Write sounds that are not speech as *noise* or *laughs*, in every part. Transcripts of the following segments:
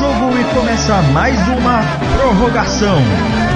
jogo e começa mais uma prorrogação.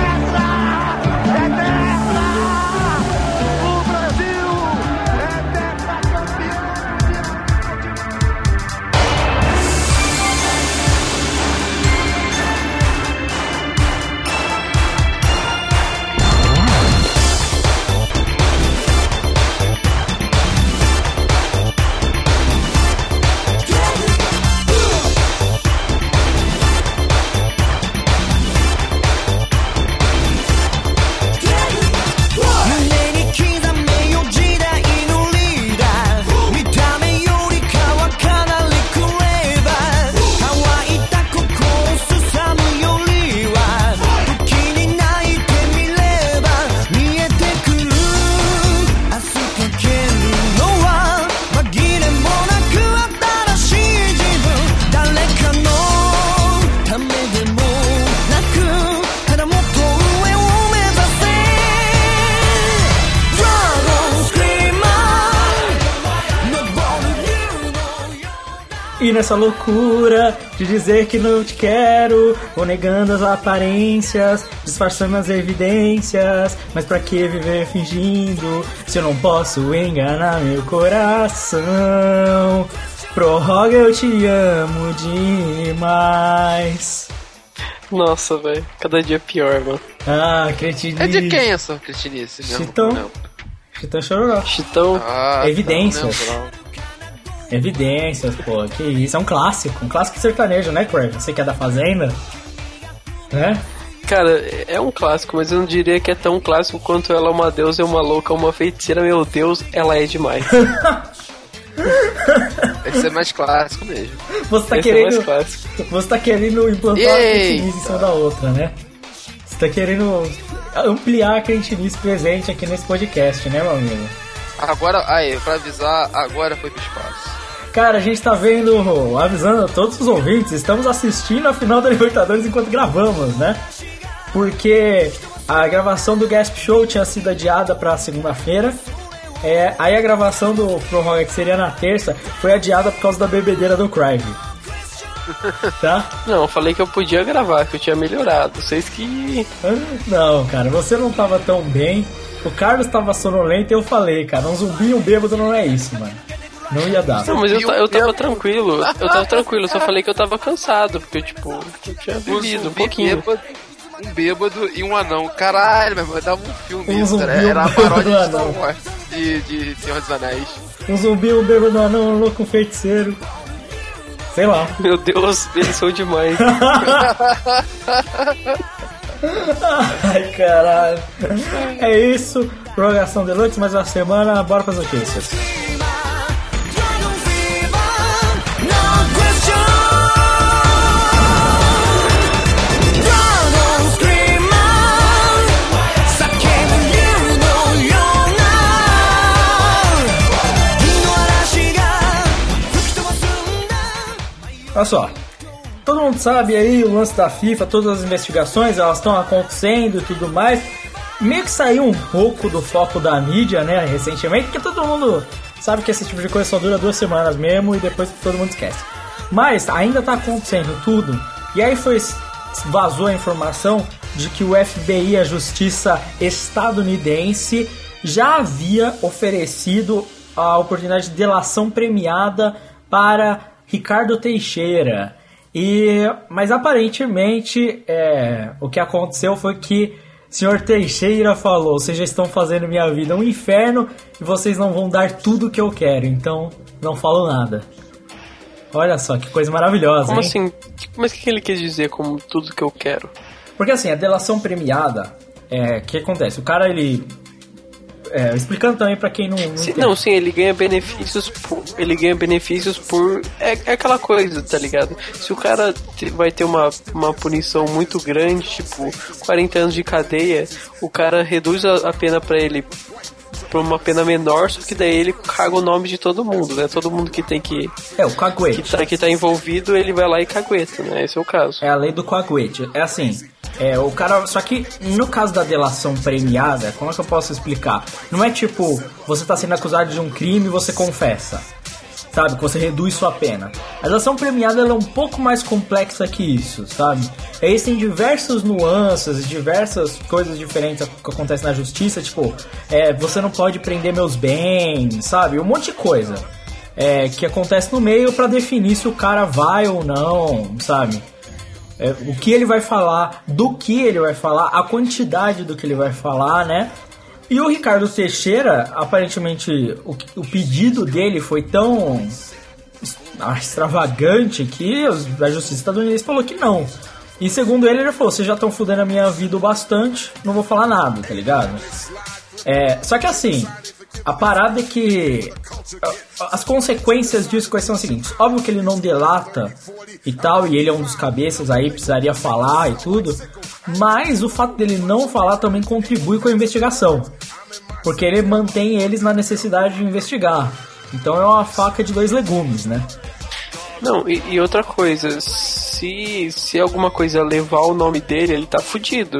E nessa loucura de dizer que não te quero, vou negando as aparências, disfarçando as evidências. Mas pra que viver fingindo se eu não posso enganar meu coração? Prorroga, eu te amo demais. Nossa, velho, cada dia pior, mano. Ah, cretinice. É de quem essa cretinice? Chitão. Não. Chitão chororó. Chitão, Ah, Evidências. tá, não, não. Evidências, pô, que isso. É um clássico. Um clássico sertanejo, né, Craig? Você que é da Fazenda? Né? cara, é um clássico, mas eu não diria que é tão clássico quanto ela é uma deusa, é uma louca, uma feiticeira. Meu Deus, ela é demais. Deve ser mais clássico mesmo. Você tá Esse é querendo. mais clássico. Você tá querendo implantar uma Eita. cretinice em cima da outra, né? Você tá querendo ampliar a cretinice presente aqui nesse podcast, né, meu amigo? Agora, aí, pra avisar, agora foi pro espaço. Cara, a gente tá vendo, avisando a todos os ouvintes, estamos assistindo a final da Libertadores enquanto gravamos, né? Porque a gravação do Gasp Show tinha sido adiada pra segunda-feira. É, aí a gravação do Prorroga, que seria na terça, foi adiada por causa da bebedeira do Crive. *laughs* Tá? Não, eu falei que eu podia gravar, que eu tinha melhorado. Vocês que. Não, cara, você não tava tão bem. O Carlos tava sonolento e eu falei, cara, um zumbi e um bêbado não é isso, mano. Não ia dar. Não, mas eu, eu tava tranquilo. Eu tava tranquilo, só falei que eu tava cansado, porque, tipo, eu tinha Um bebido um zumbi pouquinho. bêbado, um bêbado e um anão. Caralho, meu irmão, dava um filme Um isso. zumbi Era, um a paródia de. Wars, de, de Senhor dos Anéis. Um zumbi, um bêbado, um anão, um louco, um feiticeiro. Sei lá. Meu Deus, eles são demais. *laughs* *laughs* Ai, caralho. É isso. Prorrogação Deluxe, mais uma semana. Bora pras notícias. Olha só. Todo mundo sabe aí o lance da FIFA, todas as investigações, elas estão acontecendo e tudo mais. Meio que saiu um pouco do foco da mídia, né, recentemente, porque todo mundo sabe que esse tipo de coisa só dura duas semanas mesmo e depois todo mundo esquece. Mas ainda tá acontecendo tudo. E aí foi vazou a informação de que o FBI, a justiça estadunidense, já havia oferecido a oportunidade de delação premiada para Ricardo Teixeira. E, mas aparentemente é, o que aconteceu foi que o senhor Teixeira falou: vocês já estão fazendo minha vida um inferno e vocês não vão dar tudo que eu quero, então não falo nada. Olha só que coisa maravilhosa, Como hein? assim? Mas o que ele quis dizer como tudo que eu quero? Porque assim, a delação premiada, é, o que acontece? O cara ele. É, explicando também pra quem não. não Sim, não, sim, ele ganha benefícios por. Ele ganha benefícios por. É, é aquela coisa, tá ligado? Se o cara vai ter uma, uma punição muito grande, tipo 40 anos de cadeia, o cara reduz a, a pena pra ele pra uma pena menor, só que daí ele caga o nome de todo mundo, né? Todo mundo que tem que. É, o caguete. que tá, que tá envolvido, ele vai lá e cagueta, né? Esse é o caso. É a lei do coaguete. É assim, é o cara. Só que no caso da delação premiada, como é que eu posso explicar? Não é tipo, você tá sendo acusado de um crime e você confessa. sabe? Que você reduz sua pena. A delação premiada é um pouco mais complexa que isso, sabe? Existem diversas nuances, diversas coisas diferentes que acontecem na justiça, tipo, é, você não pode prender meus bens, sabe? Um monte de coisa. É, que acontece no meio para definir se o cara vai ou não, sabe? É, o que ele vai falar, do que ele vai falar, a quantidade do que ele vai falar, né? E o Ricardo Teixeira, aparentemente, o, o pedido dele foi tão extravagante que a justiça estadunidense falou que não. E segundo ele, ele falou: vocês já estão fudendo a minha vida o bastante, não vou falar nada, tá ligado? É, só que assim, a parada é que as consequências disso quais são as seguintes. Óbvio que ele não delata e tal, e ele é um dos cabeças aí, precisaria falar e tudo. Mas o fato dele não falar também contribui com a investigação. Porque ele mantém eles na necessidade de investigar. Então é uma faca de dois legumes, né? Não, e, e outra coisa, se, se alguma coisa levar o nome dele, ele tá fudido.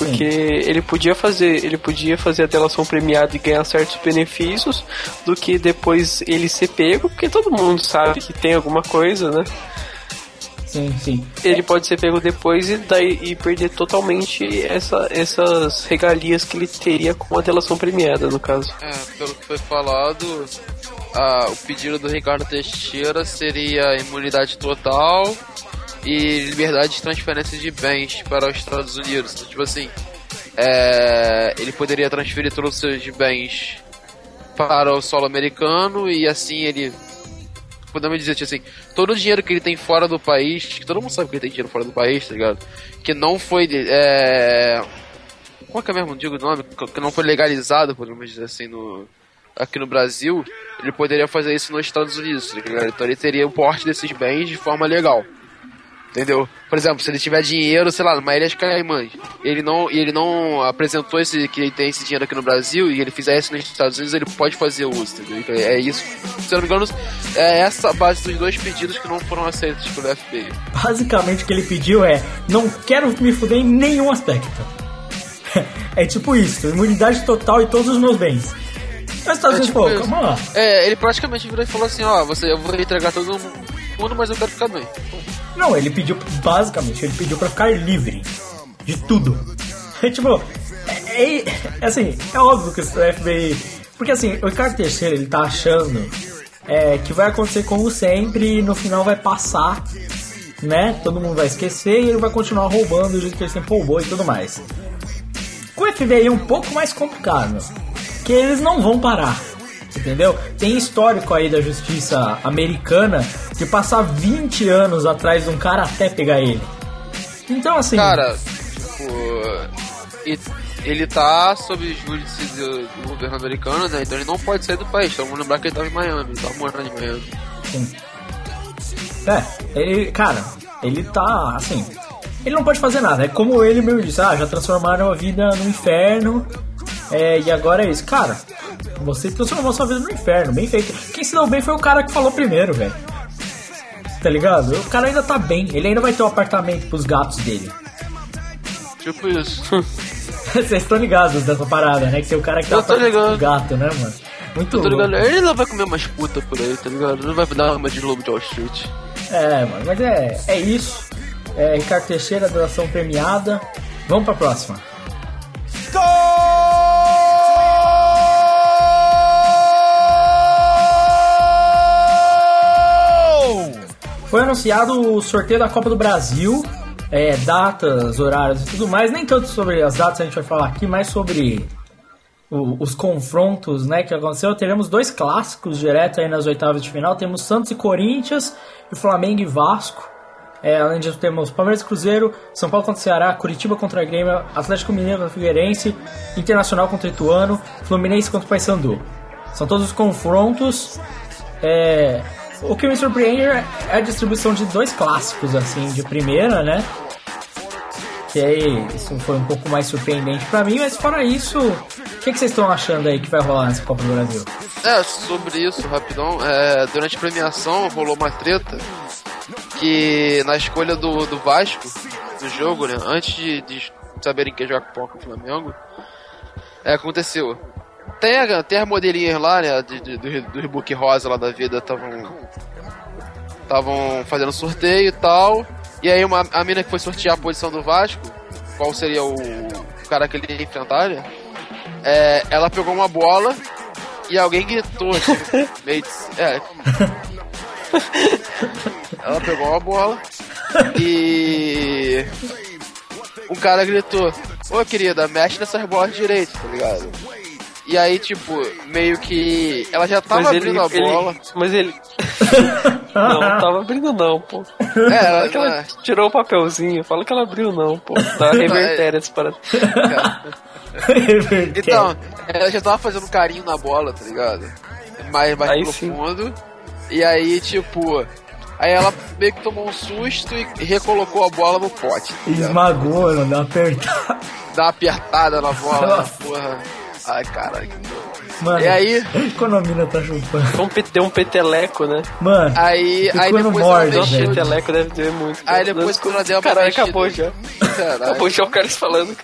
Porque Sim. ele podia fazer, ele podia fazer a delação premiada e ganhar certos benefícios do que depois ele ser pego, porque todo mundo sabe que tem alguma coisa, né? Sim, sim. Ele pode ser pego depois e, daí, e perder totalmente essa, essas regalias que ele teria com a delação premiada, no caso. É, pelo que foi falado, a, o pedido do Ricardo Teixeira seria imunidade total e liberdade de transferência de bens para os Estados Unidos. Então, tipo assim, é, ele poderia transferir todos os seus bens para o solo americano e assim ele podemos dizer tipo assim, todo o dinheiro que ele tem fora do país, que todo mundo sabe que ele tem dinheiro fora do país, tá ligado? Que não foi é, como é que é mesmo digo o nome, que não foi legalizado, podemos dizer assim, no aqui no Brasil, ele poderia fazer isso nos Estados Unidos, tá ligado? Então ele teria o porte desses bens de forma legal. Entendeu? Por exemplo, se ele tiver dinheiro, sei lá, numa ilha de Caimãs, ele não, ele não apresentou esse que ele tem esse dinheiro aqui no Brasil e ele fizer isso nos Estados Unidos, ele pode fazer uso, entendeu? Então é isso. Se eu não me engano, é essa a base dos dois pedidos que não foram aceitos pelo FBI. Basicamente o que ele pediu é: não quero me fuder em nenhum aspecto. *laughs* é tipo isso, imunidade total e todos os meus bens. Mas Estados é Unidos, tipo pô, calma lá. É, ele praticamente virou e falou assim: ó, você, eu vou entregar todo mundo, mas eu quero ficar bem. Não, ele pediu, basicamente, ele pediu pra ficar livre de tudo. *laughs* É tipo, é, é, é assim, é óbvio que o FBI. Porque assim, o Ricardo Terceiro ele tá achando é, que vai acontecer como sempre e no final vai passar, né? Todo mundo vai esquecer e ele vai continuar roubando do jeito que ele sempre roubou e tudo mais. Com o FBI é um pouco mais complicado, que eles não vão parar entendeu? Tem histórico aí da justiça americana de passar 20 anos atrás de um cara até pegar ele. Então, assim. Cara, tipo. Ele tá sob júdice do, do, governo americano, né? Então ele não pode sair do país. Então vamos lembrar que ele tava em Miami, ele tava morando em Miami. Sim. É, ele, cara, ele tá assim. Ele não pode fazer nada. É como ele mesmo disse: ah, já transformaram a vida no inferno. É, e agora é isso. Cara, você transformou sua vida no inferno, bem feito. Quem se deu bem foi o cara que falou primeiro, velho. Tá ligado? O cara ainda tá bem, ele ainda vai ter um apartamento pros gatos dele. Tipo isso. *laughs* Vocês estão ligados dessa parada, né? Que tem o cara que tá o gato, né, mano? Muito eu tô louco. ligado. Ele não vai comer umas putas por aí, tá ligado? Não vai dar uma de lobo de Wall Street. É, mano, mas é, é isso. É, Ricardo Teixeira, delação premiada. Vamos pra próxima. Foi anunciado o sorteio da Copa do Brasil, é, datas, horários e tudo mais. Nem tanto sobre as datas a gente vai falar aqui, mas sobre o, os confrontos né, que aconteceu. Teremos dois clássicos direto aí nas oitavas de final. Temos Santos e Corinthians, e Flamengo e Vasco. É, além disso, temos Palmeiras e Cruzeiro, São Paulo contra Ceará, Curitiba contra Grêmio, Atlético Mineiro contra Figueirense, Internacional contra Ituano, Fluminense contra Paysandu. São todos os confrontos. É, o que me surpreende é a distribuição de dois clássicos, assim, de primeira, né? Que aí, isso foi um pouco mais surpreendente para mim, mas fora isso, o que, que, vocês estão achando aí que vai rolar nessa Copa do Brasil? É, sobre isso, rapidão, é, durante a premiação rolou uma treta que na escolha do, do Vasco, do jogo, né, antes de, de saberem que ia jogar com o Flamengo, é, aconteceu. Tem, a- tem as modelinhas lá, né? de- de- do, do rebook rosa lá da vida, estavam. Estavam fazendo sorteio e tal. E aí uma, a mina que foi sortear a posição do Vasco, qual seria o, o cara que ele ia enfrentar, né? É, ela pegou uma bola e alguém gritou, tipo, *laughs* meio de- é. Ela pegou uma bola e um cara gritou, ô querida, mexe nessas bolas direito, tá ligado? E aí, tipo, meio que ela já tava mas ele, abrindo a ele- bola. mas ele. *laughs* não, não tava abrindo não, pô. É, ela, que ela tirou o papelzinho, fala que ela abriu não, pô. Tá revertéria essa parada. Então, ela já tava fazendo carinho na bola, tá ligado? Mais, mais Aí sim. profundo. E aí, tipo. Aí ela meio que tomou um susto e recolocou a bola no pote. tá? Esmagou, não deu apertar. Dá uma apertada na bola, porra. Ai, caralho. que dor. Mano, E aí? quando a mina tá chupando. Pe- deu um peteleco, né? Mano, Aí, E aí quando depois morde, ela mexeu. peteleco deve ter muito. Aí depois quando ela deu uma Caralho, mexida. acabou já. Caralho. Acabou já o cara falando.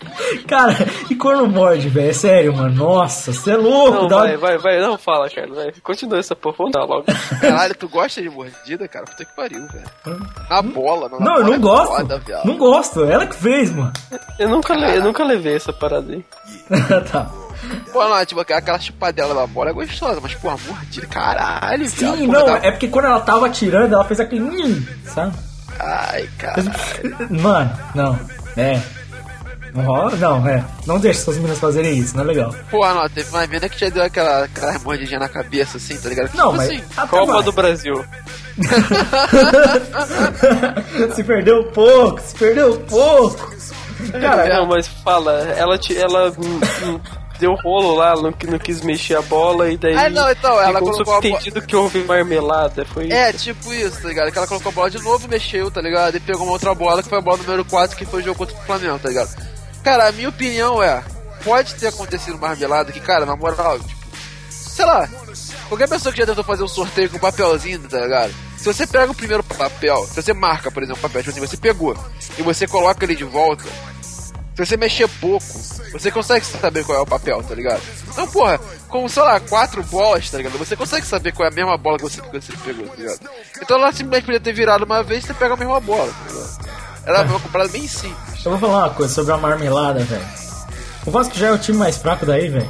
cara, e quando morde, velho? É sério, mano. Nossa, você é louco. Não, dá vai, vai, vai, não fala, cara. Vai. Continua essa porra, vamos dar logo. Caralho, tu gosta de mordida, cara? Puta que pariu, velho. Na bola, na Não, eu não é gosto. não gosto. Ela que fez, mano. Eu nunca, eu nunca levei essa parada aí. *laughs* tá. Pô, não, tipo, aquela chupadela da bola é gostosa, mas, porra, mordida, caralho. Sim, não, é porque quando ela tava atirando, ela fez aquele. hum, Sabe? Ai, caralho. Mano, não. É. Não rola? Não, é. Não deixa suas meninas fazerem isso, não é legal. Porra, não, teve uma mina que já deu aquela, aquela mordidinha na cabeça, assim, tá ligado? Não, tipo mas. assim, Copa vai. do Brasil. *laughs* se perdeu pouco, se perdeu pouco. Cara, não, mas fala, ela, te, ela hum, hum, deu rolo lá, não, não quis mexer a bola e daí. Ah, não, então, ela colocou a bo- subentendido que houve marmelada. Foi É, tipo isso, tá ligado? Que ela colocou a bola de novo, mexeu, tá ligado? E pegou uma outra bola, que foi a bola número 4, que foi o jogo contra o Flamengo, tá ligado? Cara, a minha opinião é, pode ter acontecido marmelada que, cara, na moral, tipo, sei lá, qualquer pessoa que já tentou fazer um sorteio com papelzinho, tá ligado? Se você pega o primeiro papel, se você marca, por exemplo, o papel, tipo assim, você pegou, e você coloca ele de volta, se você mexer pouco, você consegue saber qual é o papel, tá ligado? Então, porra, com, sei lá, quatro bolas, tá ligado? Você consegue saber qual é a mesma bola que você, que você pegou, tá ligado? Então ela simplesmente podia ter virado uma vez e você pega a mesma bola, tá ligado? Era uma comprada bem simples. eu vou falar uma coisa sobre a marmelada, velho. O Vasco já é o time mais fraco daí, velho.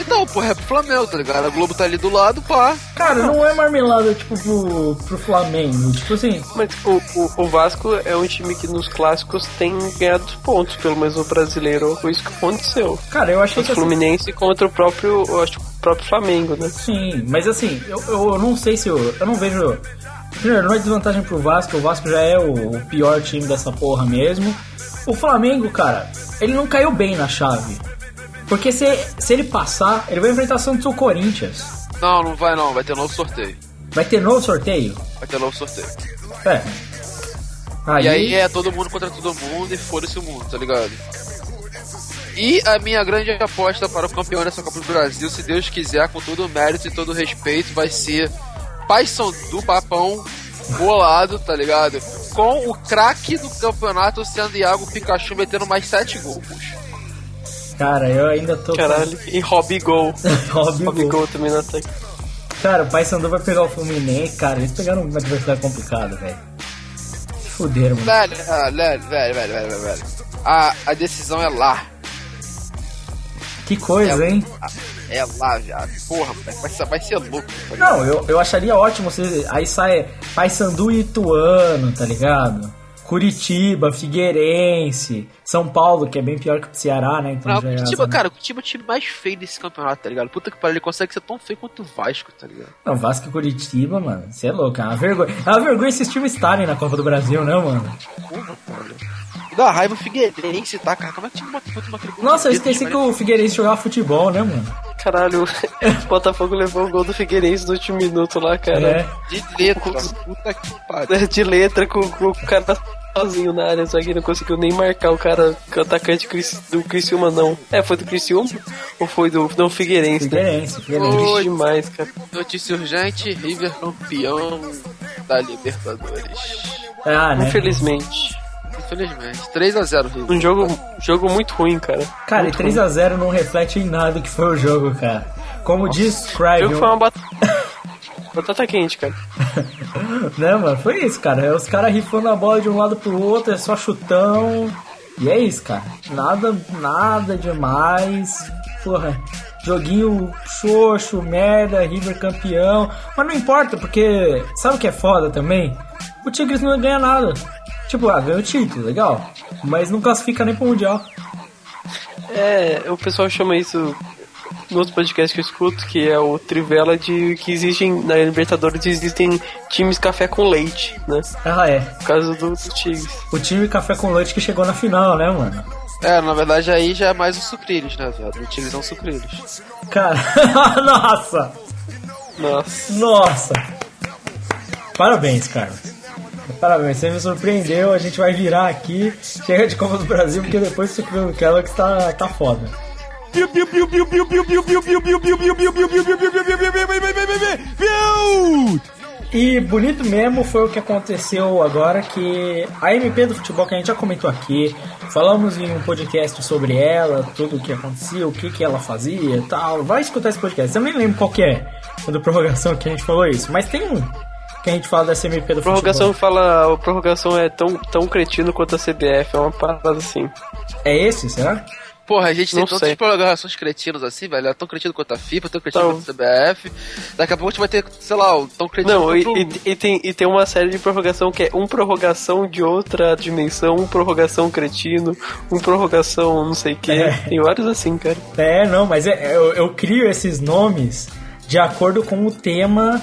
Então, porra, é pro Flamengo, tá ligado? A Globo tá ali do lado, pá. Cara, não é marmelada, tipo, pro, pro Flamengo. Tipo assim, Mas o, o, o Vasco é um time que nos clássicos tem ganhado pontos, pelo menos no brasileiro. Foi isso que aconteceu. cara, eu achei O que assim, Fluminense contra o próprio, eu acho, que o próprio Flamengo, né? Sim, mas assim, eu, eu não sei se eu. Eu não vejo. Primeiro, não é desvantagem pro Vasco, o Vasco já é o, o pior time dessa porra mesmo. O Flamengo, cara, ele não caiu bem na chave. Porque se, se ele passar, ele vai enfrentar Santos ou Corinthians. Não, não vai não, vai ter novo sorteio. Vai ter novo sorteio? Vai ter novo sorteio. É. Aí, E aí é todo mundo contra todo mundo e foda-se o mundo, tá ligado? E a minha grande aposta para o campeão dessa Copa do Brasil, se Deus quiser, com todo o mérito e todo o respeito, vai ser Paysandu Papão bolado, tá ligado? Com o craque do campeonato sendo Iago Pikachu metendo mais 7 gols. Cara, eu ainda tô. Caralho. E Robbie Gol. *laughs* Robbie Robbie Gol. Gol também no ataque. Cara, o Paysandu vai pegar o Fluminense, cara. Eles pegaram uma adversidade complicada, velho. Se fuderam, mano. Velho, ah, velho, velho, velho, velho, velho. A, a decisão é lá. Que coisa, hein? É lá, já. Porra, vai ser, vai ser louco. tá? Não, eu, eu acharia ótimo se aí sai Paysandu e Ituano, tá ligado? Curitiba, Figueirense, São Paulo, que é bem pior que o Ceará, né? Então Não, já é Curitiba, cara, o Curitiba é o time mais feio desse campeonato, tá ligado? Puta que pariu, ele consegue ser tão feio quanto o Vasco, tá ligado? Não, Vasco e Curitiba, mano, você é louco, é uma vergonha. É uma vergonha esses times estarem na Copa do Brasil, né, mano? Porra, cara. Dá raiva o Figueirense, tá, cara? Como é que o time bota bota aquele gol Nossa, eu esqueci que o Figueirense jogava futebol, né, mano? Caralho, o Botafogo levou o gol do Figueirense no último minuto lá, cara. É. De letra, puta que pariu. De letra com, com o cara sozinho na área, só que não conseguiu nem marcar o cara, o atacante Cris- do Criciúma, não. É, foi do Criciúma ou foi do não, Figueirense, né? Figueirense, Figueirense. Triste demais, cara. Notícia urgente, River campeão da Libertadores. Ah, né? Infelizmente. infelizmente. 3x0 River. Um jogo, jogo muito ruim, cara. Cara, muito e 3x0 não reflete em nada o que foi o jogo, cara. Como diz O Crive, jogo foi uma bat... *laughs* batata quente, cara. *laughs* né, mano? Foi isso, cara. Os caras rifando a bola de um lado pro outro, é só chutão. E é isso, cara. Nada, nada demais. Porra, joguinho xoxo, merda, River campeão. Mas não importa, porque sabe o que é foda também? O Tigres não ganha nada. Tipo, ah, ganha o título, legal. Mas não classifica nem pro Mundial. É, o pessoal chama isso *laughs* no outro podcast que eu escuto, que é o Trivela de que existem na Libertadores existem times café com leite, né? Ah, é. Por causa do, do Tigres. O time Café com Leite que chegou na final, né, mano? É, na verdade aí já é mais o Sucrilhos, né, velho? O Tigres são Sucrilhos. Cara, *laughs* nossa! Nossa. Nossa! Parabéns, Carlos. Parabéns, você me surpreendeu. A gente vai virar aqui. Chega de Copa do Brasil, porque depois você criou o Kellogg tá, tá foda. E bonito mesmo foi o que aconteceu agora que a MP do futebol que a gente já comentou aqui, falamos em um podcast sobre ela, tudo o que acontecia, o que, que ela fazia e tal. Vai escutar esse podcast. Eu nem lembro qual que é, quando prorrogação que a gente falou isso, mas tem um que a gente fala dessa MP do Prorrogação futebol. fala. A prorrogação é tão, tão cretino quanto a CBF, é uma parada assim. É esse, será? Porra, a gente tem tantas sei. prorrogações cretinos assim, velho. É tão cretino quanto a FIFA, tão cretino Então. quanto a CBF. Daqui a pouco a gente vai ter, sei lá, o tão cretino Não, e, quanto... e- e tem, e tem uma série de prorrogação que é um prorrogação de outra dimensão, um prorrogação cretino, um prorrogação não sei o que. É. Tem vários assim, cara. É, não, mas é- eu, eu crio esses nomes de acordo com o tema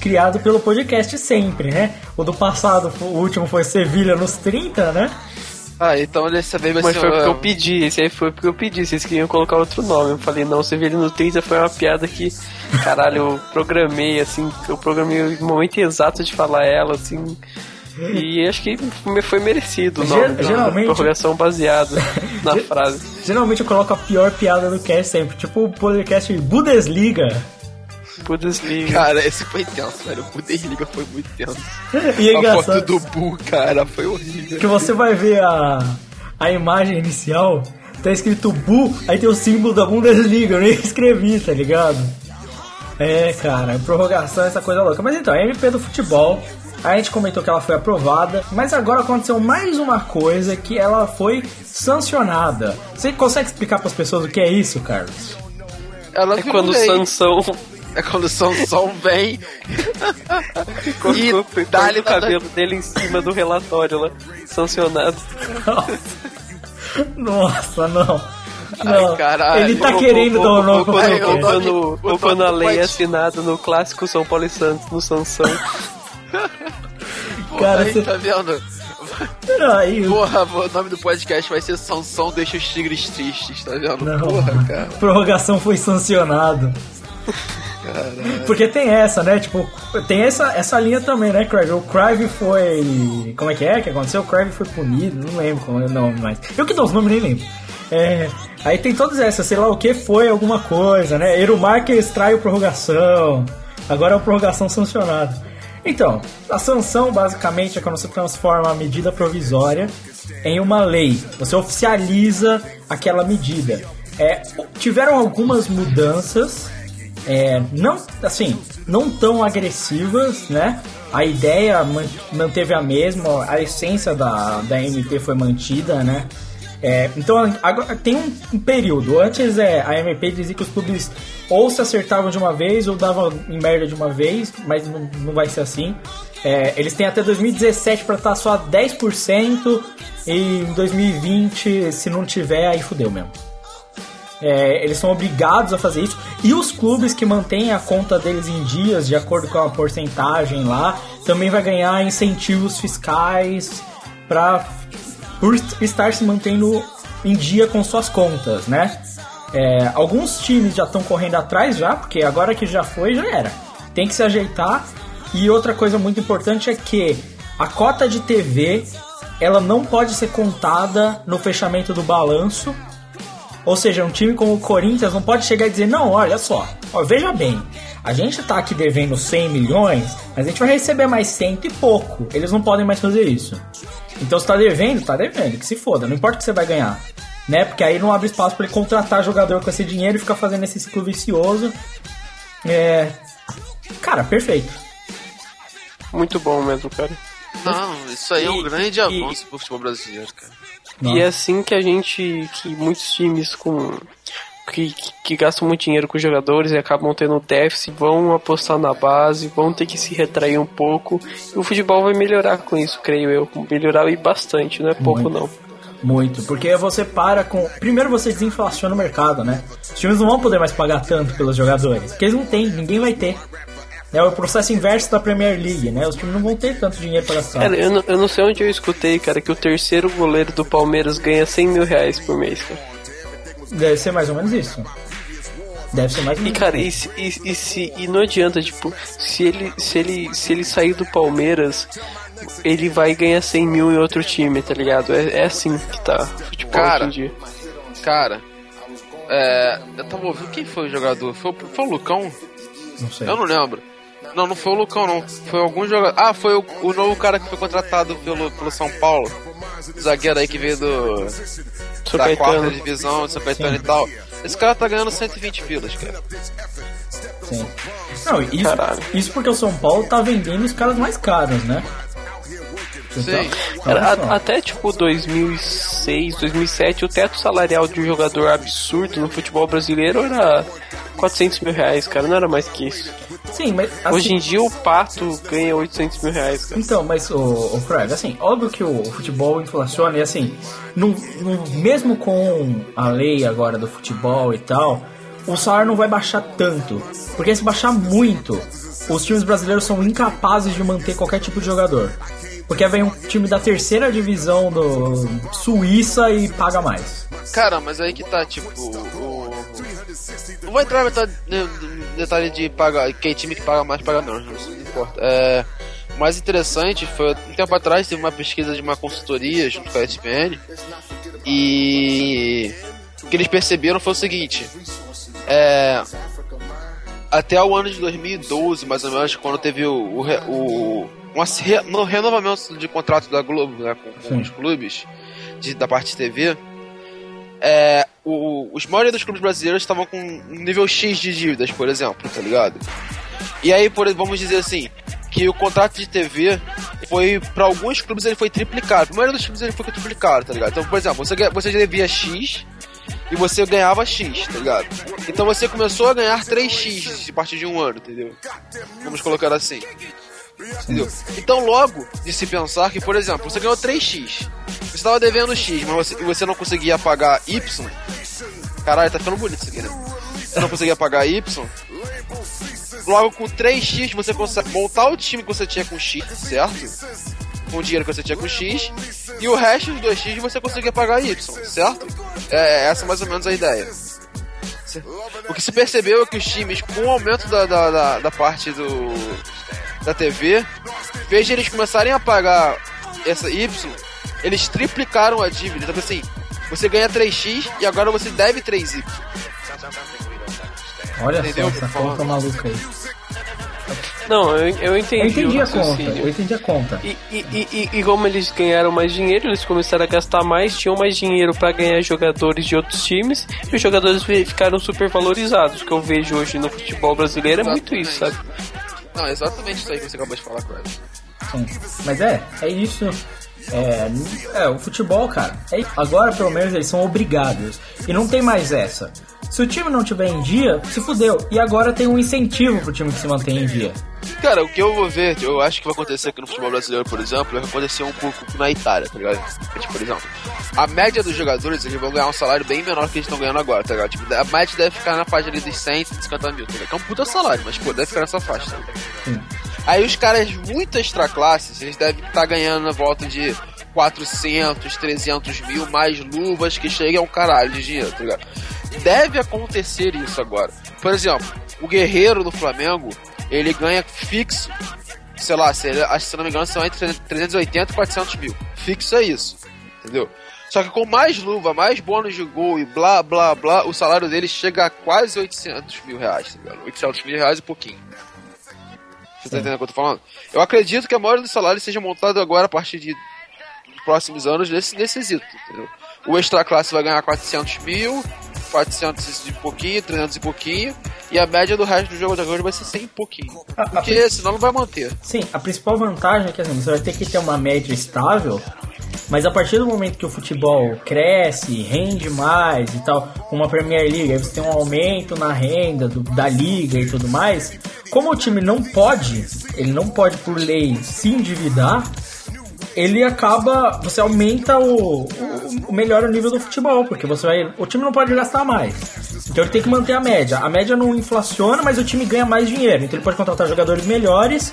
criado pelo podcast sempre, né? O do passado, o último foi Sevilha nos 30, né? Ah, então dessa vez vai Mas ser... foi porque eu pedi, esse aí foi porque eu pedi, vocês queriam colocar outro nome. Eu falei, não, você vê ele no 30 foi uma piada que, caralho, eu programei, assim, eu programei o momento exato de falar ela, assim. E acho que foi merecido o nome geralmente- prorrogação baseado na frase. Geralmente eu coloco a pior piada do cast sempre, tipo o podcast Bundesliga. Bundesliga. Cara, esse foi tenso, velho. O Bundesliga foi muito tenso. E é a foto do Bu, cara, foi horrível. que você vai ver a, a imagem inicial, tá escrito Bu, aí tem o símbolo da Bundesliga, eu nem *laughs* escrevi, tá ligado? É, cara, prorrogação, essa coisa louca. Mas então, a MP do futebol, a gente comentou que ela foi aprovada, mas agora aconteceu mais uma coisa que ela foi sancionada. Você consegue explicar para as pessoas o que é isso, Carlos? Ela É quando o virou lei. Sansão É quando o Sansão vem colocou e dá-lhe o cabelo dele em cima do relatório lá, sancionado. Nossa, não. Não, caralho. ele tá Ou- querendo dar o nome pro quando- o quando- o a lei é assinada no clássico São Paulo e Santos, no Sansão. Cara, Aí, você- tá vendo? Aí, Porra, o nome do podcast vai ser Sansão deixa os tigres tristes, tá vendo? Não. Porra, cara. prorrogação foi sancionado. Porque tem essa, né? Tipo, tem essa, essa linha também, né, Crave? O Crave foi. Como é que é que aconteceu? O Crave foi punido, não lembro como é o nome mais. Eu que dou os nomes, nem lembro. É, aí tem todas essas, sei lá o que foi alguma coisa, né? Erumar que extrai o prorrogação. Agora é o prorrogação sancionado. Então, a sanção basicamente é quando você transforma a medida provisória em uma lei. Você oficializa aquela medida. É, tiveram algumas mudanças é, não assim não tão agressivas né? A ideia man- manteve a mesma a essência da, da MP foi mantida né? É, então agora tem um, um período. Antes é a MP dizia que os clubes ou se acertavam de uma vez ou davam em merda de uma vez mas não, não vai ser assim. É, eles têm até 2017 para estar só a 10% e em 2020 se não tiver aí fudeu mesmo é, eles são obrigados a fazer isso. E os clubes que mantêm a conta deles em dias, de acordo com a porcentagem lá, também vai ganhar incentivos fiscais para por estar se mantendo em dia com suas contas, né? É, alguns times já estão correndo atrás já, porque agora que já foi, já era. Tem que se ajeitar. E outra coisa muito importante é que a cota de TV ela não pode ser contada no fechamento do balanço ou seja, um time como o Corinthians não pode chegar e dizer, não, olha só, ó, veja bem, a gente tá aqui devendo 100 milhões, mas a gente vai receber mais cento e pouco. Eles não podem mais fazer isso. Então você tá devendo, tá devendo, que se foda, não importa o que você vai ganhar. Né? Porque aí não abre espaço para ele contratar jogador com esse dinheiro e ficar fazendo esse ciclo vicioso. É. Cara, perfeito. Muito bom mesmo, cara. Não, isso aí é um E- grande e- avanço pro futebol brasileiro, cara. E é assim que a gente. que muitos times com. Que, que, que gastam muito dinheiro com os jogadores e acabam tendo déficit, vão apostar na base, vão ter que se retrair um pouco. E o futebol vai melhorar com isso, creio eu. Melhorar e bastante, não é pouco Muito. não. Muito, porque você para com. Primeiro você desinflaciona o mercado, né? Os times não vão poder mais pagar tanto pelos jogadores, porque eles não têm, ninguém vai ter. É o processo inverso da Premier League, né? Os times não vão ter tanto dinheiro para gastar. Cara, eu não, eu não sei onde eu escutei, cara, que o terceiro goleiro do Palmeiras ganha 100 mil reais por mês, cara. Deve ser mais ou menos isso. Deve ser mais ou E menos cara, isso. e, se- e, e se e não adianta, tipo, se ele se ele se ele sair do Palmeiras, ele vai ganhar 100 mil em outro time, tá ligado? É, é assim que tá o futebol Cara, hoje em dia. Cara, é. Eu tava ouvindo quem foi o jogador? Foi, foi o Lucão? Não sei. Eu não lembro. Não, não foi o Lucão, não. Foi algum jogador. Ah, foi o, o novo cara que foi contratado pelo, pelo São Paulo. Zagueiro aí que veio do. São da quarta divisão, de São Caetano e tal. Esse cara tá ganhando 120 pilas, cara. Sim. Não, isso, Caralho. isso porque o São Paulo tá vendendo os caras mais caros, né? Sim. Cara, olha só. a- até tipo 2006, 2007, o teto salarial de um jogador absurdo no futebol brasileiro era 400 mil reais, cara, não era mais que isso. Sim, mas assim, Hoje em dia o Pato ganha 800 mil reais, cara. Então, mas o, o Frag, assim, óbvio que o futebol inflaciona e assim, não, não- mesmo com a lei agora do futebol e tal, o salário não vai baixar tanto. Porque se baixar muito, os times brasileiros são incapazes de manter qualquer tipo de jogador. Porque vem um time da terceira divisão do Suíça e paga mais. Cara, mas aí que tá, tipo, o. Não vou entrar no detalhe, de pagar. Quem time que paga mais paga menos, isso não importa. É, o mais interessante foi, um tempo atrás, teve uma pesquisa de uma consultoria junto com a ESPN. E o que eles perceberam foi o seguinte: é, até o ano de 2012, mais ou menos, quando teve o, o, o um no renovamento de contrato da Globo né, com, com os clubes de- da parte de TV, é, o, os maioria dos clubes brasileiros estavam com um nível X de dívidas, por exemplo, tá ligado? E aí, por, vamos dizer assim, que o contrato de TV foi, para alguns clubes, ele foi triplicado. A maioria dos clubes ele foi triplicado, tá ligado? Então, por exemplo, você, você devia X e você ganhava X, tá ligado? Então você começou a ganhar 3X a partir de um ano, entendeu? Vamos colocar assim. Entendeu? Então logo de se pensar que, por exemplo, você ganhou 3x, você estava devendo x, mas você, você não conseguia pagar y. Caralho, tá ficando bonito isso aqui, né? Você não conseguia pagar y. Logo com 3x você consegue montar o time que você tinha com x, certo? Com o dinheiro que você tinha com x. E o resto dos 2x você conseguia pagar y, certo? É essa é mais ou menos a ideia. O que se percebeu é que os times, com o aumento da, da, da, da parte do, da TV, fez eles começarem a pagar essa Y, eles triplicaram a dívida. Então, assim, você ganha 3x e agora você deve 3y. Olha Entendeu só essa conta maluca aí. Não, eu, eu entendi. Eu entendi a conta, eu entendi a conta. E, e, e, e- e como eles ganharam mais dinheiro, eles começaram a gastar mais, tinham mais dinheiro pra ganhar jogadores de outros times, e os jogadores fi- ficaram super valorizados. O que eu vejo hoje no futebol brasileiro é muito isso, sabe? Não, exatamente isso aí que você acabou de falar, Craig. Sim. Mas é, é isso. É, é, o futebol, cara. é- agora, pelo menos, eles são obrigados. E não tem mais essa. Se o time não tiver em dia, se fudeu. E agora tem um incentivo pro time que se mantém em dia. Cara, o que eu vou ver, eu acho que vai acontecer aqui no futebol brasileiro, por exemplo, é que aconteceu um pouco na Itália, tá ligado? Tipo, por exemplo, a média dos jogadores, eles vão ganhar um salário bem menor que eles estão ganhando agora, tá ligado? Tipo, a média deve ficar na faixa ali dos 100, 150 mil, tá ligado? Que é um puta salário, mas, pô, deve ficar nessa faixa, tá ligado? Aí os caras muito extra classes, eles devem estar ganhando na volta de 400, 300 mil, mais luvas que chega a um caralho de dinheiro, tá ligado? Deve acontecer isso agora. Por exemplo, o Guerreiro do Flamengo, ele ganha fixo, sei lá, se, se não me engano são entre 380 e 400 mil. Fixo é isso, entendeu? Só que com mais luva, mais bônus de gol e blá blá blá, o salário dele chega a quase 800 mil reais, tá ligado? 800 mil reais e pouquinho. Você tá entendendo o que eu tô falando? Eu acredito que a maioria dos salários seja montado agora a partir de próximos anos nesse, nesse quesito, entendeu? O extra classe vai ganhar 400 mil, 400 e pouquinho, 300 e pouquinho, e a média do resto do jogador vai ser 100 e pouquinho. Porque senão não vai manter. Sim, a principal vantagem é que assim, você vai ter que ter uma média estável, mas a partir do momento que o futebol cresce, rende mais e tal, com uma Premier League, aí você tem um aumento na renda do, da liga e tudo mais, como o time não pode, ele não pode por lei se endividar, ele acaba. Você aumenta o, o, o melhor nível do futebol, porque você vai. O time não pode gastar mais. Então ele tem que manter a média. A média não inflaciona, mas o time ganha mais dinheiro. Então ele pode contratar jogadores melhores,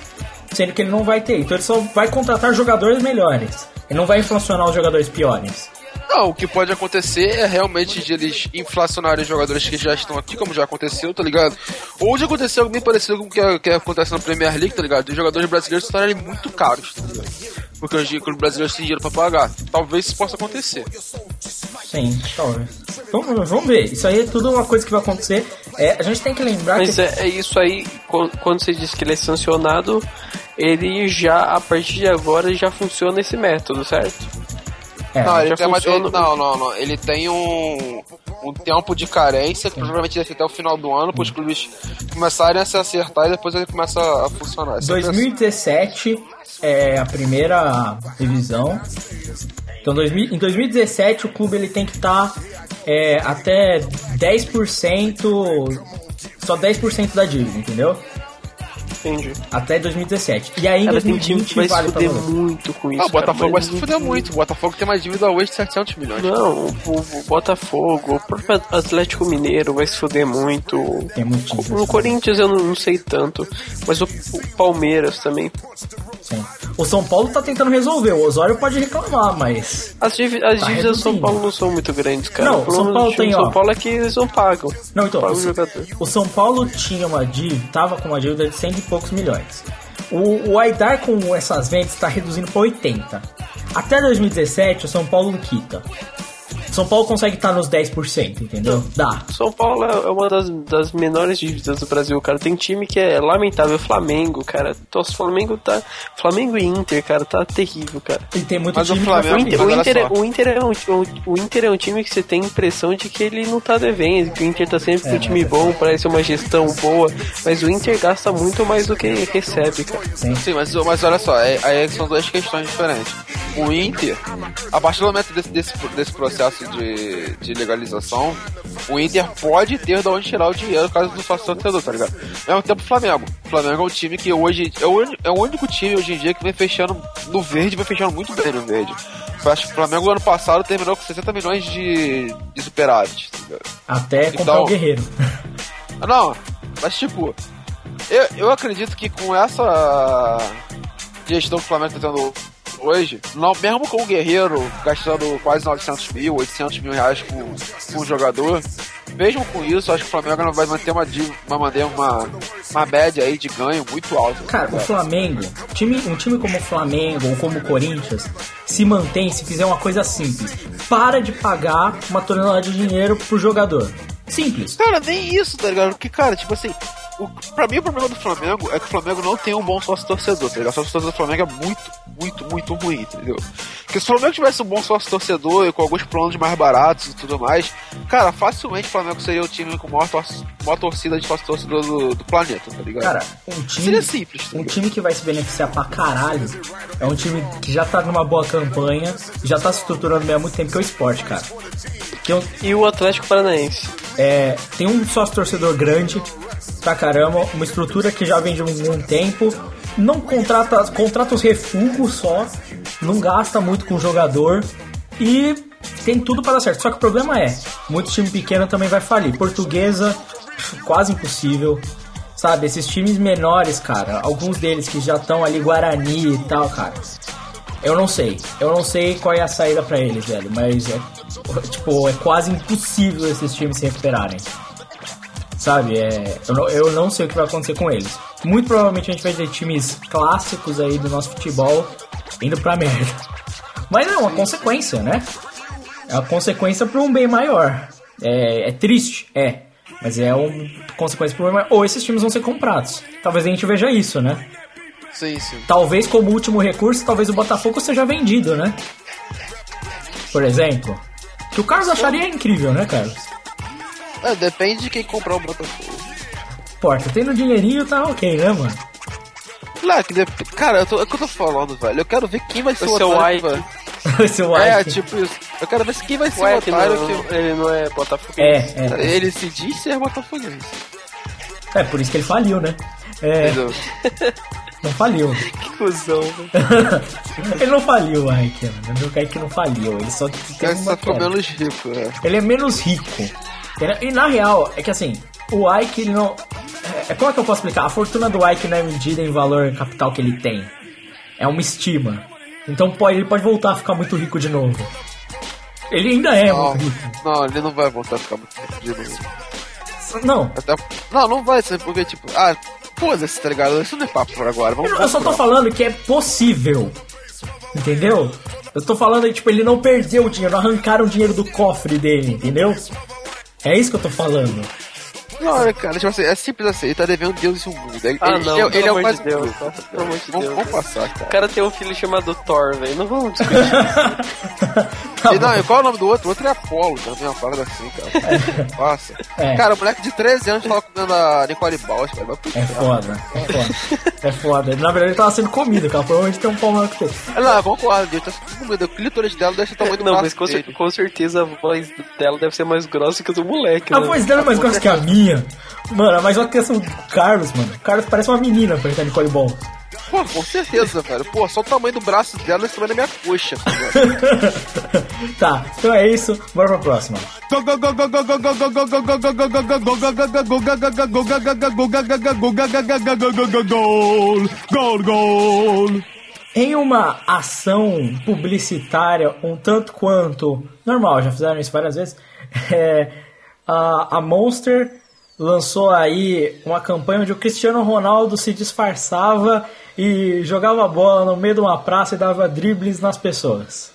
sendo que ele não vai ter. Então ele só vai contratar jogadores melhores. Ele não vai inflacionar os jogadores piores. Não, o que pode acontecer é realmente de eles inflacionarem jogadores que já estão aqui, como já aconteceu, tá ligado? Ou de acontecer algo bem parecido com o que, que acontece na Premier League, tá ligado? De jogadores brasileiros se tornarem muito caros, tá ligado? Porque os clubes brasileiros têm dinheiro pra pagar. Talvez isso possa acontecer. Sim, talvez. Vamos, vamos ver. Isso aí é tudo uma coisa que vai acontecer. É, a gente tem que lembrar Mas que. é, é isso aí, quando quando você diz que ele é sancionado, ele já, a partir de agora, já funciona esse método, certo? É, Não, ele tem uma- ele- não, não, não. Ele tem um, um tempo de carência que provavelmente deve ser até o final do ano para os clubes começarem a se acertar e depois ele começa a funcionar. Sempre 2017 é a primeira revisão. Então, 2000 em 2017 o clube ele tem que estar até 10%, só 10% da dívida, entendeu? Entendi. Até 2017. E aí em tem time 2020 que vai se vale pra fuder muito com isso. Ah, o Botafogo vai se fuder muito. O Botafogo tem mais dívida hoje de 700 milhões. Não, o, o Botafogo, o próprio Atlético Mineiro vai se fuder muito. Tem muito No Corinthians eu não, não sei tanto, mas o, o Palmeiras também. Sim. O São Paulo tá tentando resolver. O Osório pode reclamar, mas. As, Tá dívidas do São. Paulo não são muito grandes, cara. Não, o problema São Paulo tem, ó. São Paulo é que eles não pagam. Não, então, o, o o São Paulo tinha uma dívida, tava com uma dívida de 100 e poucos milhões. O, o Aidar com essas vendas está reduzindo para 80. Até 2017 o São Paulo quita. São Paulo consegue estar nos 10%, entendeu? Dá. São Paulo é uma das, das menores dívidas do Brasil, cara. Tem time que é lamentável. Flamengo, cara. Nossa, Flamengo tá. Flamengo e Inter, cara, tá terrível, cara. E tem muito Mas o time Flamengo- que O vai Inter, Mas o, Inter é, o, Inter é um, o, o Inter é um time que você tem a impressão de que ele não tá devendo, que o Inter tá sempre com um time bom, parece uma gestão boa, mas o Inter gasta muito mais do que recebe, cara. Sim. Sim, mas, mas olha só, é- aí são duas questões diferentes. O Inter, a partir do momento desse, desse, desse processo de, de legalização, o Inter pode ter de onde tirar o dinheiro por causa do sócio torcedor, tá ligado? Ao mesmo tempo, o Flamengo. O Flamengo é um time que hoje. É o, é o único time hoje em dia que vem fechando no verde, vem fechando muito bem no verde. Eu acho que o Flamengo ano passado terminou com 60 milhões de, de superávit, tá? Até comprar Então- o Guerreiro. *laughs* Não, mas tipo, eu, eu acredito que com essa gestão que o Flamengo tá tendo hoje, não, mesmo com o Guerreiro gastando quase 900 mil, 800 mil reais com, com o jogador, mesmo com isso, acho que o Flamengo vai manter uma, manter uma, uma média aí de ganho muito alta. Cara, o Flamengo, time, um time como o Flamengo ou como o Corinthians, se mantém se fizer uma coisa simples. Para de pagar uma tonelada de dinheiro pro jogador. Simples. Cara, nem isso, tá ligado? Porque, cara, tipo assim, o, pra mim o problema do Flamengo é que o Flamengo não tem um bom sócio torcedor, tá ligado? O sócio torcedor do Flamengo é muito, muito, muito ruim, entendeu? Porque se o Flamengo tivesse um bom sócio torcedor e com alguns planos mais baratos e tudo mais, cara, facilmente o Flamengo seria o time com maior, tor maior torcida de sócio torcedor do, do planeta, tá ligado? Cara, um time, Seria simples, tá um time que vai se beneficiar pra caralho é um time que já tá numa boa campanha, já tá se estruturando bem há muito tempo, que é o esporte, cara. Tem um, E o Atlético Paranaense. é, tem um sócio torcedor grande pra caramba, uma estrutura que já vem de algum tempo, não contrata, contrata os refugos só, não gasta muito com o jogador e tem tudo para dar certo. Só que o problema é, muito time pequeno também vai falir. Portuguesa, quase impossível. Sabe, esses times menores, cara, alguns deles que já estão ali, Guarani e tal, cara. Eu não sei. Eu não sei qual é a saída pra eles, velho. Mas é, tipo, é quase impossível esses times se recuperarem. Sabe? É, eu, não, eu não sei o que vai acontecer com eles. Muito provavelmente a gente vai ter times clássicos aí do nosso futebol indo pra merda. Mas é uma consequência, né? É uma consequência pra um bem maior. É, é triste, é. Mas é uma consequência pro bem maior. Ou esses times vão ser comprados. Talvez a gente veja isso, né? Sim, sim. Talvez como último recurso, talvez o Botafogo seja vendido, né? por exemplo. Que o Carlos acharia incrível, né, Carlos? É, depende de quem comprar o Botafogo. Porta, tendo dinheirinho tá ok, né, mano? Claro que dep- Cara, eu tô, é o que eu tô falando, velho. Eu quero ver quem vai ser O *laughs* o seu otário, Ike. velho. Esse É, White. tipo isso. Eu quero ver se quem vai ser o que otário não, que... ele não é Botafogo. É, é. Ele se diz ser botafoguense. É, por isso que ele faliu, né? É, Entendeu? *laughs* não faliu. Que cuzão, *laughs* ele não faliu, o Ike, mano. O Ike não faliu. Ele só tem Ele uma só ficou menos rico, é. Ele é menos rico. Entendeu? E na real, é que assim, o Ike ele não. É, como é que eu posso explicar? A fortuna do Ike não é medida em valor capital que ele tem. É uma estima. Então pode, ele pode voltar a ficar muito rico de novo. Ele ainda é Não, muito rico. não, ele não vai voltar a ficar muito rico de novo. Não, Até... Não, não vai ser, porque, tipo, ah, foda-se, tá ligado? Isso não é papo por agora. Vamos eu, eu só tô falando que é possível. Entendeu? Eu tô falando, tipo, ele não perdeu o dinheiro, não arrancaram o dinheiro do cofre dele, entendeu? É isso que eu tô falando. Não, olha, cara, tipo assim, é simples assim, ele tá devendo Deus e o mundo. Ele, Ah, ele- não, ele, pelo é o amor mais de Deus, cara, pelo amor de Vamos, Deus. vamos passar, O cara. cara tem um filho chamado Thor, velho. Não vamos discutir. Tá *laughs* E, não, e qual é o nome do outro? O outro é Apolo também, uma parada assim, cara. Passa. É. Cara, o moleque de 13 anos tava comendo a Nicole Balls, cara. É foda, é foda. É foda. Na verdade ele tava sendo comido, cara. Provavelmente tem um pau maior que ele. Ah, Não, eu concordo, ele tá sendo comendo. O clítoris dela deixa o tamanho do não, mas com, cer- com certeza a voz dela deve ser mais grossa que a do moleque. A né? voz dela é mais grossa que a minha. Mano, mas olha a questão do Carlos, mano. O Carlos parece uma menina pra entrar Nicole Ball. Pô, com certeza, velho. Pô, só o tamanho do braço dela esse tamanho da minha coxa, tá *laughs* tá, então é isso. Bora pra próxima. Gol, gol, gol. Em uma ação publicitária um tanto quanto normal, já fizeram isso várias vezes, *laughs* é, a, a Monster lançou aí uma campanha onde o Cristiano Ronaldo se disfarçava e jogava bola no meio de uma praça e dava dribles nas pessoas.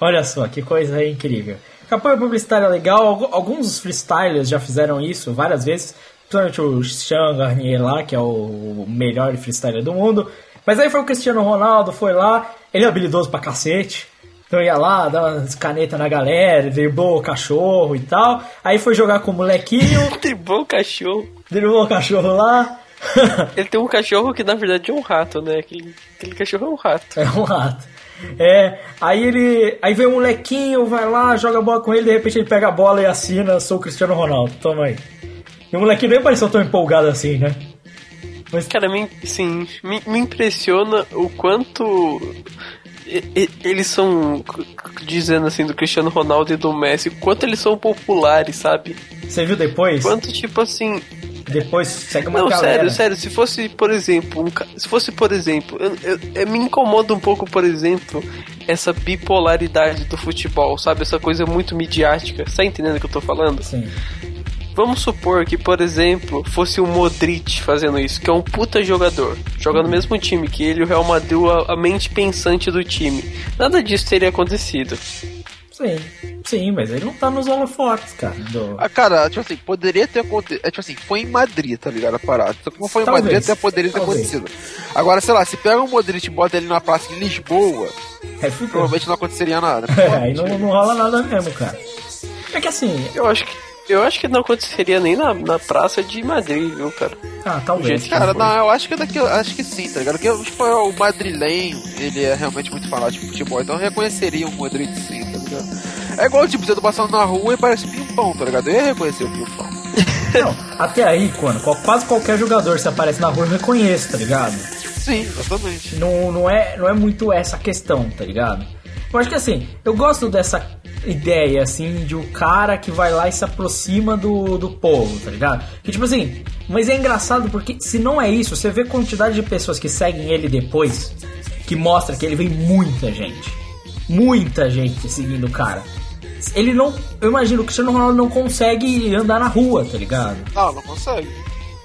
Olha só, que coisa incrível. Campanha publicitária legal, algu- alguns freestylers já fizeram isso várias vezes, principalmente o Sean Garnier lá, que é o melhor freestyler do mundo. Mas aí foi o Cristiano Ronaldo, foi lá, ele é habilidoso pra cacete. Então ia lá, dava umas canetas na galera, driblou o cachorro e tal. Aí foi jogar com o molequinho, *laughs* Tem bom cachorro. driblou o cachorro lá. *laughs* Ele tem um cachorro que na verdade é um rato, né? Aquele, aquele cachorro é um rato. É um rato. É, aí ele. Aí vem o molequinho, vai lá, joga a bola com ele, de repente ele pega a bola e assina, sou o Cristiano Ronaldo, toma aí. E o molequinho nem pareceu tão empolgado assim, né? Mas Cara, me, sim, me, me impressiona o quanto eles são, dizendo assim, do Cristiano Ronaldo e do Messi, quanto eles são populares, sabe? você viu depois? Quanto, tipo assim, Depois segue uma Não, galera. sério, sério, se fosse, por exemplo, um se fosse, por exemplo, eu, eu- eu- me incomoda um pouco, por exemplo, essa bipolaridade do futebol, sabe? Essa coisa muito midiática. Você tá entendendo o que eu tô falando? Sim. Vamos supor que, por exemplo, fosse o Modric fazendo isso, que é um puta jogador, joga no mesmo time que ele, o Real Madrid, a, a mente pensante do time. Nada disso teria acontecido. Sim. Sim, mas ele não tá nos holofotes, cara. do- Ah, cara, tipo assim, poderia ter acontecido. É, tipo assim, foi em Madrid, tá ligado? A parada. Só que como foi em Talvez. Madrid, até poderia ter Talvez. acontecido. Agora, sei lá, se pega o Modric e bota ele na praça de Lisboa, É, provavelmente não aconteceria nada. *laughs* É, aí não, não rola nada mesmo, cara. É que assim. Eu acho que eu acho que não aconteceria nem na, na praça de Madrid, viu, cara? Ah, talvez. Gente, Cara, não, eu acho que daqui, acho que sim, tá ligado? Porque tipo, o madrilenho, ele é realmente muito fanático de futebol, então eu reconheceria o Modric sim, tá ligado? É igual, tipo, você tá passando na rua e parece pimpão, tá ligado? Eu ia reconhecer o pimpão. *laughs* Não, até aí, quando quase qualquer jogador se aparece na rua eu reconheço, tá ligado? Sim, exatamente. Não, não, é, não é muito essa questão, tá ligado? Eu acho que assim, eu gosto dessa ideia, assim, de um cara que vai lá e se aproxima do, do povo, tá ligado? Que tipo assim, mas é engraçado porque se não é isso, você vê a quantidade de pessoas que seguem ele depois, que mostra que ele vem muita gente. Muita gente seguindo o cara. Ele não. Eu imagino que o Cristiano Ronaldo não consegue andar na rua, tá ligado? Não, não consegue.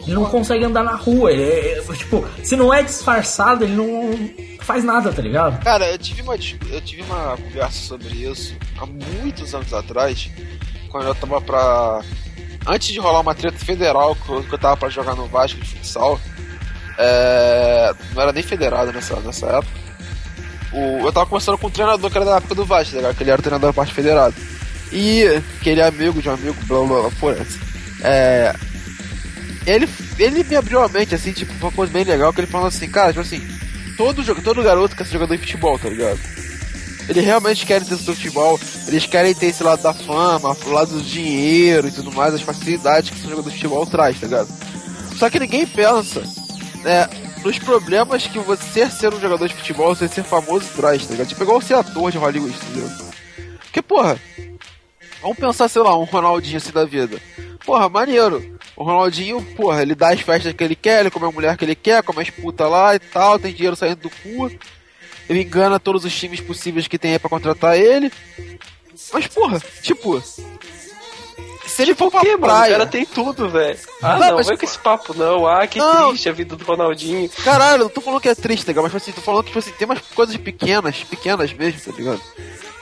Ele não consegue andar na rua. Ele é, é, tipo, se não é disfarçado, ele não faz nada, tá ligado? Cara, eu tive uma, eu tive uma conversa sobre isso há muitos anos atrás, quando eu tava pra. Antes de rolar uma treta federal, que eu tava pra jogar no Vasco de futsal, é, não era nem federado nessa, nessa época. o, eu tava conversando com um treinador que era da época do Vasco, tá? Que ele era o treinador da parte federado. E que ele é amigo de um amigo, blá blá blá, foda-se. É. Ele, ele me abriu a mente, assim, tipo, uma coisa bem legal, que ele falou assim, cara, tipo assim, todo, todo garoto quer ser jogador de futebol, tá ligado? Eles realmente querem ter seu futebol, eles querem ter esse lado da fama, o lado do dinheiro e tudo mais, as facilidades que o jogador de futebol traz, tá ligado? Só que ninguém pensa né, nos problemas que você ser um jogador de futebol, você ser famoso traz, tá ligado? Tipo, igual ser ator de Hollywood, entendeu? Porque, porra, vamos pensar, sei lá, um Ronaldinho assim da vida. Porra, maneiro. O Ronaldinho, porra, ele dá as festas que ele quer, ele come a mulher que ele quer, come as putas lá e tal, tem dinheiro saindo do cu. Ele engana todos os times possíveis que tem aí pra contratar ele. Mas, porra, tipo. Se ele for pra Que, mano, o praia. cara tem tudo, velho. Ah, Não, não, mas- vai com esse papo, não. Ah, que Não. triste a vida do Ronaldinho. Caralho, não tô falando que é triste, tá ligado? Mas tipo assim, tô falando que tipo assim, tem umas coisas pequenas, pequenas mesmo, tá ligado?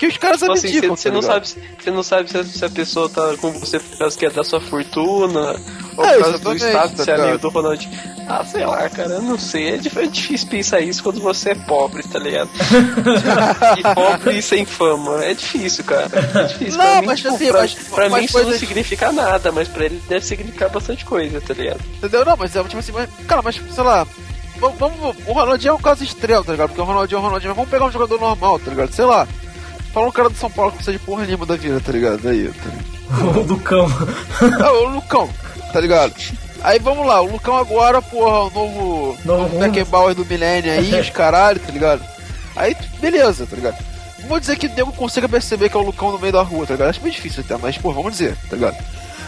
Que os caras Tipo assim, abdicam, você tá não sabe, você não sabe se a, se a pessoa tá com você por causa que é da sua fortuna, ou É, por causa do status de tá ser amigo ligado? do Ronaldinho. Ah, sei lá, cara, eu não sei. É, é difícil pensar isso quando você é pobre, tá ligado? *laughs* e pobre e sem fama. É difícil, cara. É difícil. Não, pra mim, mas tipo, assim, pra, mas- pra mas mim isso não significa nada, mas pra ele deve significar bastante coisa, tá ligado? Entendeu? Não, mas é tipo assim, mas, cara, mas sei lá. Vamos, vamos- o Ronaldinho é um caso extremo, tá ligado? Porque o Ronaldinho é o Ronaldinho, mas vamos pegar um jogador normal, tá ligado? Sei lá. Fala um cara do São Paulo que precisa de porra nenhuma da vida, tá ligado? Aí, tá ligado? *laughs* O Lucão. Ah, o Lucão, tá ligado? Aí vamos lá, o Lucão agora, porra, o novo, Novo Beckenbauer do Milênio aí, os *laughs* caralho, tá ligado? Aí, beleza, tá ligado? Não Vou dizer que o nego consiga perceber que é o Lucão no meio da rua, tá ligado? Acho meio difícil até, mas, porra, vamos dizer, tá ligado?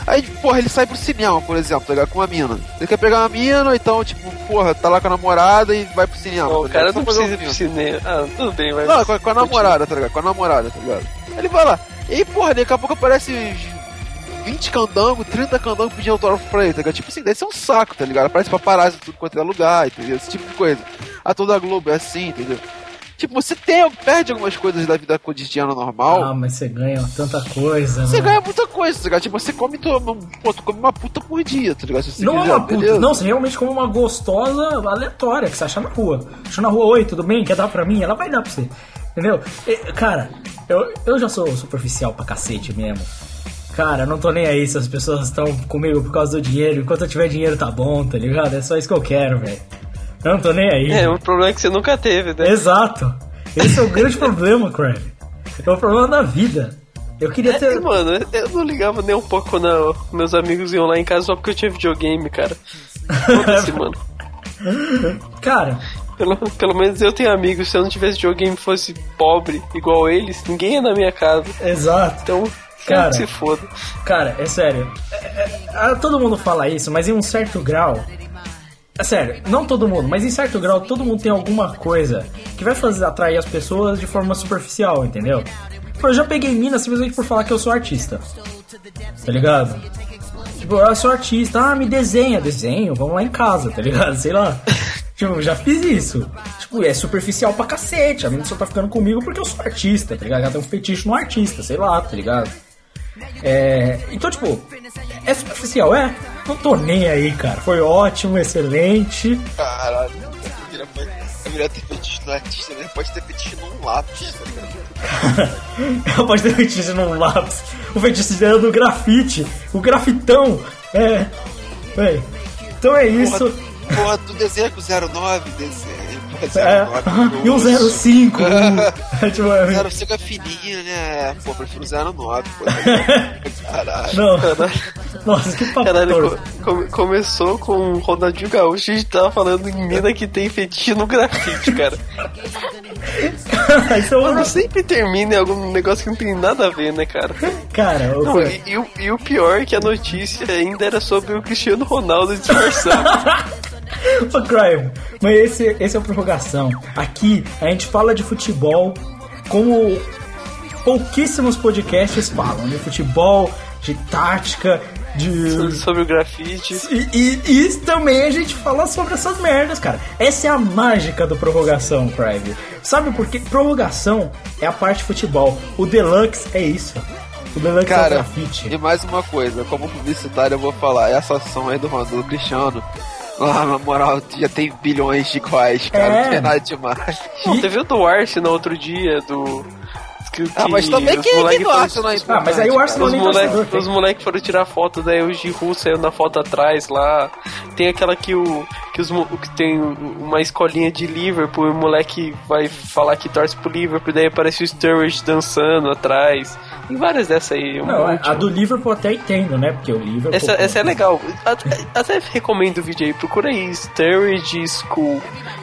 Aí, porra, ele sai pro cinema, por exemplo, tá ligado? Com uma mina. Ele quer pegar uma mina, ou então, tipo, porra, tá lá com a namorada e vai pro cinema. Pô, tá o cara não precisa ir pro cinema. Ah, tudo bem, mas. Não, com a, com a namorada, tá ligado? Com a namorada, tá ligado? Aí ele vai lá. E porra, daqui a pouco aparece uns 20 candangos, 30 candangos pedindo autógrafo pra ele, tá ligado? Tipo assim, deve ser um saco, tá ligado? Aparece paparazzi tudo quanto é lugar, entendeu? Esse tipo de coisa. A toda a Globo é assim, entendeu? Tipo, você tem, perde algumas coisas da vida cotidiana normal. Ah, mas você ganha tanta coisa, Você né? ganha muita coisa, tá ligado? Tipo, você come, tua, pô, tu come uma puta por dia, tá ligado? Não é quiser, uma puta, beleza. não, você realmente come uma gostosa aleatória que você acha na rua. Achou na rua, oi, tudo bem? Quer dar pra mim? Ela vai dar pra você. Entendeu? E, cara, eu, eu já sou superficial pra cacete mesmo. Cara, não tô nem aí se as pessoas estão comigo por causa do dinheiro. Enquanto eu tiver dinheiro tá bom, tá ligado? É só isso que eu quero, velho. Eu não tô nem aí. É, o problema é que você nunca teve, né? Exato. Esse é o grande problema, Crave. É o problema da vida. Eu queria É, ter. mano, eu não ligava nem um pouco quando meus amigos iam lá em casa só porque eu tinha videogame, cara. Foda-se, *laughs* mano. Cara, Pelo, pelo menos eu tenho amigos, se eu não tivesse videogame e fosse pobre igual eles, ninguém ia na minha casa. exato. Então, Cara. se foda. Cara, é sério. É- é- ah, todo mundo fala isso, mas em um certo grau. É sério, não todo mundo, mas em certo grau todo mundo tem alguma coisa que vai fazer atrair as pessoas de forma superficial, entendeu? Eu já peguei mina simplesmente por falar que eu sou artista. Tá ligado? Tipo, eu sou artista, ah, me desenha, desenho, vamos lá em casa, tá ligado? Sei lá. *laughs* Tipo, eu já fiz isso. Tipo, é superficial pra cacete. A menina só tá ficando comigo porque eu sou artista, tá ligado? Ela tem um fetiche no artista, sei lá, tá ligado? É, então, tipo, é superficial, é? Não tô nem aí, cara. Foi ótimo, excelente. Caralho, eu queria, eu queria ter fetiche no artista, né? Pode ter fetiche num lápis, tá ligado? Ela pode ter fetiche num lápis. O fetiche dela é do grafite. O grafitão. É. Bem, então é isso. Porra, tu desenha com 09, desenha. É. E um 05. um, *laughs* tipo, é- 05 é fininho, né? Pô, prefiro 09, pô. *laughs* Caralho. Não. Nossa, que papo Caralho, come- começou com o Ronaldinho Gaúcho e a gente tava falando em mina que tem fetiche no grafite, cara. Isso é uma- Mano, sempre termina em algum negócio que não tem nada a ver, né, cara? Cara, Não, e, e o, e o pior é que a notícia ainda era sobre o Cristiano Ronaldo disfarçando. *laughs* *laughs* Ô, Crime, mas esse, esse é o prorrogação. Aqui a gente fala de futebol como pouquíssimos podcasts falam. De futebol, de tática, de. sobre o grafite. E, e, e também a gente fala sobre essas merdas, cara. Essa é a mágica do prorrogação, Crime. Sabe por quê? Prorrogação é a parte futebol. O Deluxe é isso. O Deluxe é o Cara, grafite. e mais uma coisa, como publicitário eu vou falar, essa ação aí do Ronaldo do Cristiano Ah, na moral, já tem bilhões de iguais, cara. É. Não tem nada demais. Não, teve o do Arsenal outro dia, do. Que, Ah, mas também os que, que moleque do foram- Arsenal é Ah, mas aí o Arsenal Os moleques tem. os moleque foram tirar foto, daí o Giroud saiu na foto atrás lá. Tem aquela que o. Que, os, que tem uma escolinha de Liverpool, e o moleque vai falar que torce pro Liverpool, daí aparece o Sturridge dançando atrás. Tem várias dessas aí. um Não, monte. a do Liverpool até entendo, né? Porque o Liverpool. Essa, essa é legal. Até, até recomendo o vídeo aí. Procura aí Sturridge School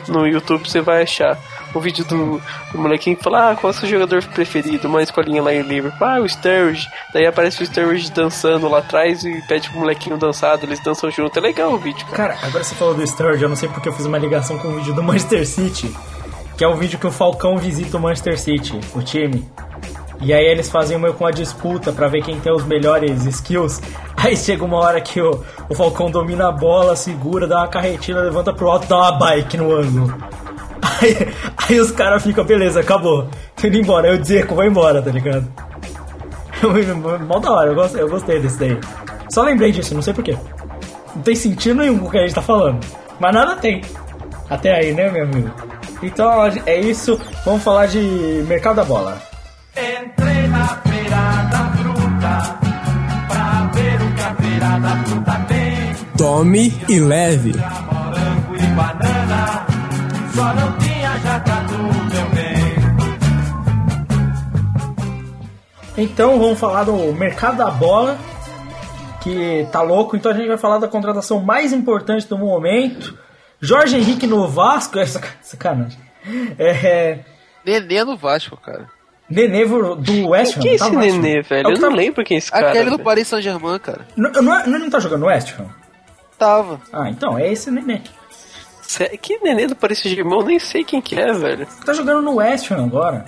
no YouTube, você vai achar. O vídeo do, do molequinho que fala: Ah, qual é o seu jogador preferido? Uma escolinha lá em Liverpool. Ah, o Sturridge. Daí aparece o Sturridge dançando lá atrás e pede pro molequinho dançado. Eles dançam junto. É legal o vídeo. cara. Cara, agora você falou do Sturridge, eu não sei porque eu fiz uma ligação com o vídeo do Manchester City. Que é o vídeo que o Falcão visita o Manchester City, o time. E aí eles fazem meio com uma disputa pra ver quem tem os melhores skills. *laughs* Aí chega uma hora que o, o Falcão domina a bola, segura, dá uma carretina, levanta pro alto, dá uma bike no ângulo. *laughs* Aí, aí os caras ficam, beleza, acabou. Tô indo embora. Aí o Dzeko vai embora, tá ligado? *laughs* Mó da hora, eu gostei, eu gostei desse daí. Só lembrei disso, não sei porquê. Não tem sentido nenhum com o que a gente tá falando. Mas nada tem. Até aí, né, meu amigo? Então é isso. Vamos falar de mercado da bola. Entrei na feira da fruta pra ver o que a feira da fruta tem. Tome e leve. Morango e banana, só não tinha jacatu, meu bem. Então vamos falar do mercado da bola, que tá louco. Então a gente vai falar da contratação mais importante do momento. Jorge Henrique no Vasco, *laughs* é saca- sacanagem. É, Nenê no Vasco, cara. Nenê do West Ham. Quem é tá esse Ham. nenê, É velho? o Eu não tá- lembro quem é esse cara. Aquele do. Paris Saint-Germain, cara. Não, não, é- não tá jogando no West Ham? Tava. Ah, então é esse Nenê. Que nenê do Paris Saint-Germain? Eu nem sei quem que é, velho. Tá jogando no West Ham agora.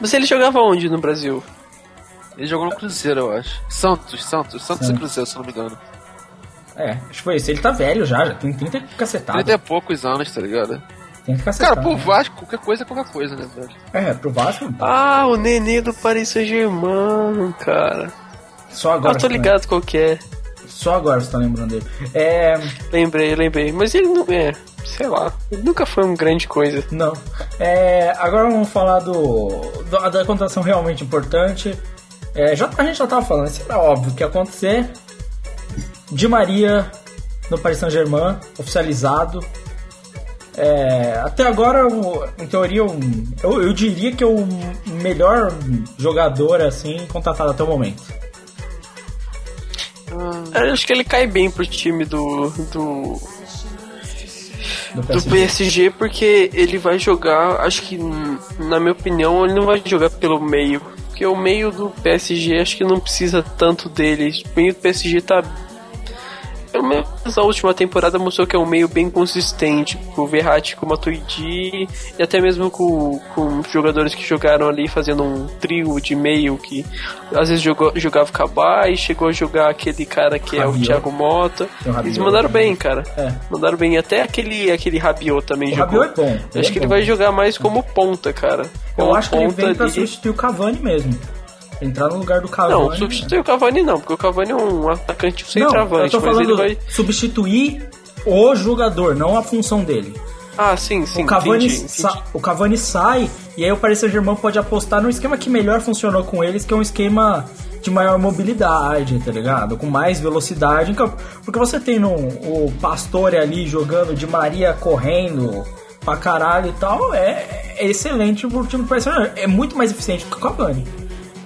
Mas ele jogava onde no Brasil? Ele jogou no Cruzeiro, eu acho. Santos, Santos, Santos e Cruzeiro, se eu não me engano. É, acho que foi isso. Ele tá velho já, já tem 30 cacetadas. 30 e poucos anos, tá ligado? Tem que cacetada. Cara, pro Vasco, qualquer coisa é qualquer coisa, né, velho? É, pro Vasco, Ah, o nenê do Paris Saint-Germain, cara. só agora. Ah, tô ligado qual que é. Só agora você tá lembrando dele. É. Lembrei, lembrei. Mas ele não é, sei lá, ele nunca foi uma grande coisa. Não. É, agora vamos falar do, do- da contratação realmente importante. É, já, a gente já tava falando, isso era óbvio que ia acontecer. Di Maria no Paris Saint-Germain, oficializado. É, até agora, em teoria, eu, eu diria que é o melhor jogador assim contratado até o momento. Eu acho que ele cai bem pro time do, do, Do do PSG. PSG porque ele vai jogar, acho que, na minha opinião, ele não vai jogar pelo meio. Porque o meio do PSG acho que não precisa tanto dele. O meio do PSG tá. Pelo menos a última temporada mostrou que é um meio bem consistente. Com o Verratti, com o Matuidi e até mesmo com, com os jogadores que jogaram ali fazendo um trio de meio que às vezes jogou, jogava Cabai, chegou a jogar aquele cara que é o Rabiot. Thiago Mota. Rabiot Eles mandaram também. bem, cara. É. Mandaram bem. Até aquele, aquele Rabiot também O jogou. Rabiot é bom, ele Acho é que ele bom. vai jogar mais como ponta, cara. Eu Como acho que ele vem pra ali. substituir o Cavani mesmo. Entrar no lugar do Cavani. Não, substituir o Cavani não, porque o Cavani é um atacante Não, centroavante, eu tô mas ele falando vai. substituir o jogador, não a função dele. Ah, sim, sim. o, Cavani entendi, entendi. o Cavani sai e aí o Paris Saint-Germain pode apostar no esquema que melhor funcionou com eles, que é um esquema de maior mobilidade, tá ligado? Com mais velocidade. Porque você tem no, o Pastore ali jogando de Maria correndo pra caralho e tal, é, é excelente pro time do Paris Saint-Germain. É muito mais eficiente que o Cavani.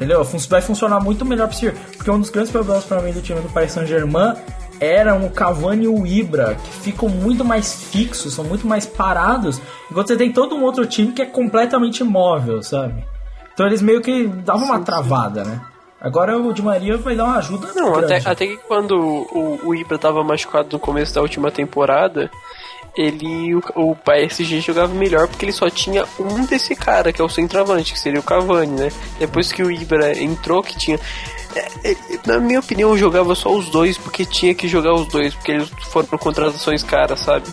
Entendeu? Vai funcionar muito melhor pra você. Porque um dos grandes problemas pra mim do time do Paris Saint-Germain eram o Cavani e o Ibra, que ficam muito mais fixos, são muito mais parados, enquanto você tem todo um outro time que é completamente imóvel, sabe? Então eles meio que davam uma travada, né? Agora o Di Maria vai dar uma ajuda Não, até, até que quando o, o Ibra tava machucado no começo da última temporada, ele o, o PSG jogava melhor porque ele só tinha um desse cara, que é o centroavante, que seria o Cavani, né? Depois que o Ibra entrou, que tinha. é, é, na minha opinião, eu jogava só os dois porque tinha que jogar os dois, porque eles foram contratações caras, sabe?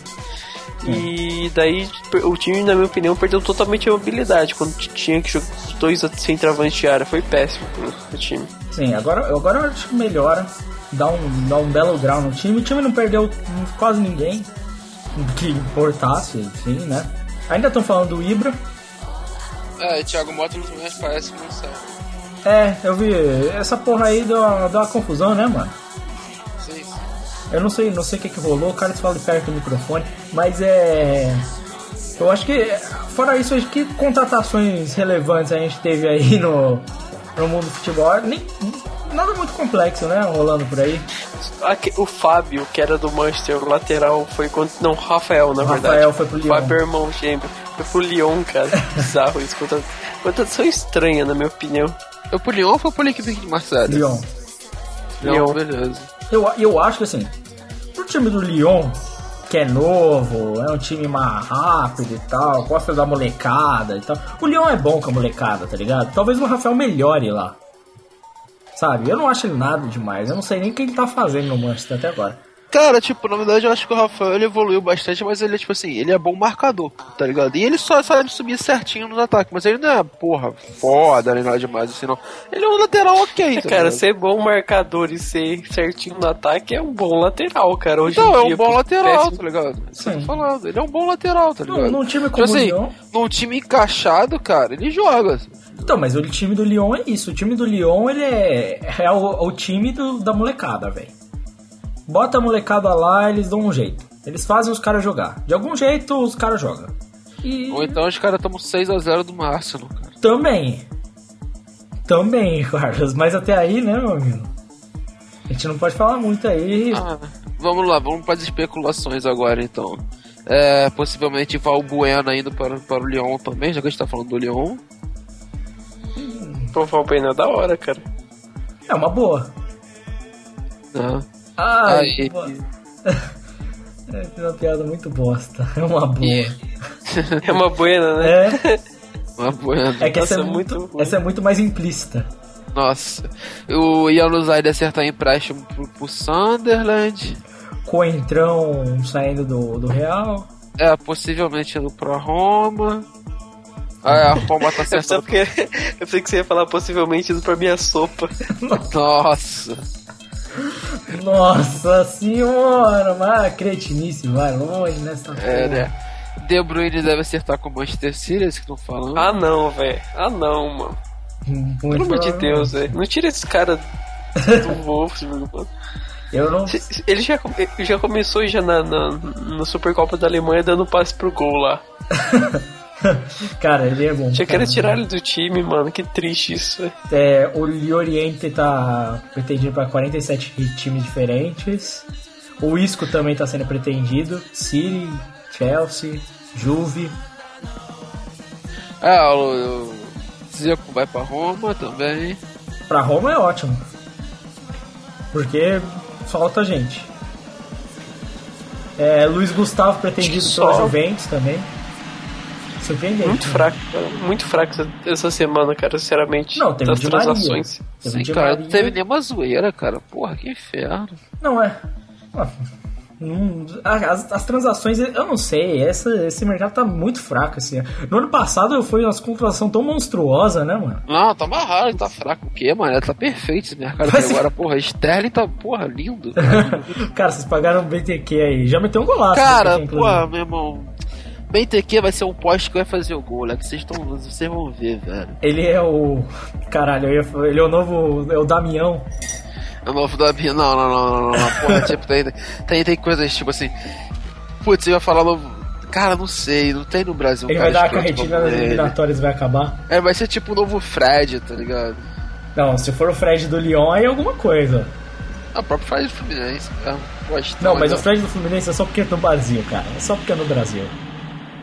E daí o time, na minha opinião, perdeu totalmente a mobilidade quando tinha que jogar os dois centroavantes de área. Foi péssimo pro time. Sim, agora, agora eu acho que melhora. dá um, dá um belo grau no time. O time não perdeu quase ninguém que importasse, assim, né? Ainda estão falando do Ibra. É, Thiago no Fluminense parece que não sabe. É, eu vi. Essa porra aí deu uma, deu uma confusão, né, mano? Sim, sim. Eu não sei, não sei o que, que rolou, o cara fala de perto do microfone, mas é. Eu acho que, fora isso, acho que contratações relevantes a gente teve aí no, no mundo do futebol. Nem, nada muito complexo, né? Rolando por aí. O Fábio, que era do Manchester, o lateral, foi contra. Não, Rafael, na O verdade. Rafael foi pro Lyon. Fábio é irmão gêmeo. Foi pro Lyon, cara. *laughs* Bizarro isso. Contra- Contratação estranha, na minha opinião. Foi pro Lyon ou foi pro equipe de Marcelo? Lyon. Lyon, Lyon. beleza. Eu, eu acho que assim, pro time do Lyon, que é novo, é um time mais rápido e tal, gosta da molecada e tal. O Lyon é bom com a molecada, tá ligado? Talvez o Rafael melhore lá. Sabe? Eu não acho ele nada demais. Eu não sei nem o que ele tá fazendo no Manchester até agora. Cara, tipo, na verdade eu acho que o Rafael ele evoluiu bastante, mas ele é tipo assim, ele é bom marcador, tá ligado? E ele só sabe subir certinho nos ataques, mas ele não é, porra, foda, nem nada demais assim, não. Ele é um lateral ok, tá *laughs* Cara, ligado? ser bom marcador e ser certinho no ataque é um bom lateral, cara. Hoje Então, em é dia, um bom pô, lateral, péssimo. tá ligado? Sim. tô falando. Ele é um bom lateral, tá ligado? num time Tipo como assim, num time encaixado, cara, ele joga. Então, mas o time do Lyon é isso. O time do Lyon, ele é, é o, o time do- da molecada, velho. Bota a molecada lá, eles dão um jeito. Eles fazem os caras jogar. De algum jeito, os caras jogam. E Ou então os caras tomam 6x0 do Arsenal, cara. também. Também, *laughs* Carlos. Mas até aí, né, meu amigo? A gente não pode falar muito aí. Ah, vamos lá, vamos para as especulações agora então. É, possivelmente Valbuena indo para, para o Lyon também, já que a gente tá falando do Lyon. Pô, Valbuena é da hora, cara. É uma boa. Né? Ai, Aí. boa. *laughs* É, fiz uma piada muito bosta. É uma boa. E- *laughs* É uma buena, né? É, *laughs* Valbuena. é que essa é, Nossa, muito, muito essa é muito mais implícita. Nossa. O Januzaj acertar empréstimo pro, pro Sunderland. Coentrão saindo do, do Real. É, possivelmente indo pra Roma. Ah, a *laughs* Roma tá É acertando. porque eu pensei que você ia falar possivelmente indo pra minha sopa. Nossa. Nossa senhora, mas cretinice vai longe nessa É, porra. né? De Bruyne deve acertar com o Manchester City, é isso que estão falando. Ah não, velho. Ah não, mano. Muito Pelo amor de. Deus, velho. Não tira esse cara do *laughs* Wolfsburg, mano. Eu não. Ele já, já começou já na, na, na Supercopa da Alemanha dando passe pro gol lá. *laughs* *laughs* Cara, ele é bom. Já cara. quero tirar ele do time, mano. Que triste isso. É, o Oriente tá pretendido para 47 times diferentes. O Isco também tá sendo pretendido. City, Chelsea, Juve. Ah, o, Zico vai pra Roma também. Pra Roma é ótimo. Porque falta gente. É, Luiz Gustavo pretendido pela Juventus também. Surpreendente. Muito né? fraco, cara. Muito fraco essa, semana, cara, sinceramente. Não, teve das Maria. transações. Teve Sim, o Di cara, Maria. não teve nenhuma zoeira, cara. Porra, que inferno. Não é. Ah, As, as transações, eu não sei, essa, esse mercado tá muito fraco, assim. No ano passado foi uma contratação tão monstruosa, né, mano? Não, tá amarrado, tá fraco o quê, mano? Tá perfeito esse mercado Mas- *laughs* agora, porra. Sterling tá, porra, lindo. Cara, *laughs* Cara, vocês pagaram o BTQ aí. Já meteu um golaço. cara BTQ, porra, meu irmão. BTQ vai ser um poste que vai fazer o gol? Que vocês, tão, vocês vão ver, velho. Ele é o. Caralho, ele é o novo. É o Damião. É o novo da Bia. Não, não, não, não, não. Porra, *laughs* tipo, tem, tem, tem coisas tipo assim. Putz, eu ia falar novo. Cara, não sei, não tem no Brasil um Ele vai dar a como nas eliminatórias e vai acabar. É, vai ser tipo o novo Fred, tá ligado? Não, se for o Fred do Lyon, aí é alguma coisa. Ah, o próprio Fred do Fluminense, cara. Gosto, Não, mas né? o Fred do Fluminense é só porque é no Brasil, cara. É só porque é no Brasil.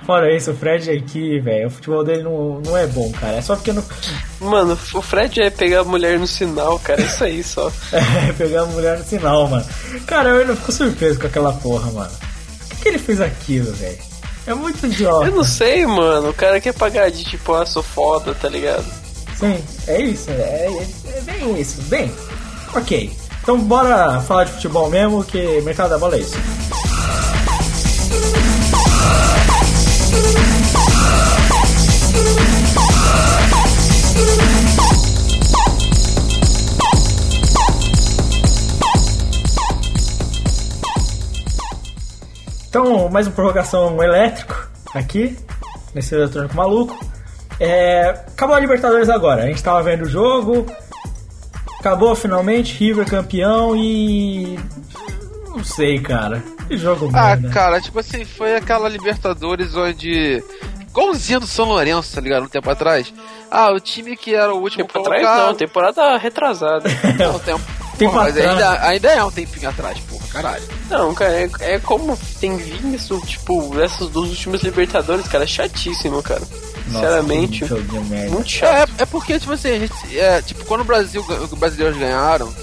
Fora isso, o Fred aqui, velho, o futebol dele não, não é bom, cara. É só porque no. Mano, o Fred é pegar a mulher no sinal, cara. Isso aí só. *laughs* É, pegar a mulher no sinal, mano. Cara, eu ainda fico surpreso com aquela porra, mano. Por que, que ele fez aquilo, velho? É muito idiota. Eu não sei, mano. O cara quer pagar de tipo, ah, sou foda, tá ligado? Sim, é isso. É, é, é bem isso. Bem, ok. Então bora falar de futebol mesmo, que mercado da bola é isso. Então, mais uma prorrogação elétrico aqui, nesse eletrônico maluco. É, acabou a Libertadores agora, a gente tava vendo o jogo, acabou finalmente, River campeão e. Não sei, cara. Que jogo Ah, merda. cara, tipo assim, foi aquela Libertadores onde Igualzinho do São Lourenço, tá ligado? Um tempo atrás. Ah, o time que era o último Tempo atrás colocado. não, temporada retrasada. *laughs* Não, tempo. Tempo Porra, mas atrás. ainda, ainda é um tempinho atrás, porra, caralho. Não, cara, é, é como tem vindo isso, tipo, essas duas últimas Libertadores, cara, é chatíssimo, cara. Nossa, Sinceramente, merda. muito chato. É, é porque, tipo assim, a gente, é, tipo, quando o Brasil, os brasileiros ganharam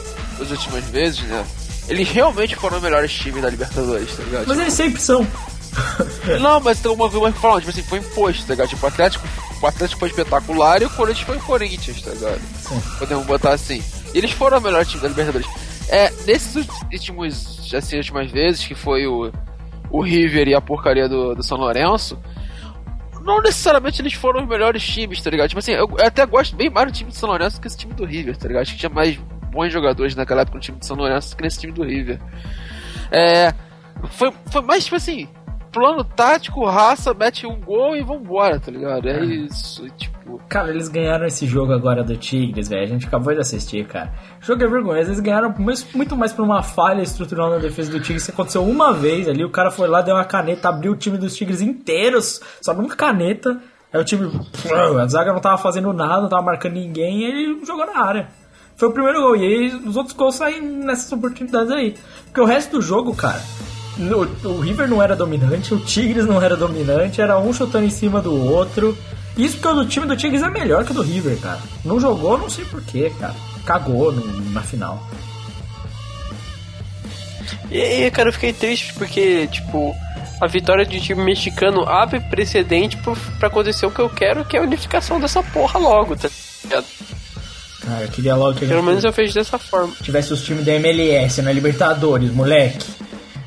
as últimas vezes, né? Eles realmente foram os melhores times da Libertadores, tá ligado? Mas eles sempre são. *laughs* Não, mas tem uma coisa falando, tipo assim, foi imposto, tá ligado? Tipo, o Atlético, o Atlético foi espetacular e o Corinthians foi o Corinthians, tá ligado? Sim. Podemos botar assim. E eles foram o melhor time da Libertadores. É, nesses últimos, assim, últimas vezes, que foi o, o River e a porcaria do, do São Lourenço, não necessariamente eles foram os melhores times, tá ligado? Tipo assim, eu, eu até gosto bem mais do time do São Lourenço que esse time do River, tá ligado? Acho que tinha mais bons jogadores naquela época no time do São Lourenço que nesse time do River. É. Foi, foi mais tipo assim, plano tático, raça, mete um gol e vambora, tá ligado? É isso, tipo. Cara, eles ganharam esse jogo agora do Tigres, velho. A gente acabou de assistir, cara. O jogo é vergonhoso. Eles ganharam muito mais por uma falha estrutural na defesa do Tigres. Isso aconteceu uma vez ali. O cara foi lá, deu uma caneta, abriu o time dos Tigres inteiros. Só numa caneta. Aí o time. A zaga não tava fazendo nada, não tava marcando ninguém. E ele jogou na área. Foi o primeiro gol. E aí os outros gols saem nessas oportunidades aí. Porque o resto do jogo, cara. No- o River não era dominante, o Tigres não era dominante, era um chutando em cima do outro. Isso porque o time do Tigres é melhor que o do River, cara. Não jogou, não sei porquê, cara. Cagou no- na final. E aí, cara, eu fiquei triste porque, tipo, a vitória de um time mexicano abre precedente pro, pra acontecer o que eu quero, que é a unificação dessa porra logo, tá ligado? Cara, eu queria logo que a Pelo menos eu vejo dessa forma. tivesse os times da MLS na Libertadores, moleque.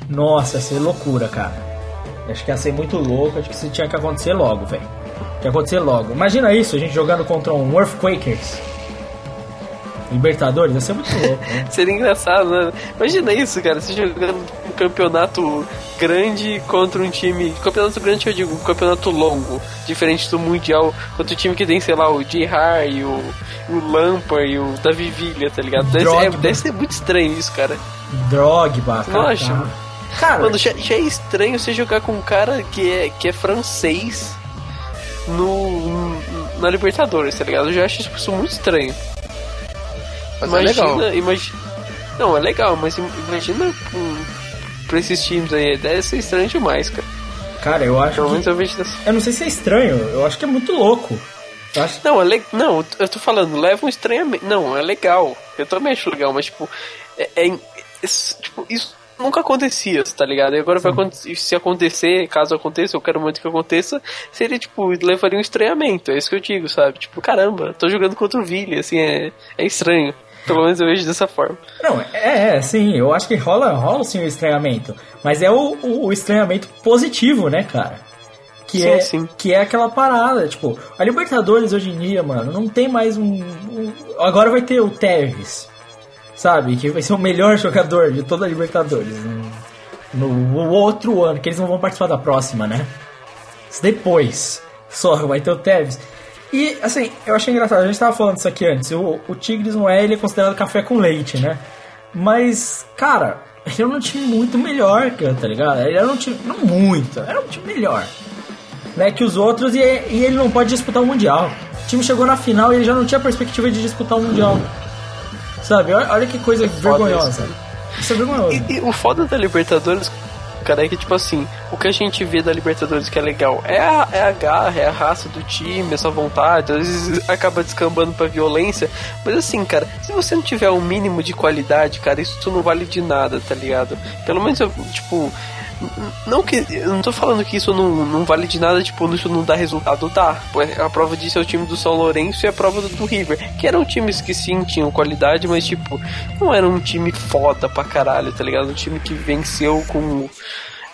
Nossa, ia ser loucura, cara. Acho que ia ser muito louco, acho que isso tinha que acontecer logo, velho. Tinha que acontecer logo. Imagina isso, a gente jogando contra um Earthquakers. Libertadores, ia ser muito louco, né? *laughs* Seria engraçado, né? Imagina isso, cara, você jogando um campeonato grande contra um time. Campeonato grande, eu digo, um campeonato longo, diferente do Mundial, contra o time que tem, sei lá, o J. Har e o, o Lampard e o Davi Villa, tá ligado? Deve ser, é, deve ser muito estranho isso, cara. Drogba, cara. acha? Cara, Mano, já, já é estranho você jogar com um cara que é, que é francês no, na Libertadores, tá ligado? Eu já acho isso muito estranho. Mas é legal. imagina, imagina. Não, é legal, mas im- imagina um, pra esses times aí, deve ser estranho demais, cara. cara, eu acho Pelo menos que... eu vejo dessa. Eu não sei se é estranho, eu acho que é muito louco. Eu acho... Não, é le... não, eu tô falando, leva um estranhamento. Não, é legal. Eu também acho legal, mas tipo, é, é- é- tipo, isso nunca acontecia, tá ligado? E agora vai acontecer, se acontecer, caso aconteça, eu quero muito que aconteça, seria tipo, levaria um estranhamento, é isso que eu digo, sabe? Tipo, caramba, tô jogando contra o Vili, assim, é, é estranho. Pelo menos eu vejo dessa forma. Não, é, é, sim, eu acho que rola, rola sim o estranhamento. Mas é o, o, o estranhamento positivo, né, cara? Que, Sim, é, sim. que é aquela parada, tipo, a Libertadores hoje em dia, mano, não tem mais um. um- agora vai ter o Tevez, sabe? Que vai ser o melhor *laughs* jogador de toda a Libertadores. No, no outro ano, que eles não vão participar da próxima, né? Depois, só vai ter o Tevez. E, assim, eu achei engraçado, a gente tava falando isso aqui antes. O, o Tigres não é, ele é considerado café com leite, né? Mas, cara, ele era um time muito melhor, tá ligado? Ele era um time, não muito, era um time melhor, né? Que os outros e, e ele não pode disputar o Mundial. O time chegou na final e ele já não tinha perspectiva de disputar o Mundial. Sabe? Olha, que coisa vergonhosa. Isso é vergonhoso. E, e o foda da Libertadores, cara, é que, tipo assim, o que a gente vê da Libertadores que é legal é a, é a garra, é a raça do time, essa vontade, às vezes *laughs* acaba descambando pra violência, mas assim, cara, se você não tiver o mínimo de qualidade, cara, isso não vale de nada, tá ligado? Pelo menos, eu, tipo. Não que. Eu não tô falando que isso não, não vale de nada, tipo, isso não dá resultado, dá. Pô, A prova disso é o time do São Lourenço e a prova do, do River. Que eram times que sim tinham qualidade, mas tipo, não era um time foda pra caralho, tá ligado? Um time que venceu com.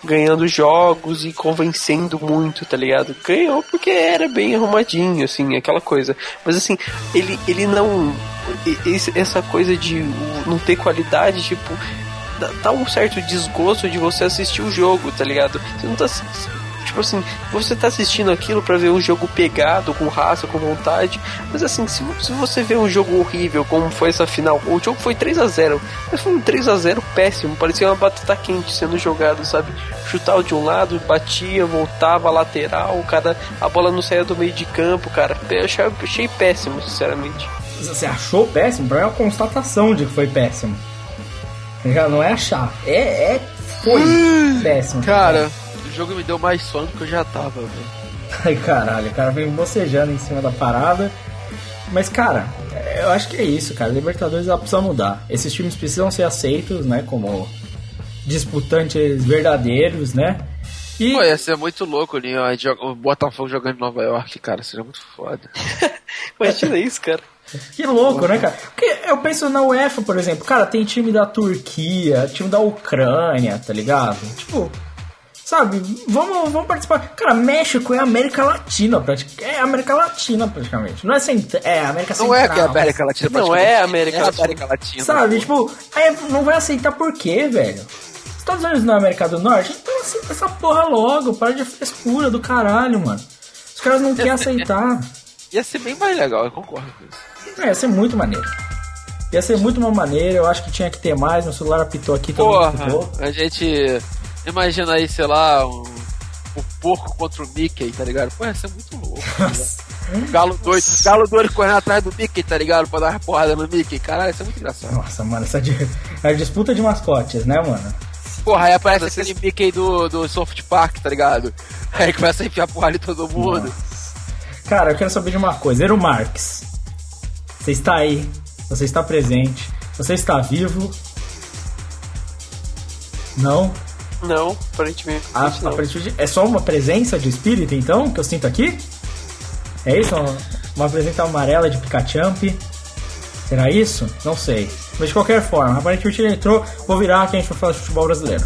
ganhando jogos e convencendo muito, tá ligado? Ganhou porque era bem arrumadinho, assim, aquela coisa. Mas assim, ele, ele não. Essa coisa de não ter qualidade, tipo. Dá, dá um certo desgosto de você assistir o jogo, tá ligado? Você não tá. Tipo assim, você tá assistindo aquilo pra ver um jogo pegado, com raça, com vontade. Mas assim, se, se você vê um jogo horrível, como foi essa final, o jogo foi 3 a 0 mas foi um 3 a 0 péssimo, parecia uma batata quente sendo jogado, sabe? Chutava de um lado, batia, voltava, lateral, cara, a bola não saía do meio de campo, cara. Eu achei, achei péssimo, sinceramente. Você achou péssimo? Pra mim é uma constatação de que foi péssimo. Já não é achar. É, é foi péssimo. Cara, o jogo me deu mais sono do que eu já tava, velho. Ai, caralho, o cara vem bocejando em cima da parada. Mas, cara, eu acho que é isso, cara. Libertadores ela precisa mudar. Esses times precisam ser aceitos, né? Como disputantes verdadeiros, né? E, Pô, ia ser muito louco ali, ó, o Botafogo jogando em Nova York, cara, seria muito foda. *laughs* Imagina isso, cara. Que louco, né, cara? Porque eu penso na UEFA, por exemplo. Cara, tem time da Turquia, time da Ucrânia, tá ligado? Tipo, sabe? Vamos, vamos participar. Cara, México é América Latina, praticamente. É América Latina, praticamente. Não é, cent... é América Não é que é Central. América Latina, Não praticamente. é América é Latina. América Latina. Sabe, tipo, aí não vai aceitar por quê, velho? Estados Unidos não é América do Norte? Então aceita essa porra logo, para de frescura do caralho, mano. Os caras não querem aceitar. *laughs* Ia ser bem mais legal, eu concordo com isso. É, ia ser muito maneiro. Ia ser muito uma maneira, eu acho que tinha que ter mais. Meu celular apitou aqui, todo mundo Porra, apitou. a gente imagina aí, sei lá, um, o porco contra o Mickey, tá ligado? Pô, ia ser muito louco. tá? Um galo doido, um galo doido correndo atrás do Mickey, tá ligado? Pra dar uma porrada no Mickey. Caralho, isso é muito engraçado. Nossa, mano, essa di- é a disputa de mascotes, né, mano? Porra, aí aparece aquele Mickey do, do Soft Park, tá ligado? Aí começa a enfiar porrada em todo mundo. Cara, eu quero saber de uma coisa. Ero Marx, você está aí, você está presente, você está vivo? Não? Não, aparentemente Ah, não. aparentemente é só uma presença de espírito, então, que eu sinto aqui? É isso? Uma, uma presença amarela de Picachamp? Será isso? Não sei. Mas de qualquer forma, aparentemente ele entrou. Vou virar que a gente vai falar de futebol brasileiro.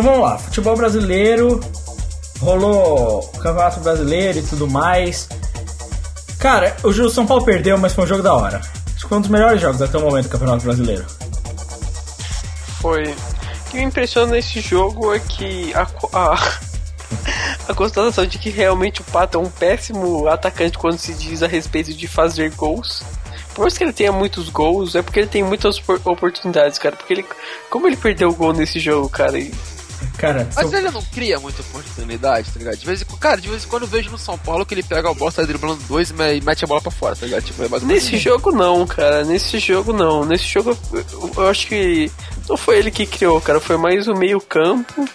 Então vamos lá, futebol brasileiro, rolou o Campeonato Brasileiro e tudo mais. Cara, o São Paulo perdeu, mas foi um jogo da hora. Acho que foi um dos melhores jogos até o momento do Campeonato Brasileiro. Foi. O que me impressiona nesse jogo é que a, a, *laughs* a constatação de que realmente o Pato é um péssimo atacante quando se diz a respeito de fazer gols. Por mais que ele tenha muitos gols, é porque ele tem muitas opor- oportunidades, cara. Porque ele. Como ele perdeu o gol nesse jogo, cara? E, Cara, Mas São- ele não cria muita oportunidade, tá ligado? De vez em quando, cara, de vez em quando eu vejo no São Paulo que ele pega a bola, sai driblando dois e me- mete a bola pra fora, tá ligado? Tipo, é Nesse jogo não, cara. Nesse jogo não. Nesse jogo eu, eu acho que não foi ele que criou, cara. Foi mais o meio campo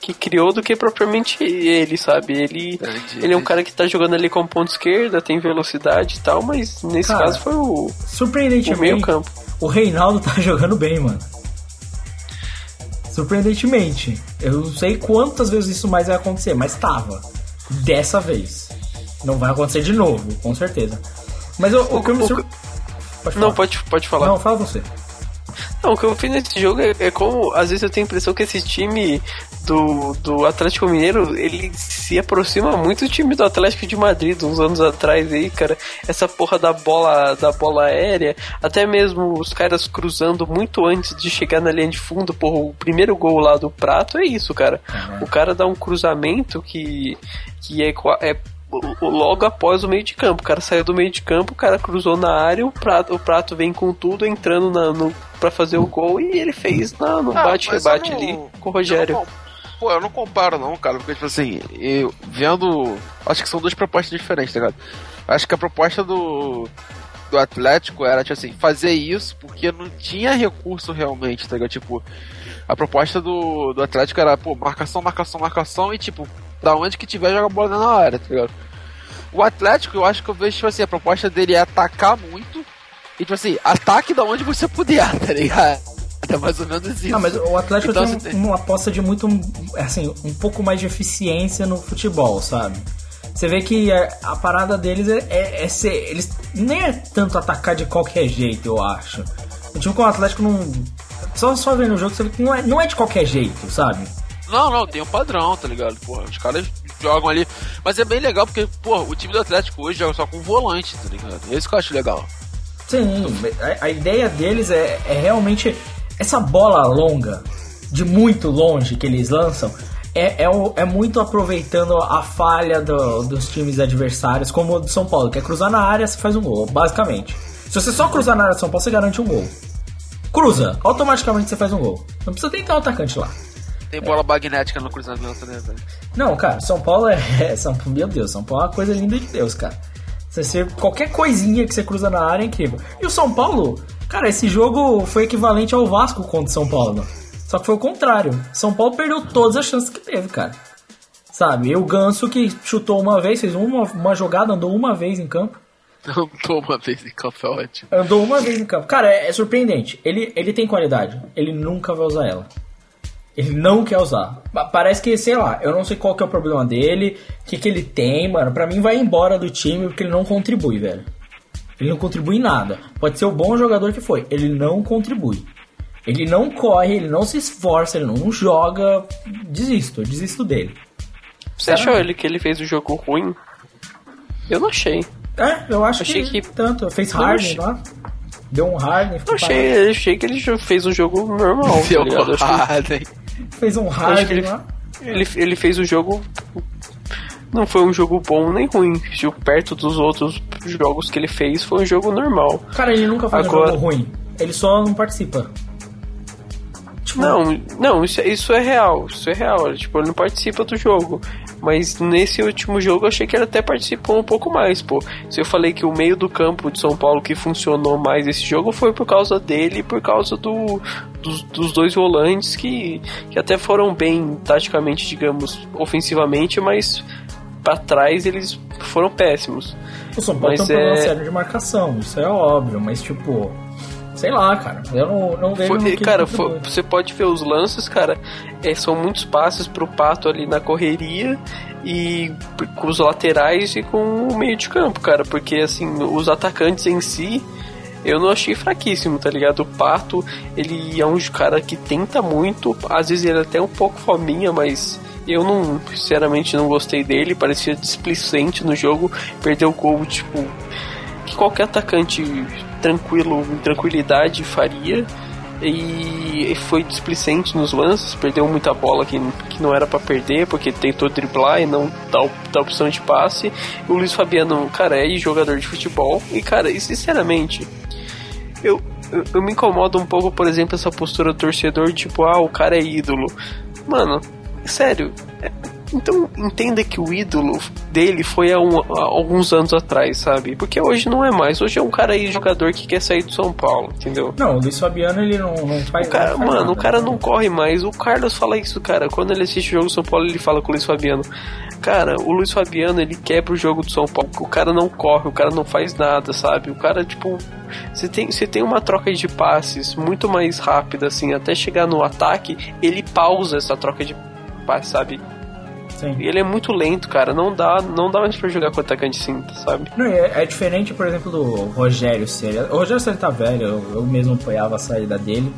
que criou do que propriamente ele, sabe? Ele, Entendi, ele é um cara que tá jogando ali com ponta esquerda, tem velocidade e tal, mas nesse Cara, caso foi o, o meio campo. o Reinaldo tá jogando bem, mano. Surpreendentemente. Eu não sei quantas vezes isso mais vai acontecer, mas tava. Dessa vez. Não vai acontecer de novo, com certeza. Mas o, o que eu me o- sur... Pode Não, pode, pode falar. Não, fala você. Não, o que eu fiz nesse jogo é, é como, às vezes eu tenho a impressão que esse time do, do Atlético Mineiro, ele se aproxima muito do time do Atlético de Madrid, uns anos atrás aí, cara. Essa porra da bola, da bola aérea, até mesmo os caras cruzando muito antes de chegar na linha de fundo, porra, o primeiro gol lá do Prato é isso, cara. O cara dá um cruzamento que, que é, é logo após o meio de campo. O cara saiu do meio de campo, o cara cruzou na área, o prato, o prato vem com tudo entrando na, no, pra fazer o gol e ele fez na, no Ah, bate-rebate ali não- com o Rogério. Pô, eu não comparo não, cara, porque tipo assim, eu vendo. Acho que são duas propostas diferentes, tá ligado? Acho que a proposta do. Do Atlético era, tipo assim, fazer isso porque não tinha recurso realmente, tá ligado? Tipo, a proposta do, do Atlético era, pô, marcação, marcação, marcação e, tipo, da onde que tiver, joga a bola na área, tá ligado? O Atlético, eu acho que eu vejo, tipo assim, a proposta dele é atacar muito e, tipo assim, ataque da onde você puder, *laughs* tá ligado? É mais ou menos isso. Não, mas o Atlético Então, tem um- uma aposta de muito, assim, um pouco mais de eficiência no futebol, sabe? Você vê que a, a parada deles é, é- é ser. Eles nem é tanto atacar de qualquer jeito, eu acho. O time com o Atlético não. Só, só vendo o jogo, você vê que não é, não é de qualquer jeito, sabe? Não, não, tem um padrão, tá ligado? Porra, os caras jogam ali. Mas é bem legal porque, pô, o time do Atlético hoje joga só com volante, tá ligado? É isso que eu acho legal. Sim, a, a ideia deles é, é realmente essa bola longa, de muito longe que eles lançam, é, é, o- é muito aproveitando a falha do- dos times adversários, como o do São Paulo, que é cruzar na área, você faz um gol, basicamente. Se você só cruzar na área do São Paulo, você garante um gol. Cruza, automaticamente você faz um gol. Não precisa tentar o atacante lá. Tem bola magnética no cruzamento, né, velho? Não, cara, São Paulo é. é *laughs* São, meu Deus, São Paulo é uma coisa linda de Deus, cara. Você- qualquer coisinha que você cruza na área é incrível. E o São Paulo, cara, esse jogo foi equivalente ao Vasco contra o São Paulo. Só que foi o contrário. São Paulo perdeu todas as chances que teve, cara. Sabe? E o Ganso que chutou uma vez, fez uma, uma jogada, andou uma vez em campo. *laughs* Tô uma vez em campo, é ótimo. Andou uma vez em campo. Cara, é, é surpreendente. Ele, ele tem qualidade. Ele nunca vai usar ela. Ele não quer usar. Pa- Parece que, sei lá, eu não sei qual que é o problema dele, o que, que ele tem, mano. Pra mim vai embora do time porque ele não contribui, velho. Ele não contribui em nada. Pode ser o bom jogador que foi. Ele não contribui. Ele não corre, ele não se esforça, ele não joga. Desisto, eu desisto dele. Você achou ele que ele fez o jogo ruim? Eu não achei. É, eu acho Achei que, que- tanto. Fez Harden lá. Deu um Harden. Eu ficou achei, eu achei que ele fez um jogo normal, *laughs* tá Deu acho que Harden. Fez um Harden ele, lá. ele, ele fez o jogo. Não foi um jogo bom nem ruim. Tipo, Perto dos outros jogos que ele fez, foi um jogo normal. Cara, ele nunca faz Agora- um jogo ruim. Ele só não participa. Tipo, Não, não, isso, é- isso é real. Isso é real. Tipo, ele não participa do jogo. Mas nesse último jogo eu achei que ele até participou um pouco mais, pô. Se eu falei que o meio do campo de São Paulo que funcionou mais esse jogo foi por causa dele e por causa do, dos, dos dois volantes que, que até foram bem taticamente, digamos, ofensivamente, mas pra trás eles foram péssimos. o São Paulo mas tem um problema é- sério de marcação, isso é óbvio, mas tipo. Sei lá, cara. Eu não, não vejo. Foi- cara, foi- você pode ver os lances, cara. é, são muitos passes pro Pato ali na correria e com os laterais e com o meio de campo, cara. Porque assim, os atacantes em si. Eu não achei fraquíssimo, tá ligado? O Pato, ele é um cara que tenta muito, às vezes ele é até um pouco fominha, mas eu não, sinceramente, não gostei dele, parecia displicente no jogo, perdeu o gol, tipo, que qualquer atacante tranquilo, em tranquilidade faria. E foi displicente nos lances, perdeu muita bola que, que não era pra perder, porque tentou driblar e não dar, dar opção de passe. O Luiz Fabiano, cara, é jogador de futebol. E, cara, e sinceramente, eu, eu me incomodo um pouco, por exemplo, essa postura do torcedor, tipo, ah, o cara é ídolo. Mano, sério, é- então entenda que o ídolo dele foi há, um- há alguns anos atrás, sabe? Porque hoje não é mais. Hoje é um cara aí, jogador que quer sair do São Paulo, entendeu? Não, o Luiz Fabiano ele não, não faz. O cara, não faz mano, nada. o cara não corre mais. O Carlos fala isso, cara. Quando ele assiste o jogo do São Paulo, ele fala com o Luiz Fabiano. Cara, o Luiz Fabiano, ele quebra o jogo do São Paulo. O cara não corre, o cara não faz nada, sabe? O cara, tipo, você tem, você tem uma troca de passes muito mais rápida, assim, até chegar no ataque, ele pausa essa troca de sabe? Sim. E ele é muito lento, cara. Não dá, não dá mais pra jogar com atacante assim, sabe? Não, é, é diferente, por exemplo, do Rogério Ceni. O Rogério Ceni tá velho, eu, eu mesmo apoiava a saída dele.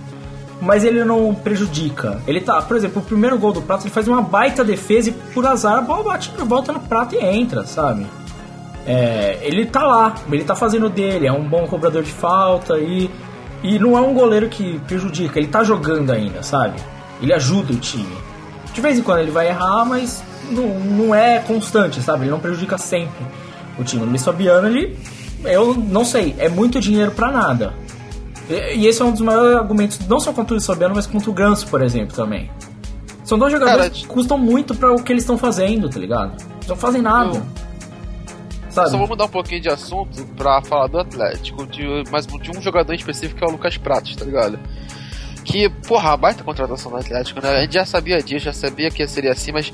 Mas ele não prejudica. Ele tá, por exemplo, o primeiro gol do Prato, ele faz uma baita defesa e por azar a bola bate, volta no prato e entra, sabe? É, ele tá lá, ele tá fazendo dele, é um bom cobrador de falta e, e não é um goleiro que prejudica, ele tá jogando ainda, sabe? Ele ajuda o time. De vez em quando ele vai errar, mas não, não é constante, sabe? Ele não prejudica sempre o time. O Luiz Fabiano, ele. Eu não sei, é muito dinheiro pra nada. E, e esse é um dos maiores argumentos, não só contra o Luiz Fabiano, mas contra o Ganso, por exemplo, também. São dois jogadores Cara, que custam muito pra o que eles estão fazendo, tá ligado? Eles não fazem nada. Eu- Sabe? Só vou mudar um pouquinho de assunto pra falar do Atlético, de, mas de um jogador em específico que é o Lucas Pratos, tá ligado? Que, porra, a baita contratação do Atlético, né? A gente já sabia disso, já sabia que seria assim, mas,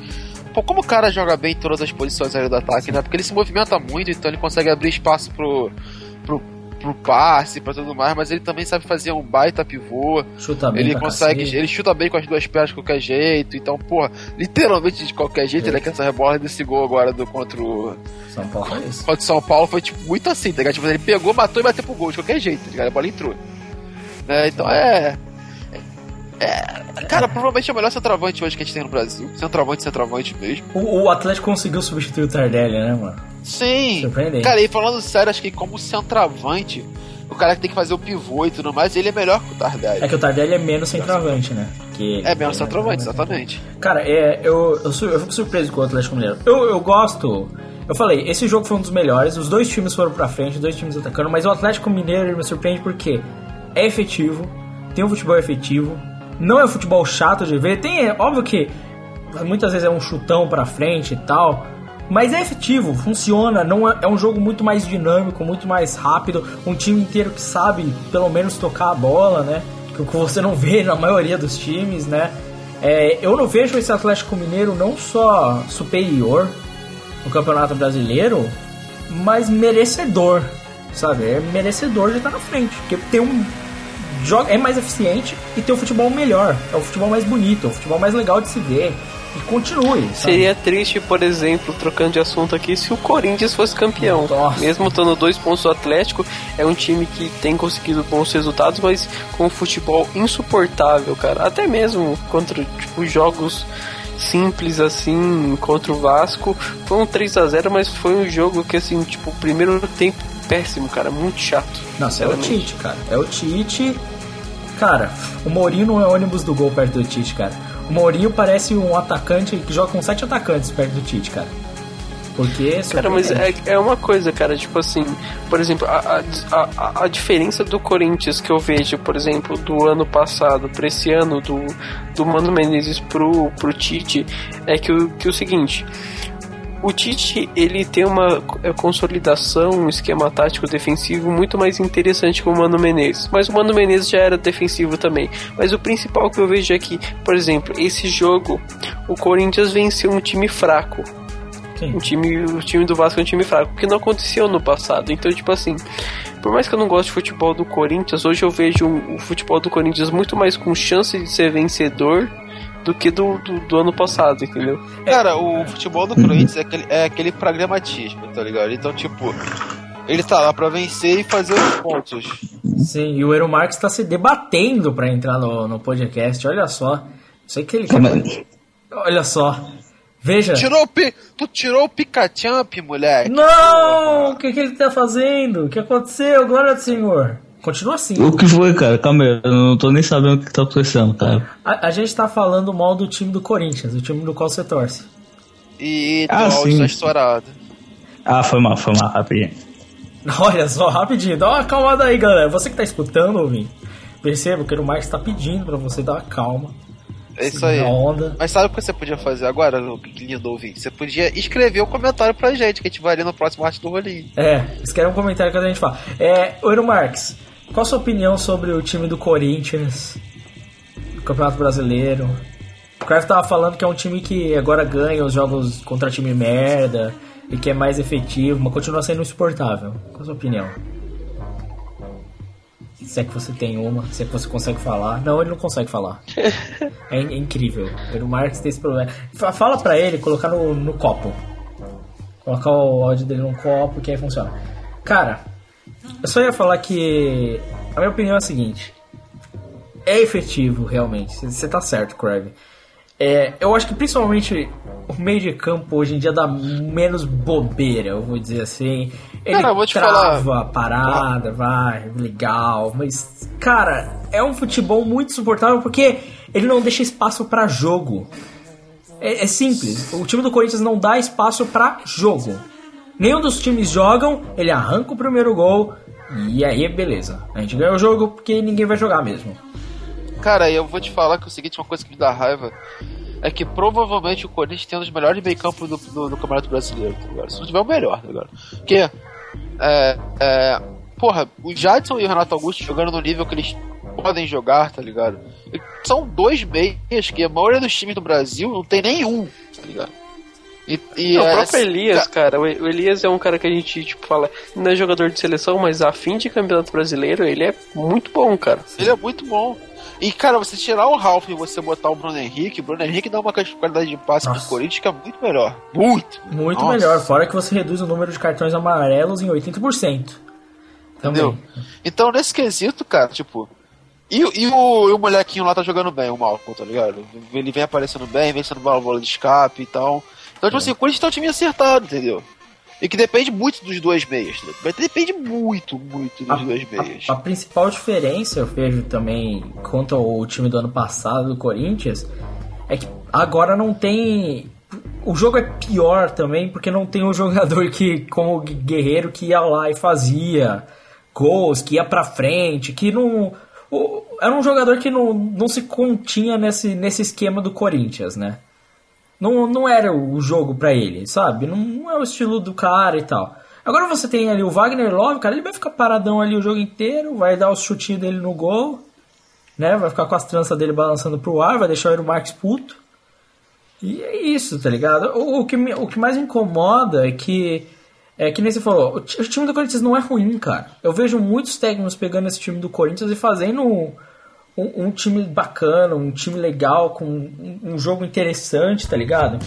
pô, como o cara joga bem em todas as posições ali do ataque, né? Porque ele se movimenta muito, então ele consegue abrir espaço pro, pro, pro passe, pra tudo mais, mas ele também sabe fazer um baita pivô. Chuta bem Ele consegue, cacete. ele chuta bem com as duas pernas de qualquer jeito. Então, porra, literalmente de qualquer jeito, ele é que essa rebola desse gol agora do contra o, São Paulo é isso. contra o São Paulo foi tipo muito assim, tá ligado? Tipo, ele pegou, matou e bateu pro gol de qualquer jeito, tá ligado? A bola entrou. Né? Então é. É, cara, provavelmente é o melhor centroavante hoje que a gente tem no Brasil. Centroavante, centroavante mesmo. O, o Atlético conseguiu substituir o Tardelli, né, mano? Sim. Surpreendente. Cara, e falando sério, acho que como centroavante, o cara que tem que fazer o pivô e tudo mais, ele é melhor que o Tardelli. É que o Tardelli é menos centroavante, né? Que É menos centroavante, exatamente. Cara, é, eu, eu, eu fico surpreso com o Atlético Mineiro. Eu, eu gosto. Eu falei, esse jogo foi um dos melhores. Os dois times foram pra frente, os dois times atacando. Mas o Atlético Mineiro me surpreende porque é efetivo, tem um futebol efetivo, não é um futebol chato de ver. Tem, é óbvio que muitas vezes é um chutão pra frente e tal. Mas é efetivo, funciona, não é, é um jogo muito mais dinâmico, muito mais rápido, um time inteiro que sabe pelo menos tocar a bola, né? Que você não vê na maioria dos times, né? É, eu não vejo esse Atlético Mineiro não só superior no Campeonato Brasileiro, mas merecedor, sabe? É merecedor de estar na frente, porque tem um joga é mais eficiente e tem um futebol melhor, é o futebol mais bonito, é o futebol mais legal de se ver e continue. sabe? Seria triste, por exemplo, trocando de assunto aqui, se o Corinthians fosse campeão. Nossa. Mesmo estando dois pontos do Atlético, é um time que tem conseguido bons resultados, mas com um futebol insuportável, cara. Até mesmo contra tipo, jogos simples assim, contra o Vasco. Foi um 3 a 0 mas foi um jogo que, assim, tipo, o primeiro tempo péssimo, cara. Muito chato. Nossa, é o. Tite, cara. É o Tite. Cara, o Mourinho não é ônibus do gol perto do Tite, cara. O Mourinho parece um atacante que joga com sete atacantes perto do Tite, cara. Porque. Cara, mas é, é uma coisa, cara, tipo assim, por exemplo, a, a, a, a diferença do Corinthians que eu vejo, por exemplo, do ano passado pra esse ano, do, do Mano Menezes pro, pro Tite, é que o, que o seguinte. O Tite, ele tem uma é, consolidação, um esquema tático defensivo muito mais interessante que o Mano Menezes. Mas o Mano Menezes já era defensivo também. Mas o principal que eu vejo é que, por exemplo, esse jogo, o Corinthians venceu um time fraco. Sim. O time, o time do Vasco é um time fraco, porque não aconteceu no passado. Então, tipo assim, por mais que eu não goste de futebol do Corinthians, hoje eu vejo o futebol do Corinthians muito mais com chance de ser vencedor do que do, do, do ano passado, entendeu? Cara, o futebol do Corinthians é aquele, é aquele pragmatismo, tá ligado? Então, tipo, ele tá lá pra vencer e fazer os pontos. Sim, e o Eero Marques tá se debatendo pra entrar no, no podcast, olha só. Sei que ele quer. Olha só. Veja. Tirou o pi... Tu tirou o Picachamp, moleque. Não! O que, que ele tá fazendo? O que aconteceu? Glória do Senhor. Continua assim. O que foi, cara? Calma aí, eu não tô nem sabendo o que tá acontecendo, cara. A, a gente tá falando mal do time do Corinthians, o time do qual você torce. E Ah, áudio sim. tá estourado. Ah, foi mal, foi mal, rapidinho. *laughs* Olha só, rapidinho, dá uma acalmada aí, galera. Você que tá escutando, ouvinte, perceba que o Marcos tá pedindo pra você dar uma calma. É isso aí. Onda. Mas sabe o que você podia fazer agora, lindo ouvinte? Você podia escrever um comentário pra gente, que a gente vai ler no próximo arte do rolinho. É, querem um comentário que a gente fala. É, Euro Marques, qual a sua opinião sobre o time do Corinthians, do Campeonato Brasileiro? O Kraft tava falando que é um time que agora ganha os jogos contra time merda e que é mais efetivo, mas continua sendo insuportável. Qual a sua opinião? Se é que você tem uma, se é que você consegue falar. Não, ele não consegue falar. *laughs* É, in- é incrível. O Marques tem esse problema. Fa- Fala pra ele colocar no, no copo. Colocar o áudio dele num copo que aí funciona. Cara, eu só ia falar que a minha opinião é a seguinte. É efetivo, realmente. Você tá certo, Craig. É, eu acho que principalmente o meio de campo hoje em dia dá menos bobeira, eu vou dizer assim. Ele Cara, vou te trava a parada, vai, legal. Mas, cara, é um futebol muito suportável porque ele não deixa espaço pra jogo. É, é simples. O time do Corinthians não dá espaço pra jogo. Nenhum dos times jogam, ele arranca o primeiro gol e aí beleza. A gente ganha o jogo porque ninguém vai jogar mesmo. Cara, eu vou te falar que o seguinte, uma coisa que me dá raiva é que provavelmente o Corinthians tem um dos melhores meio campo do, do, do Campeonato Brasileiro, tá? Se não tiver o melhor, tá ligado? Porque, é, é, porra, o Jadson e o Renato Augusto jogando no nível que eles podem jogar, tá ligado? São dois meias que a maioria dos times do Brasil não tem nenhum, tá ligado? E, e Não, o é- próprio Elias, cara, o o Elias é um cara que a gente, tipo, fala, não é jogador de seleção, mas a fim de campeonato brasileiro, ele é muito bom, cara. Ele é muito bom. E, cara, você tirar o Ralph e você botar o Bruno Henrique, o Bruno Henrique dá uma qualidade de passe pro Nossa. Corinthians que é muito melhor. Muito. Muito Nossa. melhor, fora que você reduz o número de cartões amarelos em 80%. Também. Entendeu? Então, nesse quesito, cara, tipo. E, e o, e o molequinho lá tá jogando bem, o Malcolm, tá ligado? Ele vem aparecendo bem, vem sendo válvula de escape e tal. Então, tipo assim, o Corinthians tá um time acertado, entendeu? E que depende muito dos dois meias. tá? Mas depende muito, muito dos dois meias. A, a principal diferença, eu vejo também, quanto ao time do ano passado do Corinthians, é que agora não tem. O jogo é pior também, porque não tem um jogador *laughs* que, como o Guerreiro, que ia lá e fazia gols, que ia pra frente, que não. o- Era um jogador que não, não se continha nesse, nesse esquema do Corinthians, né? Não, não era o jogo pra ele, sabe? Não, não é o estilo do cara e tal. Agora você tem ali o Wagner Love, cara, ele vai ficar paradão ali o jogo inteiro, vai dar os chutinhos dele no gol, né? Vai ficar com as tranças dele balançando pro ar, vai deixar o Eero Marques puto. E é isso, tá ligado? O, o que, me- o que mais me incomoda é que, é que nem você falou, o, o time do Corinthians não é ruim, cara. Eu vejo muitos técnicos pegando esse time do Corinthians e fazendo um, um, time bacana, um time legal, com um, um jogo interessante, tá ligado?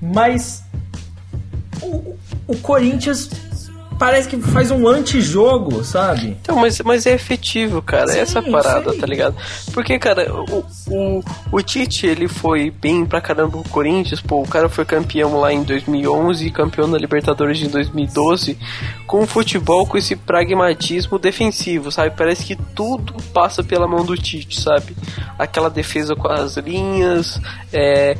Mas o, o Corinthians parece que faz um antijogo, sabe? Então, mas, mas é efetivo, cara. Sim, essa é a parada, tá ligado? Porque, cara, o, o, o Tite, ele foi bem pra caramba o Corinthians. Pô, o cara foi campeão lá em 2011 e campeão da Libertadores em 2012 com futebol com esse pragmatismo defensivo, sabe? Parece que tudo passa pela mão do Tite, sabe? Aquela defesa com as linhas, é,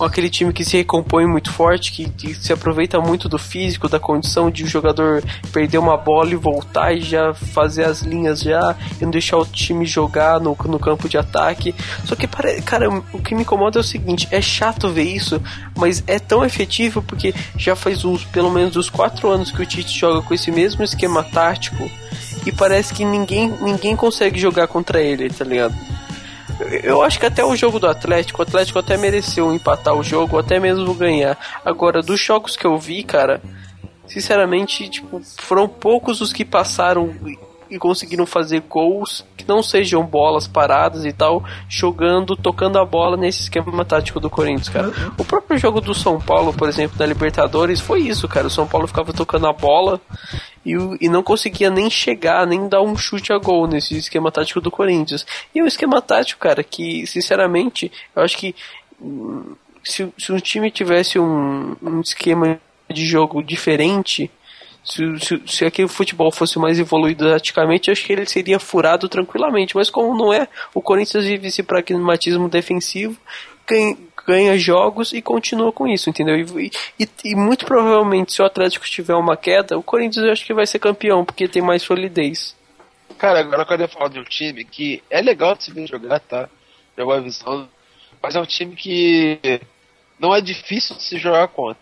aquele time que se recompõe muito forte, que, que se aproveita muito do físico, da condição de o jogador perder uma bola e voltar e já fazer as linhas já e não deixar o time jogar no, no campo de ataque. Só que, cara, o que me incomoda é o seguinte: é chato ver isso, mas é tão efetivo porque já faz uns, pelo menos uns quatro anos que o Tite joga com esse mesmo esquema tático e parece que ninguém, ninguém consegue jogar contra ele, tá ligado? Eu acho que até o jogo do Atlético, o Atlético até mereceu empatar o jogo, até mesmo ganhar. Agora, dos jogos que eu vi, cara, sinceramente, tipo, foram poucos os que passaram e- conseguiram fazer gols que não sejam bolas paradas e tal, jogando, tocando a bola nesse esquema tático do Corinthians, cara. O próprio jogo do São Paulo, por exemplo, da Libertadores, foi isso, cara. O São Paulo ficava tocando a bola e, o- e não conseguia nem chegar, nem dar um chute a gol nesse esquema tático do Corinthians. E é um esquema tático, cara, que, sinceramente, eu acho que hum, se, se um time tivesse um, um esquema de jogo diferente, se, se, se aquele futebol fosse mais evoluído taticamente, eu acho que ele seria furado tranquilamente. Mas como não é, o Corinthians vive esse pragmatismo defensivo, ganha, ganha jogos e continua com isso, entendeu? E, e, e muito provavelmente, se o Atlético tiver uma queda, o Corinthians eu acho que vai ser campeão, porque tem mais solidez. Cara, agora eu quero falar de um time que é legal de se ver jogar, tá? Jogar visão. Mas é um time que não é difícil de se jogar contra.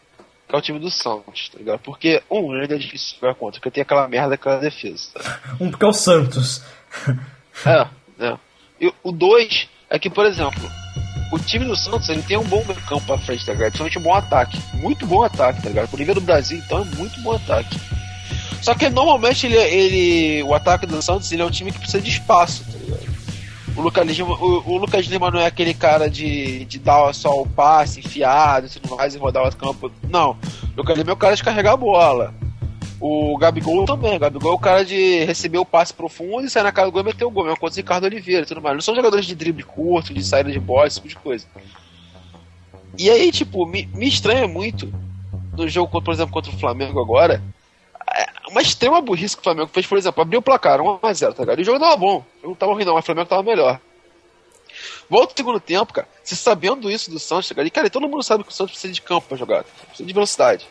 Que é o time do Santos, tá ligado? Porque, um, ainda é difícil jogar contra, porque tem aquela merda, aquela defesa, tá? Um porque é o Santos. É, é. E o dois é que, por exemplo, o time do Santos ele tem um bom campo pra frente, tá ligado? Principalmente um bom ataque. Muito bom ataque, tá ligado? Pro nível do Brasil, então é muito bom ataque. Só que normalmente ele, ele o ataque do Santos ele é um time que precisa de espaço, tá ligado? O Lucas Lima, o, o Lucas Lima não é aquele cara de, de dar só o passe enfiado e tudo mais e rodar o campo. Não. O Lucas Lima é o cara de carregar a bola. O Gabigol também. O Gabigol é o cara de receber o passe profundo e sair na cara do gol e meter o gol. Mesma coisa do Ricardo Oliveira tudo mais. Não são jogadores de drible curto, de saída de bola, esse tipo de coisa. E aí, tipo, me, me estranha muito no jogo, por exemplo, contra o Flamengo agora. É Uma extrema burrice que o Flamengo fez, por exemplo, abriu o placar 1x0, tá ligado? E o jogo tava bom. O jogo tava ruim, não, mas o Flamengo tava melhor. Volta o segundo tempo, cara. Você sabendo isso do Santos, tá ligado? E, cara, todo mundo sabe que o Santos precisa de campo pra jogar. Precisa de velocidade.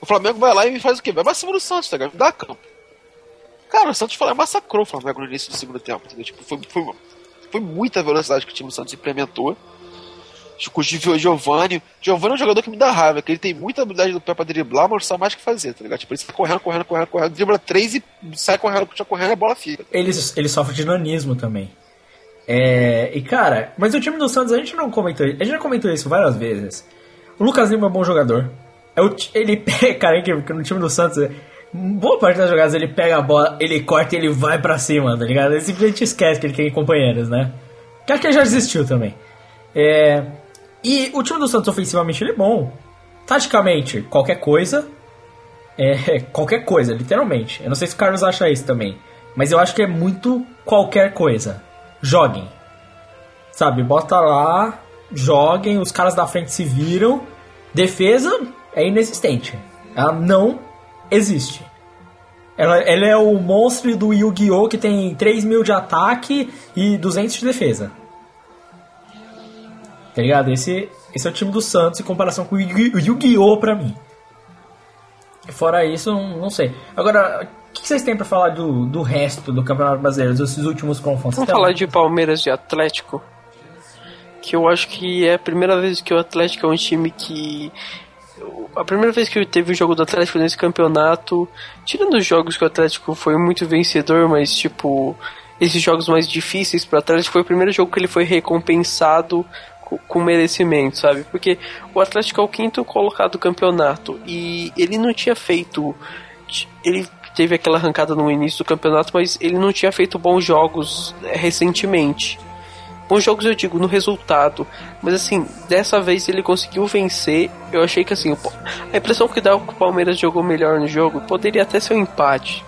O Flamengo vai lá e faz o quê? Vai pra cima do Santos, tá ligado? Dá campo. Cara, o Santos foi, massacrou o Flamengo no início do segundo tempo, entendeu? Tipo, foi, foi, foi muita velocidade que o time do Santos implementou. Com o Gio- Giovanni. Giovanni é um jogador que me dá raiva, que ele tem muita habilidade do pé pra driblar, mas não sabe mais o que fazer, tá ligado? Tipo, ele sai correndo, correndo, correndo, correndo, dribla três e sai correndo, continua correndo e a bola fica. Ele, ele sofre de nanismo também. É, e cara, mas o time do Santos a gente não comentou, a gente já comentou isso várias vezes. O Lucas Lima é um bom jogador. É o ele *laughs* pega, cara, é porque no time do Santos, boa parte das jogadas ele pega a bola, ele corta e ele vai pra cima, tá ligado? Ele simplesmente esquece que ele tem companheiros, né? Que que já desistiu também. É, e o time do Santos ofensivamente ele é bom. Taticamente, qualquer coisa. É, *laughs* qualquer coisa, literalmente. Eu não sei se o Carlos acha isso também. Mas eu acho que é muito qualquer coisa. Joguem. Sabe, bota lá, joguem, os caras da frente se viram. Defesa é inexistente. Ela não existe. Ela, ela é o monstro do Yu-Gi-Oh! que tem 3 mil de ataque e 200 de defesa. Tá ligado? Esse, esse é o time do Santos em comparação com o Yu- o Yu-Gi-Oh! pra mim. Fora isso, não, não sei. Agora, o que vocês têm pra falar do, do resto do Campeonato Brasileiro, desses últimos confrontos? Vamos falar de Palmeiras e Atlético. Que eu acho que é a primeira vez que o Atlético é um time que. A primeira vez que teve o jogo do Atlético nesse campeonato, tirando os jogos que o Atlético foi muito vencedor, mas tipo, esses jogos mais difíceis para o Atlético foi o primeiro jogo que ele foi recompensado co- com merecimento, sabe? Porque o Atlético é o quinto colocado do campeonato e ele não tinha feito. Ele teve aquela arrancada no início do campeonato, mas ele não tinha feito bons jogos eh, recentemente. Bons jogos eu digo no resultado, mas assim, dessa vez ele conseguiu vencer. Eu achei que assim, a impressão que dá é que o Palmeiras jogou melhor no jogo poderia até ser um empate.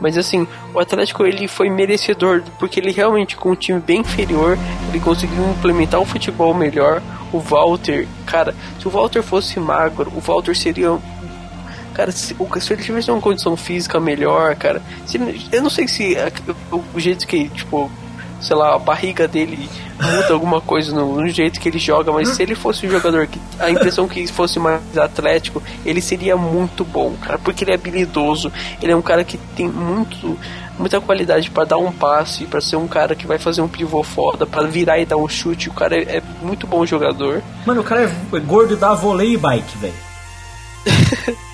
Mas assim, o Atlético ele foi merecedor, porque ele realmente com um time bem inferior, ele conseguiu implementar um futebol melhor. O Walter, cara, se o Walter fosse magro, o Walter seria Cara, se, o- se ele tivesse uma condição física melhor, cara, se eu não sei se o, o jeito que, tipo, sei lá, a barriga dele muda alguma coisa no, no jeito que ele joga, mas se ele fosse um jogador que a impressão que fosse mais atlético, ele seria muito bom, cara, porque ele é habilidoso, ele é um cara que tem muito muita qualidade pra dar um passe, pra ser um cara que vai fazer um pivô foda, pra virar e dar um chute, o cara é, é muito bom jogador. Mano, o cara é gordo da vôlei e bike, velho. *laughs*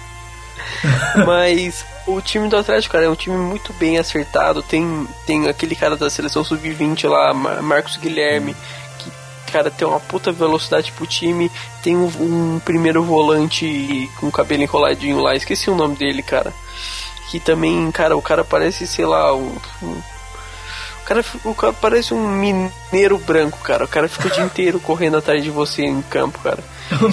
*laughs* Mas o time do Atlético, cara, é um time muito bem acertado. Tem, tem aquele cara da seleção sub-20 lá, Mar- Marcos Guilherme, que, cara, tem uma puta velocidade pro time. Tem um, um primeiro volante com o cabelo enroladinho lá, esqueci o nome dele, cara. Que também, cara, o cara parece, sei lá, um. um- cara, o cara parece um mineiro branco, cara. O cara fica o dia inteiro *laughs* correndo atrás de você em campo, cara.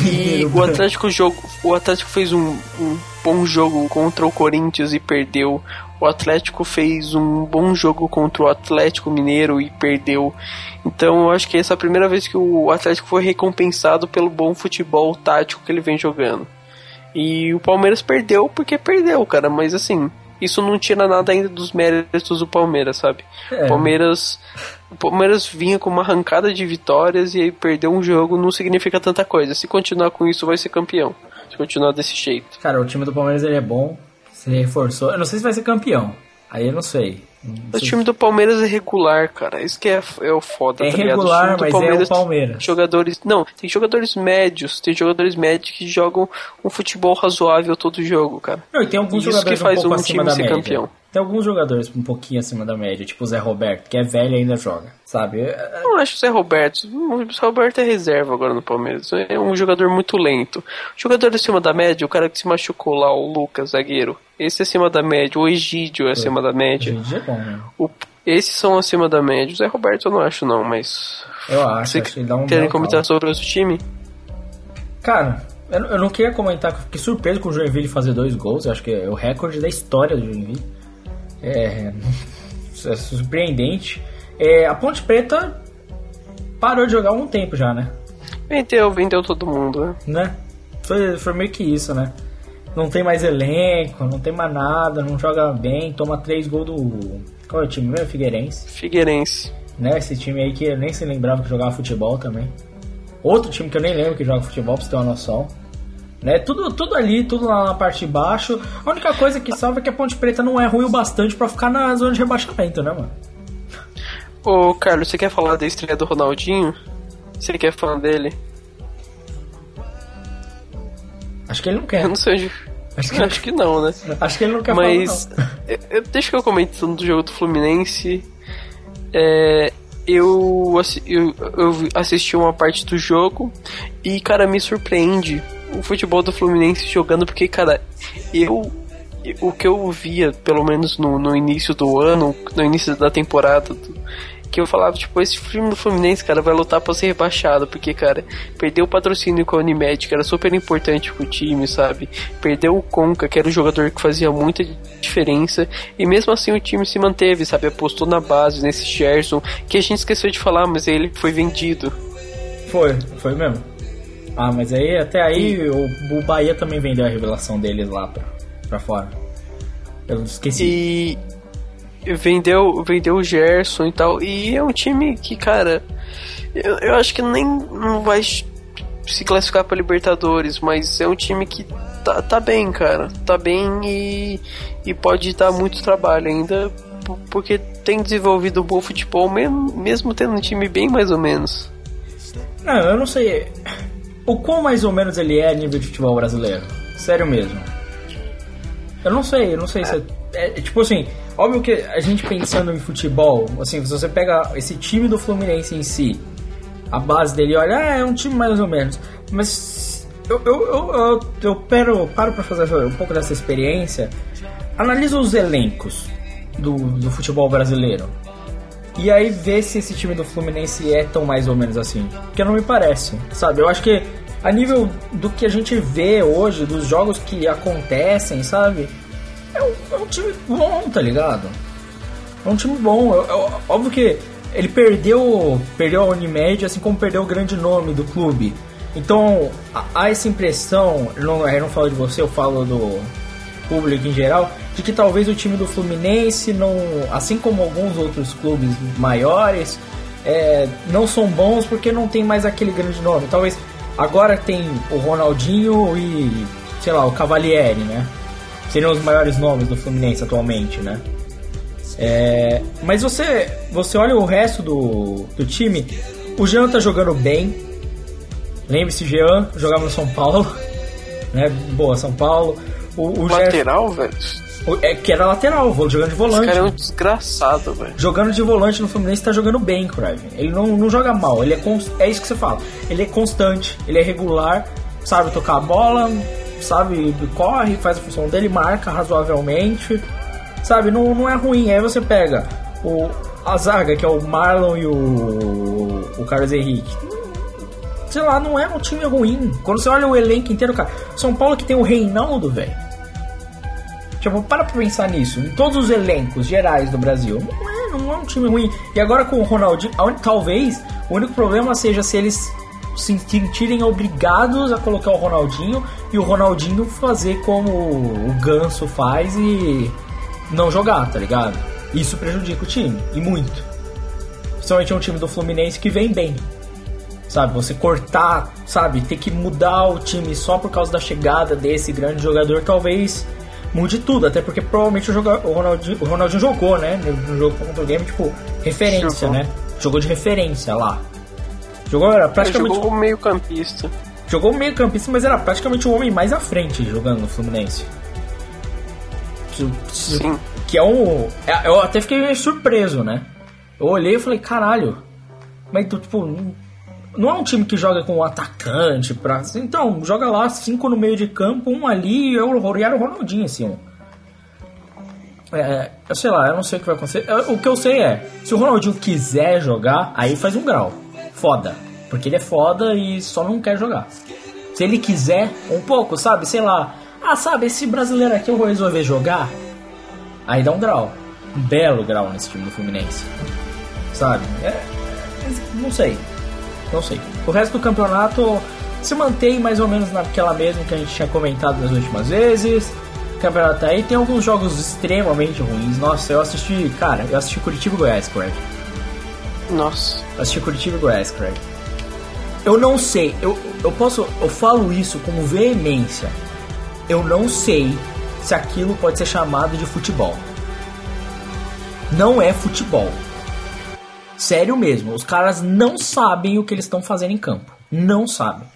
E mineiro o. Atlético jogo, o Atlético fez um, um bom jogo contra o Corinthians e perdeu. O Atlético fez um bom jogo contra o Atlético Mineiro e perdeu. Então eu acho que essa é a primeira vez que o Atlético foi recompensado pelo bom futebol tático que ele vem jogando. E o Palmeiras perdeu porque perdeu, cara, mas assim, isso não tira nada ainda dos méritos do Palmeiras, sabe? É. O Palmeiras o Palmeiras vinha com uma arrancada de vitórias e aí perdeu um jogo não significa tanta coisa. Se continuar com isso, vai ser campeão. Se continuar desse jeito. Cara, o time do Palmeiras ele é bom, se reforçou. Eu não sei se vai ser campeão. Aí eu não sei. Não O time do Palmeiras é regular, cara. Isso que é, é o foda, É tá regular, mas é o Palmeiras. Jogadores. Não, tem jogadores médios. Tem jogadores médios que jogam um futebol razoável todo jogo, cara. Não, e tem alguns Isso jogadores que faz um um time ser média. campeão. Tem alguns jogadores um pouquinho acima da média, tipo o Zé Roberto, que é velho e ainda joga, sabe? Eu não acho o Zé Roberto. O Zé Roberto é reserva agora no Palmeiras. É um jogador muito lento. Jogador acima da média, o cara que se machucou lá, o Lucas, zagueiro. Esse é acima da média. O Egídio é acima da média. Gente, é bom, né? O- esses são acima da média. O Zé Roberto eu não acho, não, mas. Eu acho, Você acho que dá um querem comentar sobre o time? Cara, eu, eu não queria comentar fiquei surpreso com o Joinville fazer dois gols. Eu acho que é o recorde da história do Joinville. É, é surpreendente. É, a Ponte Preta parou de jogar há um tempo já, né? Vendeu, vendeu todo mundo, né? né? Foi, foi meio que isso, né? Não tem mais elenco, não tem mais nada, não joga bem, toma três gols do. Qual é o time mesmo? Figueirense. Figueirense. Né? Esse time aí que eu nem se lembrava que jogava futebol também. Outro time que eu nem lembro que joga futebol, pra você ter uma noção. Né? Tudo, tudo ali, tudo lá na parte de baixo. A única coisa que salva é que a Ponte Preta não é ruim o bastante pra ficar na zona de rebaixamento, né, mano? Ô, Carlos, você quer falar da estreia do Ronaldinho? Você quer falar dele? Acho que ele não quer. Eu não sei onde. Acho que- *laughs* Acho que não, né? Acho que ele não quer Mas falar, não. eu- eu- deixa que eu comente do jogo do Fluminense. É, eu, eu, eu assisti uma parte do jogo e, cara, me surpreende o futebol do Fluminense jogando, porque, cara, eu. O que eu via, pelo menos no, no início do ano, no início da temporada, que eu falava, tipo, esse time do Fluminense, cara, vai lutar pra ser rebaixado, porque, cara, perdeu o patrocínio com a Unimed, que era super importante pro time, sabe? Perdeu o Conca, que era o jogador que fazia muita diferença, e mesmo assim o time se manteve, sabe? Apostou na base, nesse Gerson, que a gente esqueceu de falar, mas ele foi vendido. Foi, foi mesmo. Ah, mas aí até aí o, o Bahia também vendeu a revelação deles lá pra, pra fora. Eu esqueci. E vendeu, vendeu o Gerson e tal. E é um time que, cara, eu, eu acho que nem não vai se classificar para Libertadores, mas é um time que tá, tá bem, cara. Tá bem e, e pode dar muito trabalho ainda, porque tem desenvolvido um bom futebol, mesmo, mesmo tendo um time bem mais ou menos. Não, eu não sei. O quão mais ou menos ele é a nível de futebol brasileiro? Sério mesmo. Eu não sei, eu não sei se. É, é tipo assim, óbvio que a gente pensando em futebol, assim, se você pega esse time do Fluminense em si, a base dele, olha, ah, é um time mais ou menos. Mas eu, eu, eu, eu, eu paro, paro pra fazer um pouco dessa experiência, analiso os elencos do, do futebol brasileiro. E aí ver se esse time do Fluminense é tão mais ou menos assim. Porque não me parece, sabe? Eu acho que a nível do que a gente vê hoje, dos jogos que acontecem, sabe? É um, é um time bom, tá ligado? É um time bom. Eu- eu- óbvio que ele perdeu, perdeu a Unimed, assim como perdeu o grande nome do clube. Então, há- essa impressão, eu não, eu não falo de você, eu falo do público em geral, de que talvez o time do Fluminense, não, assim como alguns outros clubes maiores, é, não são bons porque não tem mais aquele grande nome. Talvez agora tem o Ronaldinho e, sei lá, o Cavalieri, né? Seriam os maiores nomes do Fluminense atualmente, né? É, mas você, você olha o resto do, do time, o Jean tá jogando bem. Lembre-se, Jean jogava no São Paulo, *laughs* né? Boa, São Paulo. O, o Lateral, velho. o- é, que era lateral, jogando de Esse volante. cara é um desgraçado, velho. Jogando de volante no Fluminense tá jogando bem, Crave. Ele não, não joga mal, ele é cons- é isso que você fala. Ele é constante, ele é regular, sabe tocar a bola, sabe, corre, faz a função dele, marca razoavelmente. Sabe, não, não é ruim. Aí você pega o, a zaga, que é o Marlon e o, o Carlos Henrique. Sei lá, não é um time ruim. Quando você olha o elenco inteiro, cara. São Paulo que tem o Reinaldo, velho. Tipo, para pra pensar nisso. Em todos os elencos gerais do Brasil. Não é, não é um time ruim. E agora com o Ronaldinho, talvez o único problema seja se eles se sentirem obrigados a colocar o Ronaldinho e o Ronaldinho fazer como o Ganso faz e não jogar, tá ligado? Isso prejudica o time, e muito. Principalmente é um time do Fluminense que vem bem. Sabe, você cortar, sabe, ter que mudar o time só por causa da chegada desse grande jogador, talvez mude tudo. Até porque provavelmente o, joga- o Ronaldinho, o Ronaldinho jogou, né? No, jogo contra o game, tipo, referência, Jogou. né? Jogou de referência lá. Jogou, era Ele praticamente. jogou como meio campista. Jogou meio campista, mas era praticamente o homem mais à frente jogando no Fluminense. Sim. Que é um. é- Eu até fiquei surpreso, né? Eu olhei e falei, caralho. Mas tipo. Não, é um time que joga com um atacante pra. Então, joga lá cinco no meio de campo, um ali eu- e era o Ronaldinho, assim. É, eu sei lá, eu não sei o que vai acontecer. Eu- O que eu sei é, se o Ronaldinho quiser jogar, aí faz um grau. Foda. Porque ele é foda e só não quer jogar. Se ele quiser, um pouco, sabe? Sei lá. Ah, sabe, esse brasileiro aqui eu vou resolver jogar. Aí dá um grau. Um belo grau nesse time do Fluminense. Sabe? É, não sei. Não sei. O resto do campeonato se mantém mais ou menos naquela mesma que a gente tinha comentado nas últimas vezes. O campeonato tá aí tem alguns jogos extremamente ruins. Nossa, eu assisti, cara, eu assisti Curitiba e Goiás, Craig. Nossa. Eu assisti Curitiba e Goiás, Craig. Eu não sei, eu, eu posso, eu falo isso com veemência. Eu não sei se aquilo pode ser chamado de futebol. Não é futebol. Sério mesmo, os caras não sabem o que eles estão fazendo em campo. Não sabem.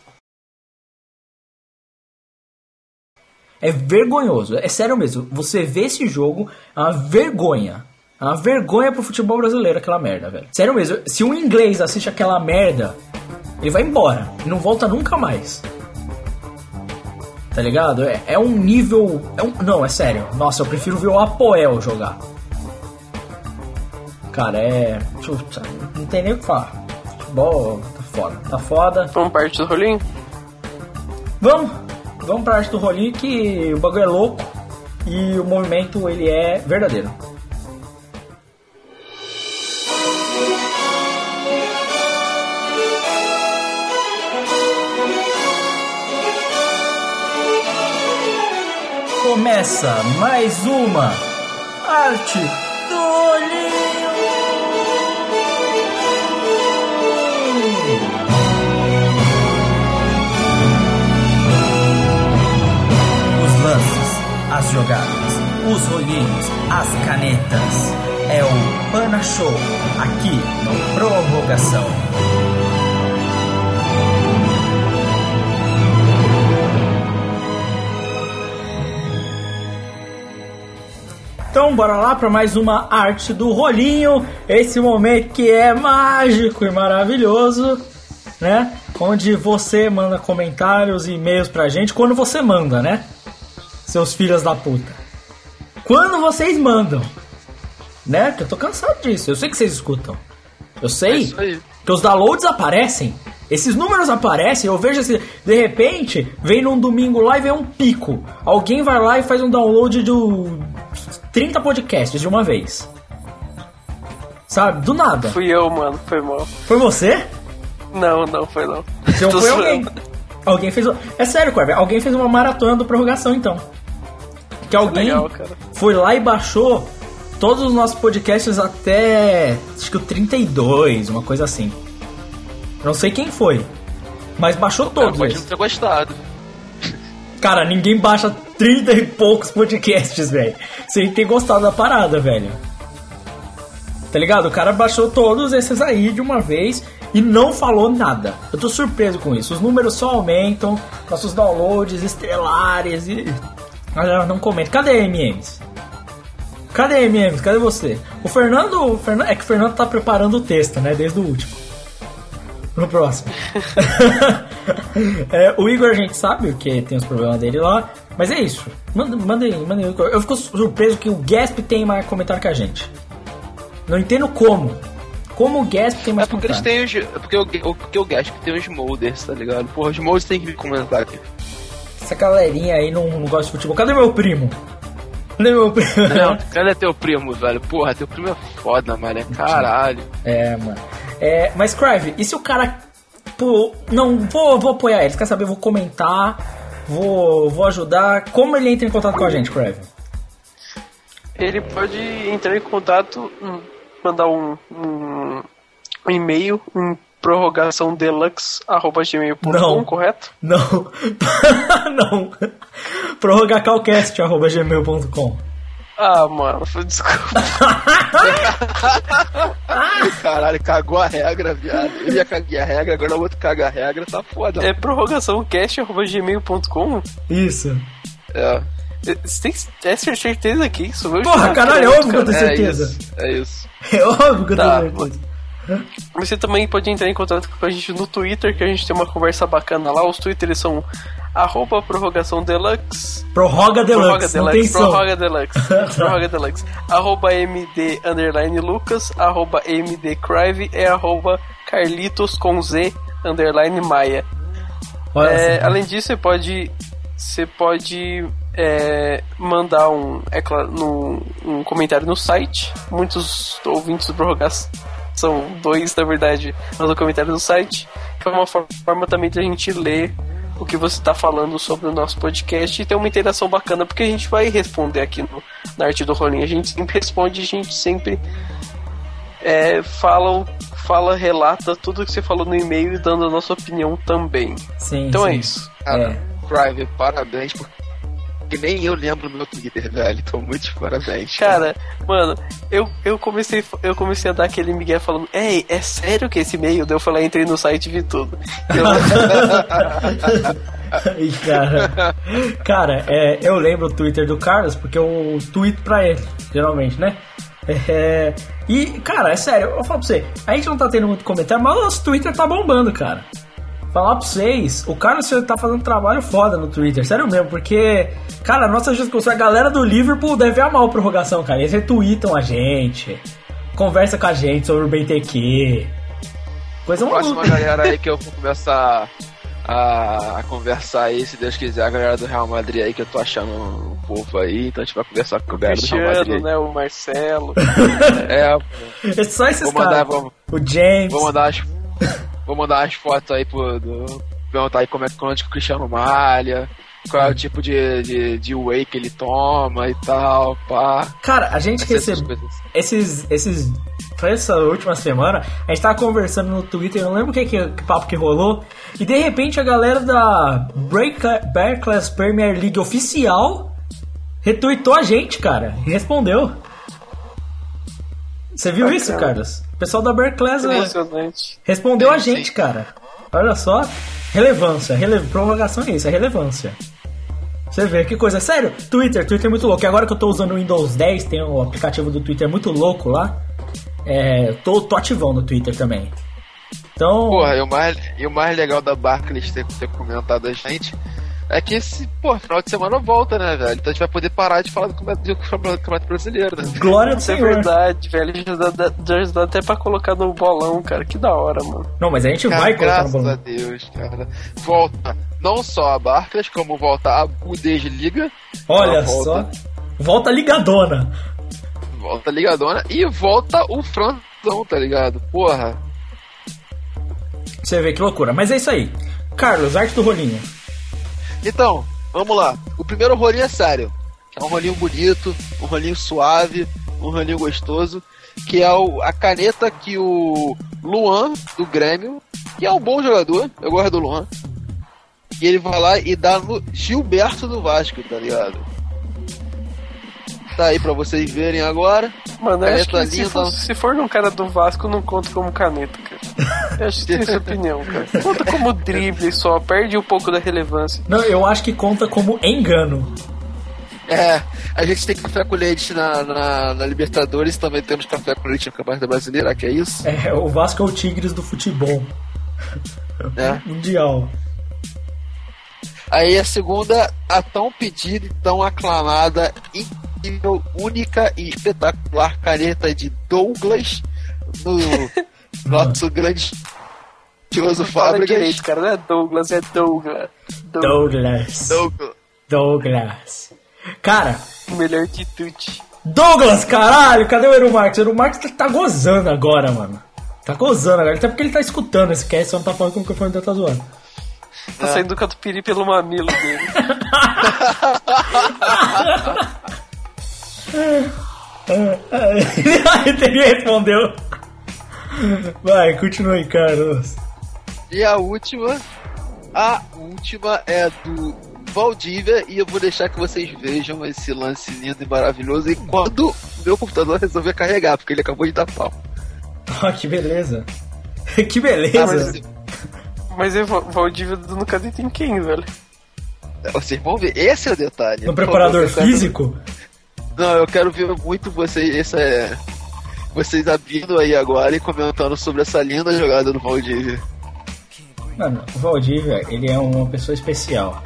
É vergonhoso, é sério mesmo. Você vê esse jogo, é uma vergonha. É uma vergonha pro futebol brasileiro aquela merda, velho. Sério mesmo, se um inglês assiste aquela merda, ele vai embora. E não volta nunca mais. Tá ligado? É, é um nível. é um- não, é sério. Nossa, eu prefiro ver o Apoel jogar. Cara, é. Puta, não tem nem o que falar. Futebol tá foda. Tá foda. Vamos parte do rolinho? Vamos! Vamos pra arte do rolinho que o bagulho é louco e o movimento ele é verdadeiro. Começa mais uma arte do rolinho. As jogadas, os rolinhos, as canetas. É o Pana Show, aqui no Prorrogação. Então bora lá para mais uma arte do rolinho, esse momento que é mágico e maravilhoso, né? Onde você manda comentários e e-mails pra gente quando você manda, né? Seus filhos da puta. Quando vocês mandam, né? Que eu tô cansado disso. Eu sei que vocês escutam. Eu É sei aí. que os downloads aparecem. Esses números aparecem, eu vejo assim, de repente, vem num domingo lá e vem um pico. Alguém vai lá e faz um download de um 30 podcasts de uma vez. Sabe? Do nada. Fui eu, mano. Foi mal. Foi você? Não, não foi não. Então Tô foi zoando. alguém. Alguém fez. É sério, Corver. Alguém fez uma maratona do prorrogação, então. Que alguém legal, cara. foi lá e baixou todos os nossos podcasts até. Acho que o 32, uma coisa assim. Não sei quem foi. Mas baixou Cara, todos. pode eles. não ter gostado. Cara, ninguém baixa 30 e poucos podcasts, velho. Sem ter gostado da parada, velho. Tá ligado? O cara baixou todos esses aí de uma vez e não falou nada. Eu tô surpreso com isso. Os números só aumentam, nossos downloads estrelares e. A galera não comenta. Cadê MMs? Cadê MMs? Cadê você? O Fernando, o Fernan- É que o Fernando tá preparando o texto, né? Desde o último. No próximo. *laughs* É, o Igor a gente sabe que tem os problemas dele lá. Mas é isso. Manda, manda aí, manda aí. Eu fico surpreso que o Gasp tem mais comentário que a gente. Não entendo como. Como o Gasp tem É mais porque eles comentário. têm os. É porque o, porque o Gasp tem os molders, tá ligado? Porra, os molders tem que vir comentar aqui. Essa galerinha aí não, não gosta de futebol. Cadê meu primo? Cadê meu primo? Não, cadê teu primo, velho? Porra, teu primo é foda, mano. É caralho. É, mano. É, mas, Crive, e se o cara. Pô, não, vou, vou apoiar ele. Quer saber? Vou comentar. Vou, vou ajudar. Como ele entra em contato com a gente, Crive? Ele pode entrar em contato, mandar um, um, um e-mail em prorrogaçãodeluxe.gmail.com, Não. correto? Não. *laughs* não. prorrogacalcast.gmail.com Ah, mano, *laughs* desculpa. *laughs* Caralho, cagou a regra, viado. Ele ia cagar a regra, agora o outro caga a regra, tá foda. É prorrogaçãocast.gmail.com? Isso. É, Você tem é certeza que isso? Eu Porra, caralho, é óbvio que eu tenho é certeza. isso. É isso. É óbvio que eu tenho Tá, certeza. Você também pode entrar em contato com a gente no Twitter, que a gente tem uma conversa bacana lá. Os Twitters são arroba prorrogação deluxe. Prorroga Deluxe. Prorroga Deluxe. *laughs* Prorroga Deluxe. Arroba MD underline Lucas. Arroba MD Crive. É arroba Carlitos com Z underline Maia. É, além disso, você pode. Você pode é, mandar um, é claro, no, um comentário no site. Muitos ouvintes do prorrogação são dois, na verdade, mandam comentário no site. Que é uma for- forma também de a gente ler o que você está falando sobre o nosso podcast e ter uma interação bacana, porque a gente vai responder aqui no, na arte do rolinho. A gente sempre responde, a gente sempre é, fala, fala, relata tudo que você falou no e-mail e dando a nossa opinião também. Sim, Então é sim. isso. Cara, É. Crive, parabéns, porque nem eu lembro meu Twitter, velho. Então, muitos parabéns. Cara, mano, eu, eu, comecei, eu comecei a dar aquele migué falando, ei, é sério que esse e-mail? Daí eu falei, entrei no site e vi tudo. *laughs* Eu- cara, cara é, eu lembro o Twitter do Carlos porque eu tweet pra ele, geralmente, né? É, e, cara, é sério, eu falo pra você, a gente não tá tendo muito comentário, mas o nosso Twitter tá bombando, cara. Falar pra vocês, o Carlos Senhor tá fazendo um trabalho foda no Twitter, sério mesmo, porque, cara, a nossa discussão, a galera do Liverpool deve amar a prorrogação, cara. Eles retweetam a gente, conversa com a gente sobre o BTQ. Coisa Próxima maluca. galera aí que eu *laughs* vou começar a, a conversar aí, se Deus quiser, a galera do Real Madrid aí que eu tô achando um povo aí, então a gente vai conversar com a galera do Real Madrid. né? O Marcelo. *laughs* É, É só esses Vou mandar, caras. vou, O James. vou mandar as, *laughs* vou mandar as fotos aí pro. Do, perguntar aí como é que o Cristiano malha, qual é o tipo de, de, de whey que ele toma e tal, pá. Cara, a gente recebeu. Esses. esses foi essa última semana, a gente tava conversando no Twitter, eu não lembro o que, que, que papo que rolou, e de repente a galera da Barclays Premier League oficial retweetou a gente, cara, e respondeu. Você viu isso, Carlos? O pessoal da Barclays é, Emocionante. respondeu a gente, sim. cara. Olha só. Relevância. Rele... Prorrogação é isso, é relevância. Você vê que coisa. Sério, Twitter, Twitter é muito louco. E agora que eu tô usando o Windows 10, tem o aplicativo do Twitter muito louco lá. É, tô, tô ativão no Twitter também. Então. Porra, e o mais, e o mais legal da Barclays ter, ter comentado a gente é que esse, pô, final de semana volta, né, velho? Então a gente vai poder parar de falar do campeonato, brasileiro, né? glória do Isso é Senhor. verdade, velho. Já dá, já dá até pra colocar no bolão, cara. Que da hora, mano. Não, mas a gente Cara, vai colocar no graças a bolão. Deus, cara. Volta não só a Barclays, como volta a Bundesliga. Olha volta. só. Volta ligadona. Volta Ligadona e volta o Franzão, tá ligado? Porra. Você vê que loucura. Mas é isso aí. Carlos, arte do rolinho. Então, vamos lá. O primeiro rolinho é sério. É um rolinho bonito, um rolinho suave, um rolinho gostoso. Que é o- a caneta que o Luan, do Grêmio, que é um bom jogador, eu gosto do Luan. E ele vai lá e dá no Gilberto do Vasco, tá ligado? Tá aí pra vocês verem agora. Mano, eu acho que se for, se for num cara do Vasco, não conta como caneta, cara. Eu acho que tem essa opinião, cara. Conta como drible só, perde um pouco da relevância. Não, eu acho que conta como engano. É, a gente tem café com leite na, na, na Libertadores, também temos café com leite no Campeonato Brasileiro, que é isso? É, o Vasco é o Tigres do futebol né? *laughs* mundial. Aí a segunda, a tão pedida e tão aclamada, incrível, única e espetacular caneta de Douglas no *laughs* nosso grande grandioso Fábricas. direito, cara. Não é Douglas, é Douglas. Douglas. Douglas. Douglas. Douglas. Cara, O melhor de tutti. Douglas, caralho, cadê o Eru Marques? O Eru Marques tá, tá gozando agora, mano. Tá gozando agora, até porque ele tá escutando esse cast, só não tá falando com o microfone dele tá zoando. Tá saindo do catupiry pelo mamilo dele. *laughs* ele respondeu. Vai, continua aí, Carlos. E a última, a última é do Valdívia e eu vou deixar que vocês vejam esse lance lindo e maravilhoso enquanto meu computador resolver carregar, porque ele acabou de dar pau. Ó, que beleza. *laughs* que beleza. Ah, mas é Val- Valdívia dando caneta em quem, velho? vocês vão ver, esse é o detalhe. No preparador quero- físico? Não, eu quero ver muito vocês, esse é, vocês abrindo aí agora e comentando sobre essa linda jogada do Valdívia. Mano, o Valdívia, ele é uma pessoa especial.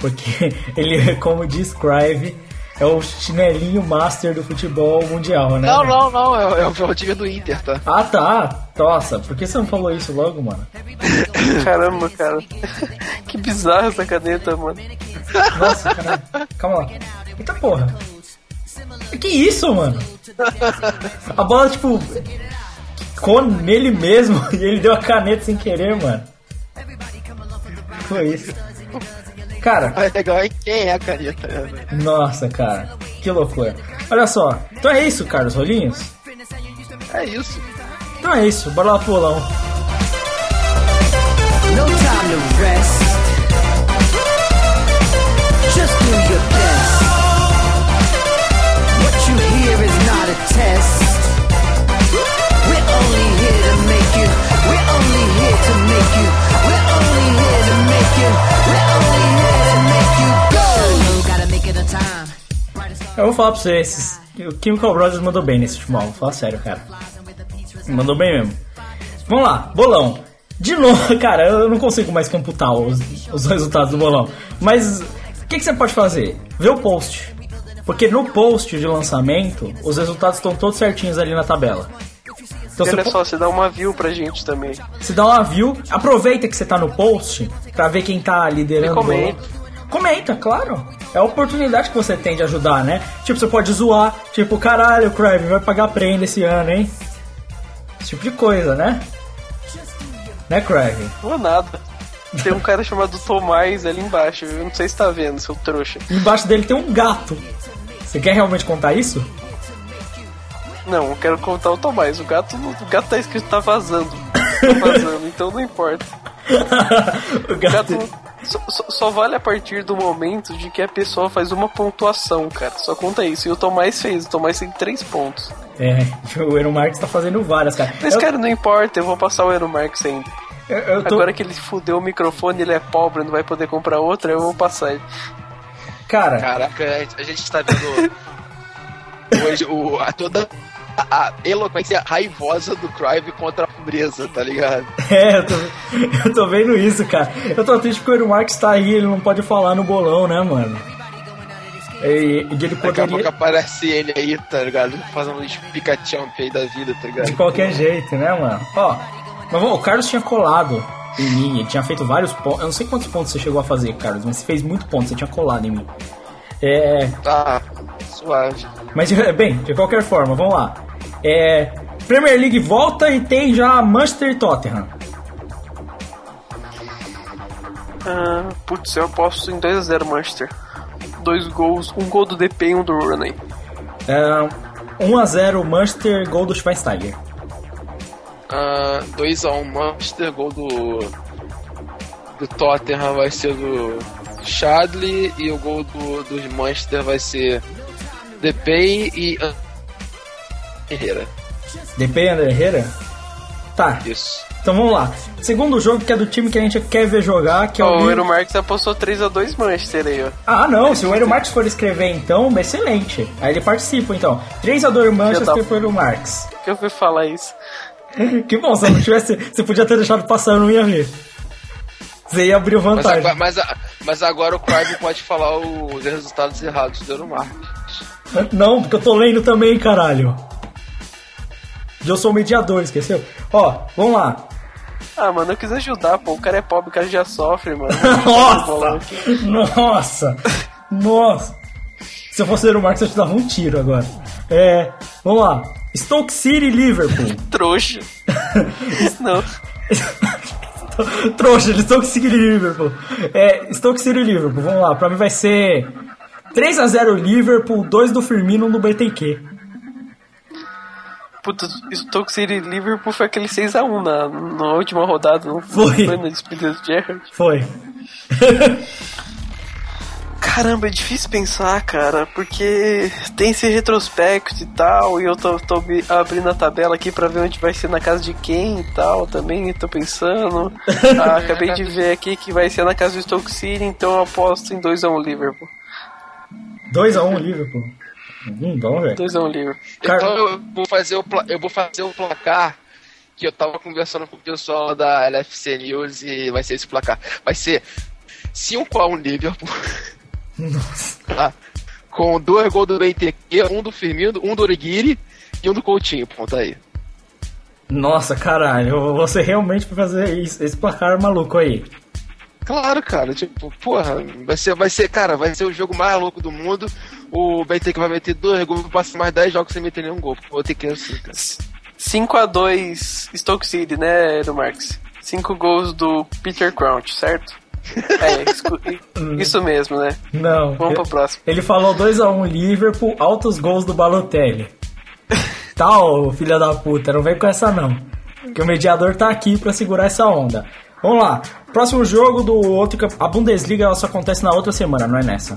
Porque *laughs* ele, como diz Crive, é o chinelinho master do futebol mundial, né? Não, não, não, é, é o Valdívia do Inter, tá? Ah, tá. Nossa, por que você não falou isso logo, mano? *laughs* Caramba, cara. que bizarra essa caneta, mano. Nossa, caralho. Calma lá. Eita porra. Que isso, mano? A bola, tipo, ficou nele mesmo *laughs* e ele deu a caneta sem querer, mano. Foi isso. Cara, legal é quem é a caneta, né? nossa, cara. Que loucura. Olha só. Então é isso, Carlos Rolinhos? É isso. Então é isso. Bora lá pro bolão. No time to rest. Just do your best. What you hear is not a test. We're only here to make you. We're only here to make you. We're only here to make you. Eu vou falar pra vocês. O Chemical Brothers mandou bem nesse último álbum, fala sério, cara. Mandou bem mesmo. Vamos lá, bolão. De novo, *laughs* cara, eu não consigo mais computar os, os resultados do bolão. Mas o que, que você pode fazer? Vê o post. Porque no post de lançamento, os resultados estão todos certinhos ali na tabela. Então Olha po- só, você dá uma view pra gente também. se dá uma view, aproveita que você tá no post pra ver quem tá liderando. E comenta. Comenta, claro. É a oportunidade que você tem de ajudar, né? Tipo, você pode zoar, tipo, caralho, Crave vai pagar prenda esse ano, hein? Esse tipo de coisa, né? Né, Crave? Não é nada. Tem um cara chamado Tomás ali embaixo, eu não sei se tá vendo, seu trouxa. Embaixo dele tem um gato. Você quer realmente contar isso? Não, eu quero contar o Tomás. O gato, o gato tá escrito tá vazando. Tá vazando, então não importa. *laughs* o gato. só, só- só vale a partir do momento de que a pessoa faz uma pontuação, cara. Só conta isso. E o Tomás fez. O Tomás tem três pontos. É, *laughs* o Aaron Marques tá fazendo várias, cara. Mas, eu, cara, não importa. Eu vou passar o Aaron Marx ainda. eu, eu tô, Agora que ele fudeu o microfone, ele é pobre, não vai poder comprar outra, eu vou passar ele. cara, Caraca, a gente tá vendo *laughs* hoje o, a toda a, a eloquência raivosa do Crive contra a pobreza, tá ligado? *laughs* É, eu tô, eu tô vendo isso, cara. Eu tô triste porque o Marques tá aí, ele não pode falar no bolão, né, mano? E, e ele Daqui a pouco poderia. aparece ele aí, tá ligado? Fazendo um Pikachu aí da vida, tá ligado? De qualquer jeito, né, mano? Ó, mas bom, o Carlos tinha colado em mim, ele tinha feito vários pontos. Eu não sei quantos pontos você chegou a fazer, Carlos, mas você fez muito pontos, você tinha colado em mim. É. Tá, suave. Mas, *laughs* bem, de qualquer forma, vamos lá. É. Premier League volta e tem já Manchester e Tottenham. Ah, putz, eu aposto em 2x0 Manchester. Dois gols, um gol do DP e um do Rooney. É, 1x0 Manchester, gol do Schweinsteiger. Ah, 2x1 Manchester, gol do. Do Tottenham vai ser do Chadley e o gol do, do Manchester vai ser Depay e Herrera. DP e André Herrera? Tá, Isso. então vamos lá. Segundo jogo que é do time que a gente quer ver jogar, que é Ó, o. o Eero Marques apostou 3x2 Manchester aí, ó. Ah, não, se o Eero Marques for escrever então, excelente. Aí ele participa então. 3x2 Manchester da- pro Eero Marques. *laughs* Que eu fui falar isso. Que bom, se eu não tivesse. Você podia ter deixado passar, eu não ia ver. Você ia abrir Mas, vantagem. mas, a- mas agora o Crive pode falar os resultados errados do Euromar. Não, porque eu tô lendo também, caralho. Eu sou o mediador, esqueceu? Ó, vamos lá. Ah, mano, eu quis ajudar, pô. O cara é pobre, o cara já sofre, mano. *laughs* Nossa! Nossa! Nossa! Se eu fosse o Eero Marques, eu te dava um tiro agora. É. Vamos lá. Stoke City Liverpool. *laughs* Trouxa. *laughs* Não. Trouxa, eles estão conseguindo Liverpool. É, Stoke City e Liverpool, vamos lá. Pra mim vai ser 3x0 Liverpool, 2 do Firmino, 1 do BTQ. Puta, Stoke City e Liverpool foi aquele 6x1 na, na última rodada, não Foi. Foi na despedida do Gerrard. Foi. *laughs* Caramba, é difícil pensar, cara, porque tem esse retrospecto e tal, e eu tô, tô abrindo a tabela aqui pra ver onde vai ser na casa de quem e tal, também tô pensando. *laughs* Ah, acabei de ver aqui que vai ser na casa do Stoke City, então eu aposto em 2x1 Liverpool. 2x1 Liverpool. Hum, vamos ver. 2x1 Liverpool. Cara- Então eu vou fazer o pla- eu vou fazer o placar que eu tava conversando com o pessoal da LFC News e vai ser esse placar. Vai ser 5x1 Liverpool. Tá? Com dois gols do BTQ, um do Firmino, um do Origuiri e um do Coutinho. Ponto aí. Nossa, caralho, você realmente vai fazer isso, esse placar maluco aí. Cara, cara, tipo, porra, vai ser, vai ser, cara, vai ser o jogo mais louco do mundo. O BTQ vai meter dois gols, vai passar mais 10 jogos sem meter nenhum gol. Vou ter que assim, cara. 5x2 Stoke City, né, do Marx? 5 gols do Peter Crouch, certo? *laughs* É, escu- isso mesmo, né? Não. Vamos pro próximo. Ele falou 2x1 Liverpool, altos gols do Balotelli. *laughs* Tá, ô filha da puta, não vem com essa não. Que o mediador tá aqui pra segurar essa onda. Vamos lá. Próximo jogo do outro A Bundesliga ela só acontece na outra semana, não é nessa.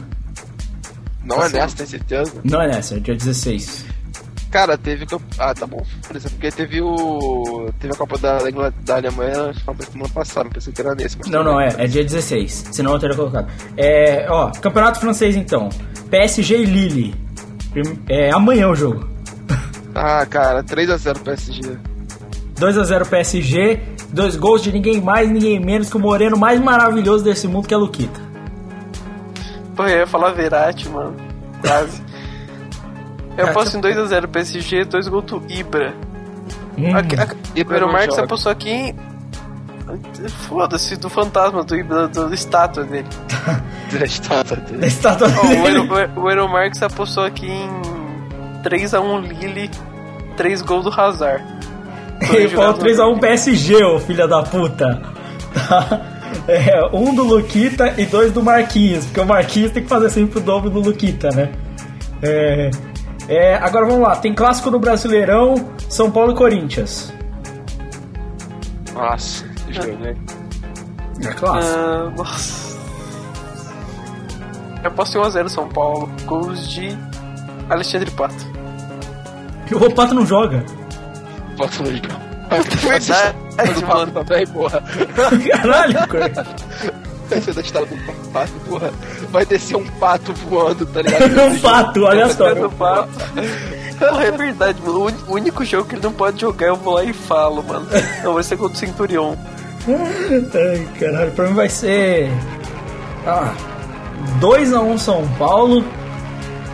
Não é nessa, tem certeza? Não é nessa, é dia 16. Cara, teve. Ah, tá bom. Foda-se, Porque teve o. Teve a Copa da, Ingl- da Alemanha acho que foi semana passada, pensei que era nesse. mas Não, não, é, é dia 16. Senão eu teria colocado. É, ó, Campeonato Francês então. PSG e Lille. É amanhã o jogo. *laughs* Ah, cara, 3x0 PSG. 2x0 PSG, dois gols de ninguém mais, ninguém menos que o moreno mais maravilhoso desse mundo, que é Luquita. Pô, eu ia falar Verratti, mano. Quase. Eu aposto em 2x0 PSG, 2 gols do Ibra. Hum, Aqui- a- Ibra Marques apostou aqui em... Foda-se, do fantasma do Ibra, do, do estátua dele. *laughs* Da estátua dele. da estátua dele. Eero- o Eero Marques apostou aqui em 3x1 Lille, 3 gols do Hazard. *laughs* Ele falou 3x1 PSG, ô filha da puta. *laughs* É, um do Luquita e dois do Marquinhos, porque o Marquinhos tem que fazer sempre o dobro do Luquita, né? É, é, agora vamos lá, tem clássico no Brasileirão, São Paulo e Corinthians. Nossa, que jogo, hein? É clássico. Ah, nossa. Eu aposto em 1x0 São Paulo, gols de Alexandre Pato. O Pato não joga. Bota no jogo. Verdade, do pato mano. também, porra. Caralho, cara. Essa é da história do pato, porra. Vai descer um pato voando, tá ligado? *laughs* um pato, aleatório. do Pato. Porra, é verdade, mano. O único jogo que ele não pode jogar, eu vou lá e falo, mano. Não, vai ser contra o Centurion. Ai, caralho, pra mim vai ser. Ah, 2x1 São Paulo,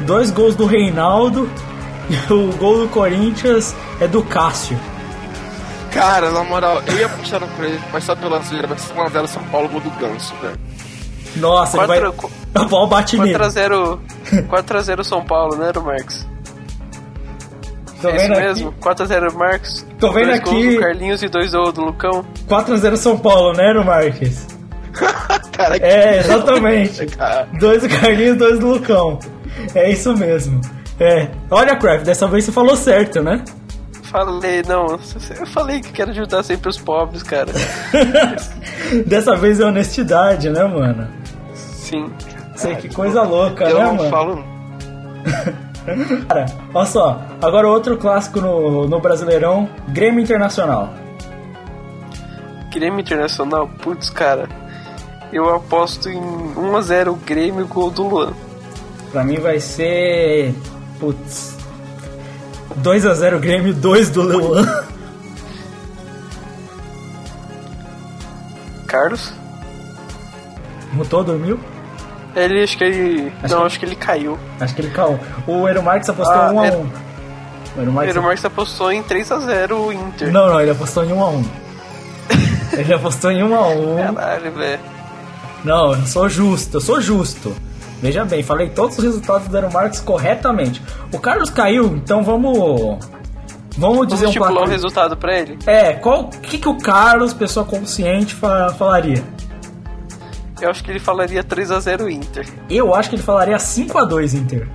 dois gols do Reinaldo *laughs* e o gol do Corinthians é do Cássio. Cara, na moral, eu ia apostar no Corinthians, mas só pela zoeira, vai ser 1x0 São Paulo, gol do Ganso, velho. Nossa, ele vai. 4 *laughs* A bola bate nele. 4x0 4x0 São Paulo, né, do Marcos? Tô é isso vendo aqui. mesmo? 4x0 Marcos. Tô vendo dois gols aqui. do Carlinhos e dois gols do Lucão. 4x0 São Paulo, né, no Marques? *laughs* Cara, É, exatamente. *laughs* Cara. Dois do Carlinhos, dois do Lucão. É isso mesmo. É. Olha, Craft, dessa vez você falou certo, né? Falei, não, eu falei que quero ajudar sempre os pobres, cara. *laughs* dessa vez é honestidade, né, mano? Sim. Sei que coisa louca, eu né, não mano? falo. *laughs* Cara, olha só, agora outro clássico no, no Brasileirão, Grêmio Internacional. Grêmio Internacional, putz, cara. Eu aposto em 1x0 Grêmio, gol do Luan. Pra mim vai ser. Putz. 2x0 Grêmio, 2 do Luan. Carlos? Mutou, dormiu? Ele, acho que ele. Acho não, que- acho que ele caiu. Acho que ele caiu. O Eero Marques apostou Ah, 1x1. era- O Eero Marques Marques apostou em 3x0 Inter. Não, não, ele apostou em 1x1. ele apostou em 1x1. Caralho, velho. Não, eu sou justo, eu sou justo. Veja bem, falei todos os resultados do Marques corretamente. O Carlos caiu, então vamos. Vamos dizer Vamos um estipular o placar. resultado pra ele? É, qual o que, que o Carlos, pessoa consciente, fa- falaria? Eu acho que ele falaria 3x0 Inter. Eu acho que ele falaria 5x2 Inter.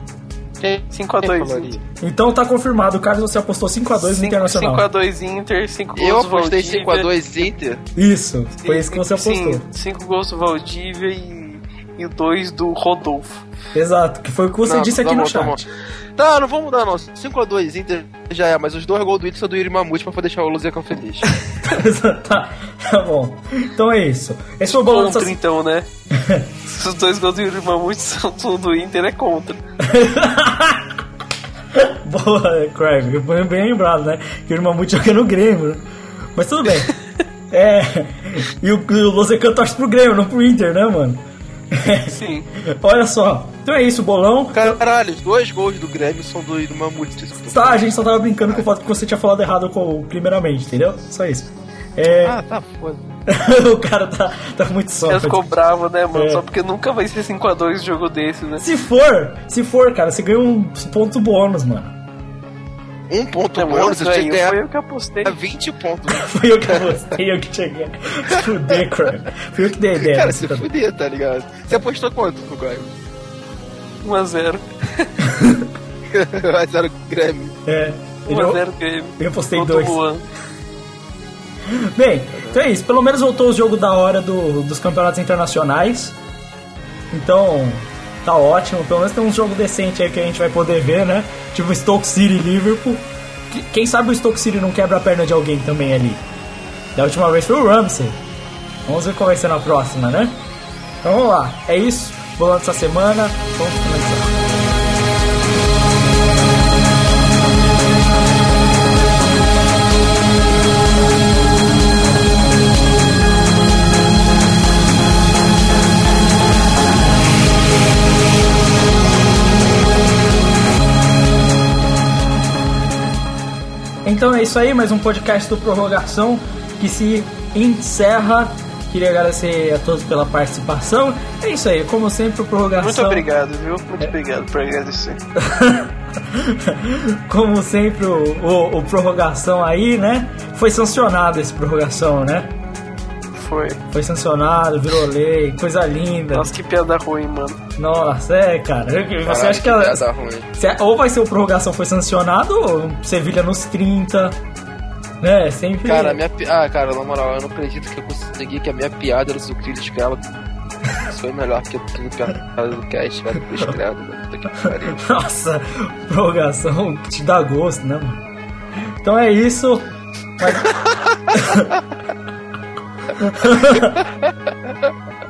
5x2 falaria? Inter. Então tá confirmado, o Carlos você apostou 5x2 no Internacional. 5x2 Inter, 5 gols Eu apostei Valdívia. 5x2 Inter. Isso, foi isso que você apostou. 5 gols do Valdívia e, e 2 do Rodolfo. Exato, que foi o que você Não, disse aqui no bom, tá chat. Tá, não vamos mudar não. 5x2 Inter já é, mas os dois gols do Inter são do Yuri Mamute pra poder deixar o Luziacão feliz. *laughs* tá, tá bom. Então é isso. Esse foi o bolão Contra dessa... então, né? *laughs* Se os dois gols do Yuri Mamute são do Inter, é contra. *laughs* Boa, Craig. Bem lembrado, né? Que o Mamute joga no Grêmio. Mas tudo bem. é. E o, o Losecan torce pro Grêmio, não pro Inter, né, mano? Sim. *laughs* Olha só. Então é isso, bolão. Caralho, os dois gols do Grêmio são do Yuri Mamute. Tá, a gente só tava brincando com o fato que você tinha falado errado com, primeiramente, entendeu? Só isso. É, Ah, tá foda. *laughs* o cara tá, tá muito Ele sólido. ficou bravo, né, mano? É. Só porque nunca vai ser 5x2 jogo desse, né? Se for, se for, cara, você ganha um ponto bônus, mano. Um ponto Não, bônus, eu tinha ganhar foi *laughs* *laughs* eu que apostei. 20 pontos. Foi eu que apostei, eu que cheguei. Fuder, cara. Fui eu que dei a ideia. Cara, desse se também. fuder, tá ligado? Você apostou quanto no Grêmio? 1x0. 1x0 Grêmio. É. ele- 1x0 Grêmio. Eu apostei Gol do dois. Luan. Bem, então é isso. Pelo menos voltou o jogo da hora do- dos campeonatos internacionais. Então, tá ótimo. Pelo menos tem um jogo decente aí que a gente vai poder ver, né? Tipo Stoke City Liverpool. Que- Quem sabe o Stoke City não quebra a perna de alguém também ali. Da última vez foi o Ramsey. Vamos ver qual vai ser na próxima, né? Então vamos lá. É isso. Bolando essa semana. Vamos começar. Então é isso aí, mais um podcast do Prorrogação que se encerra. Queria agradecer a todos pela participação. É isso aí, como sempre, o Prorrogação. Muito obrigado, viu? Muito obrigado por agradecer. *laughs* Como sempre, o, o, o Prorrogação aí, né? Foi sancionado esse Prorrogação, né? Foi. Foi sancionado, virou lei, coisa linda. Nossa, que piada ruim, mano. Nossa, é, cara. Você Caralho, acha que ela. piada ruim. Ou vai ser o prorrogação foi sancionado, ou Sevilha nos 30. Né? Sempre. Cara, a minha pi... Ah, cara, na moral, eu não acredito que eu consegui que a minha piada era sucrilhos ela foi melhor que tudo piada do cast, velho. Puxa, *laughs* que pariu. Nossa, prorrogação que te dá gosto, né, mano? Então é isso. Mas- *laughs* *laughs*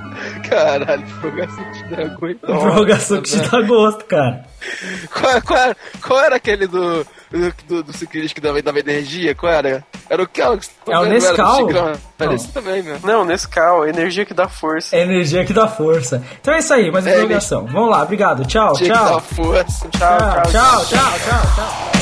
Caralho, prorrogação de dragão e dó. prorrogação que te dá gosto, cara. Qual, qual, era- qual era aquele do, do, do, do ciclista que dava, dava energia? Qual era? Era o que? É o Nescau. Era Não. esse também, meu. Não, Nescau, energia que dá força. É energia que dá força. Então é isso aí, mais uma É, prorrogação. Vamos lá, obrigado. Tchau, Tinha que tchau. dar força. Tchau, Tchau, tchau, tchau, tchau, tchau.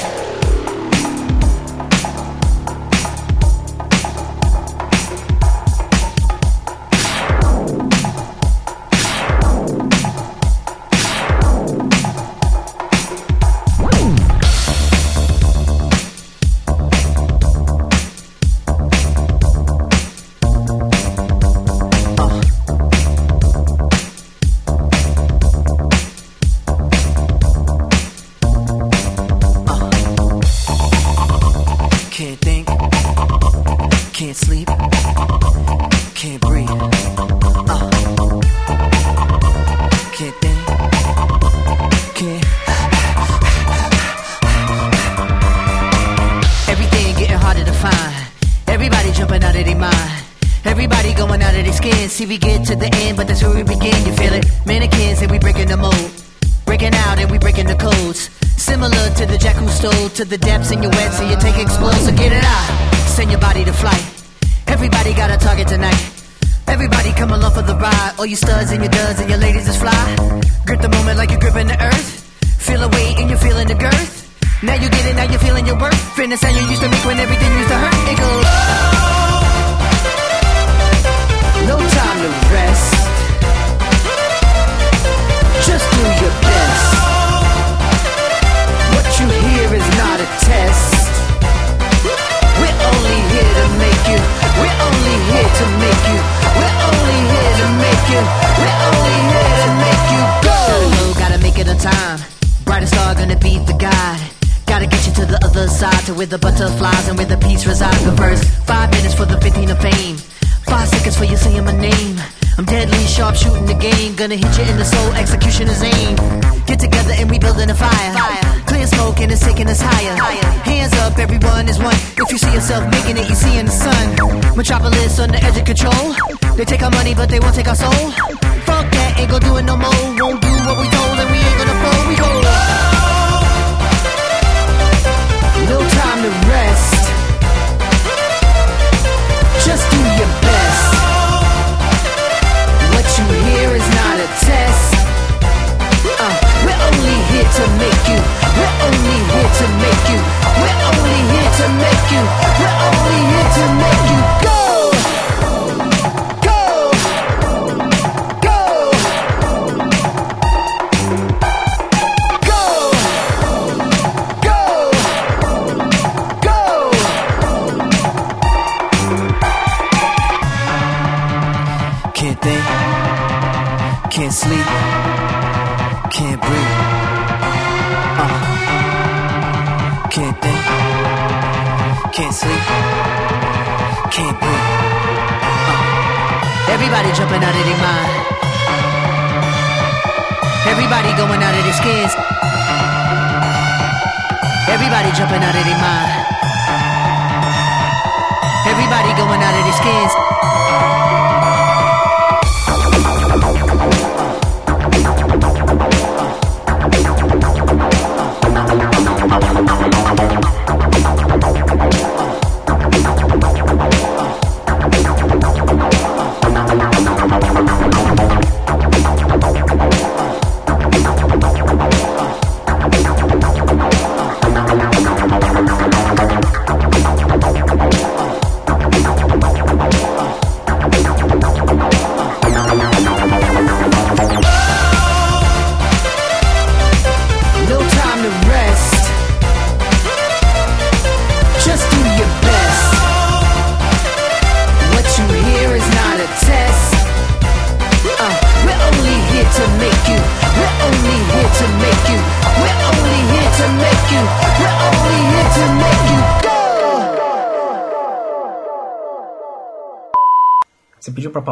On the edge of control. They take our money, but they won't take our soul.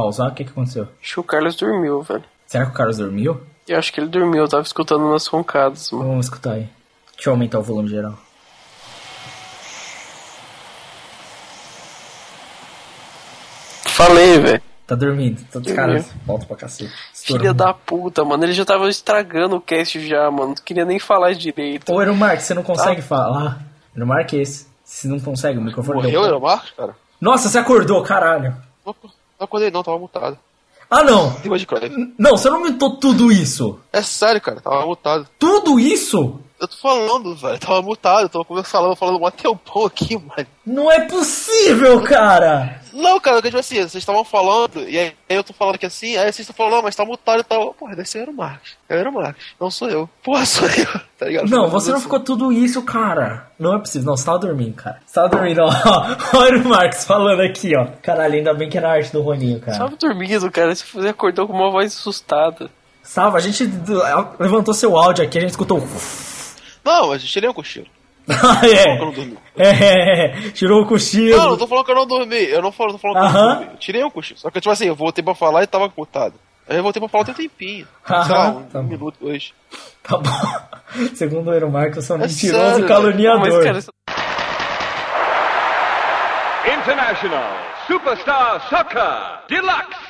Pausar? O que, que aconteceu? Acho que o Carlos dormiu, velho. Será que o Carlos dormiu? Eu acho que ele dormiu, eu tava escutando umas roncadas, mano. Vamos escutar aí. Deixa eu aumentar o volume geral. Falei, velho. Tá dormindo. Tô de Dormiu. cara, volta pra cacete. Filha Estourou. da puta, mano. Ele já tava estragando o cast já, mano. Não queria nem falar direito. Ô, Aeromark, você não consegue falar? Aeromark é esse. Você não consegue, o microfone Morreu, deu- cara? Nossa, você acordou, caralho. Não, acordei não, tava mutado. Ah, não. Não, você não aumentou tudo isso. É sério, cara, tava mutado. Tudo isso? Eu tô falando, velho, tava mutado, eu tô conversando, falando um tempão aqui, mano. Não é possível, cara. Não, cara, que tipo assim, vocês estavam falando, e aí eu tô falando aqui assim, aí vocês estão falando, não, mas tá mutado e tal. Porra, deve ser era o Marcos. Era o Marcos, não sou eu. *laughs* Porra, sou eu, tá ligado? Não, você não ficou tudo isso, cara. Não é possível. Não, você tava dormindo, cara. Você tava dormindo, ó. *laughs* Olha o Marcos falando aqui, ó. Caralho, ainda bem que era a arte do Roninho, cara. Tava dormindo, cara. Você acordou com uma voz assustada. Salva, a gente levantou seu áudio aqui, a gente escutou. Não, mas eu tirei um cochilo. Ah, *laughs* é. não. *laughs* É, é, é. Tirou o cochilo. Não, não tô falando que eu não dormi. Eu não falo, tô falando que eu não dormi. Eu tirei um cochilo. Só que, tipo assim, eu voltei pra falar e tava mutado. Aí eu voltei pra falar tem um tempinho. Sei lá, Aham, um, tá bom. minuto, dois. Tá bom. *laughs* Segundo o Aeromark, eu sou um É mentiroso sério, e caluniador. Mas, cara, International Superstar Soccer Deluxe.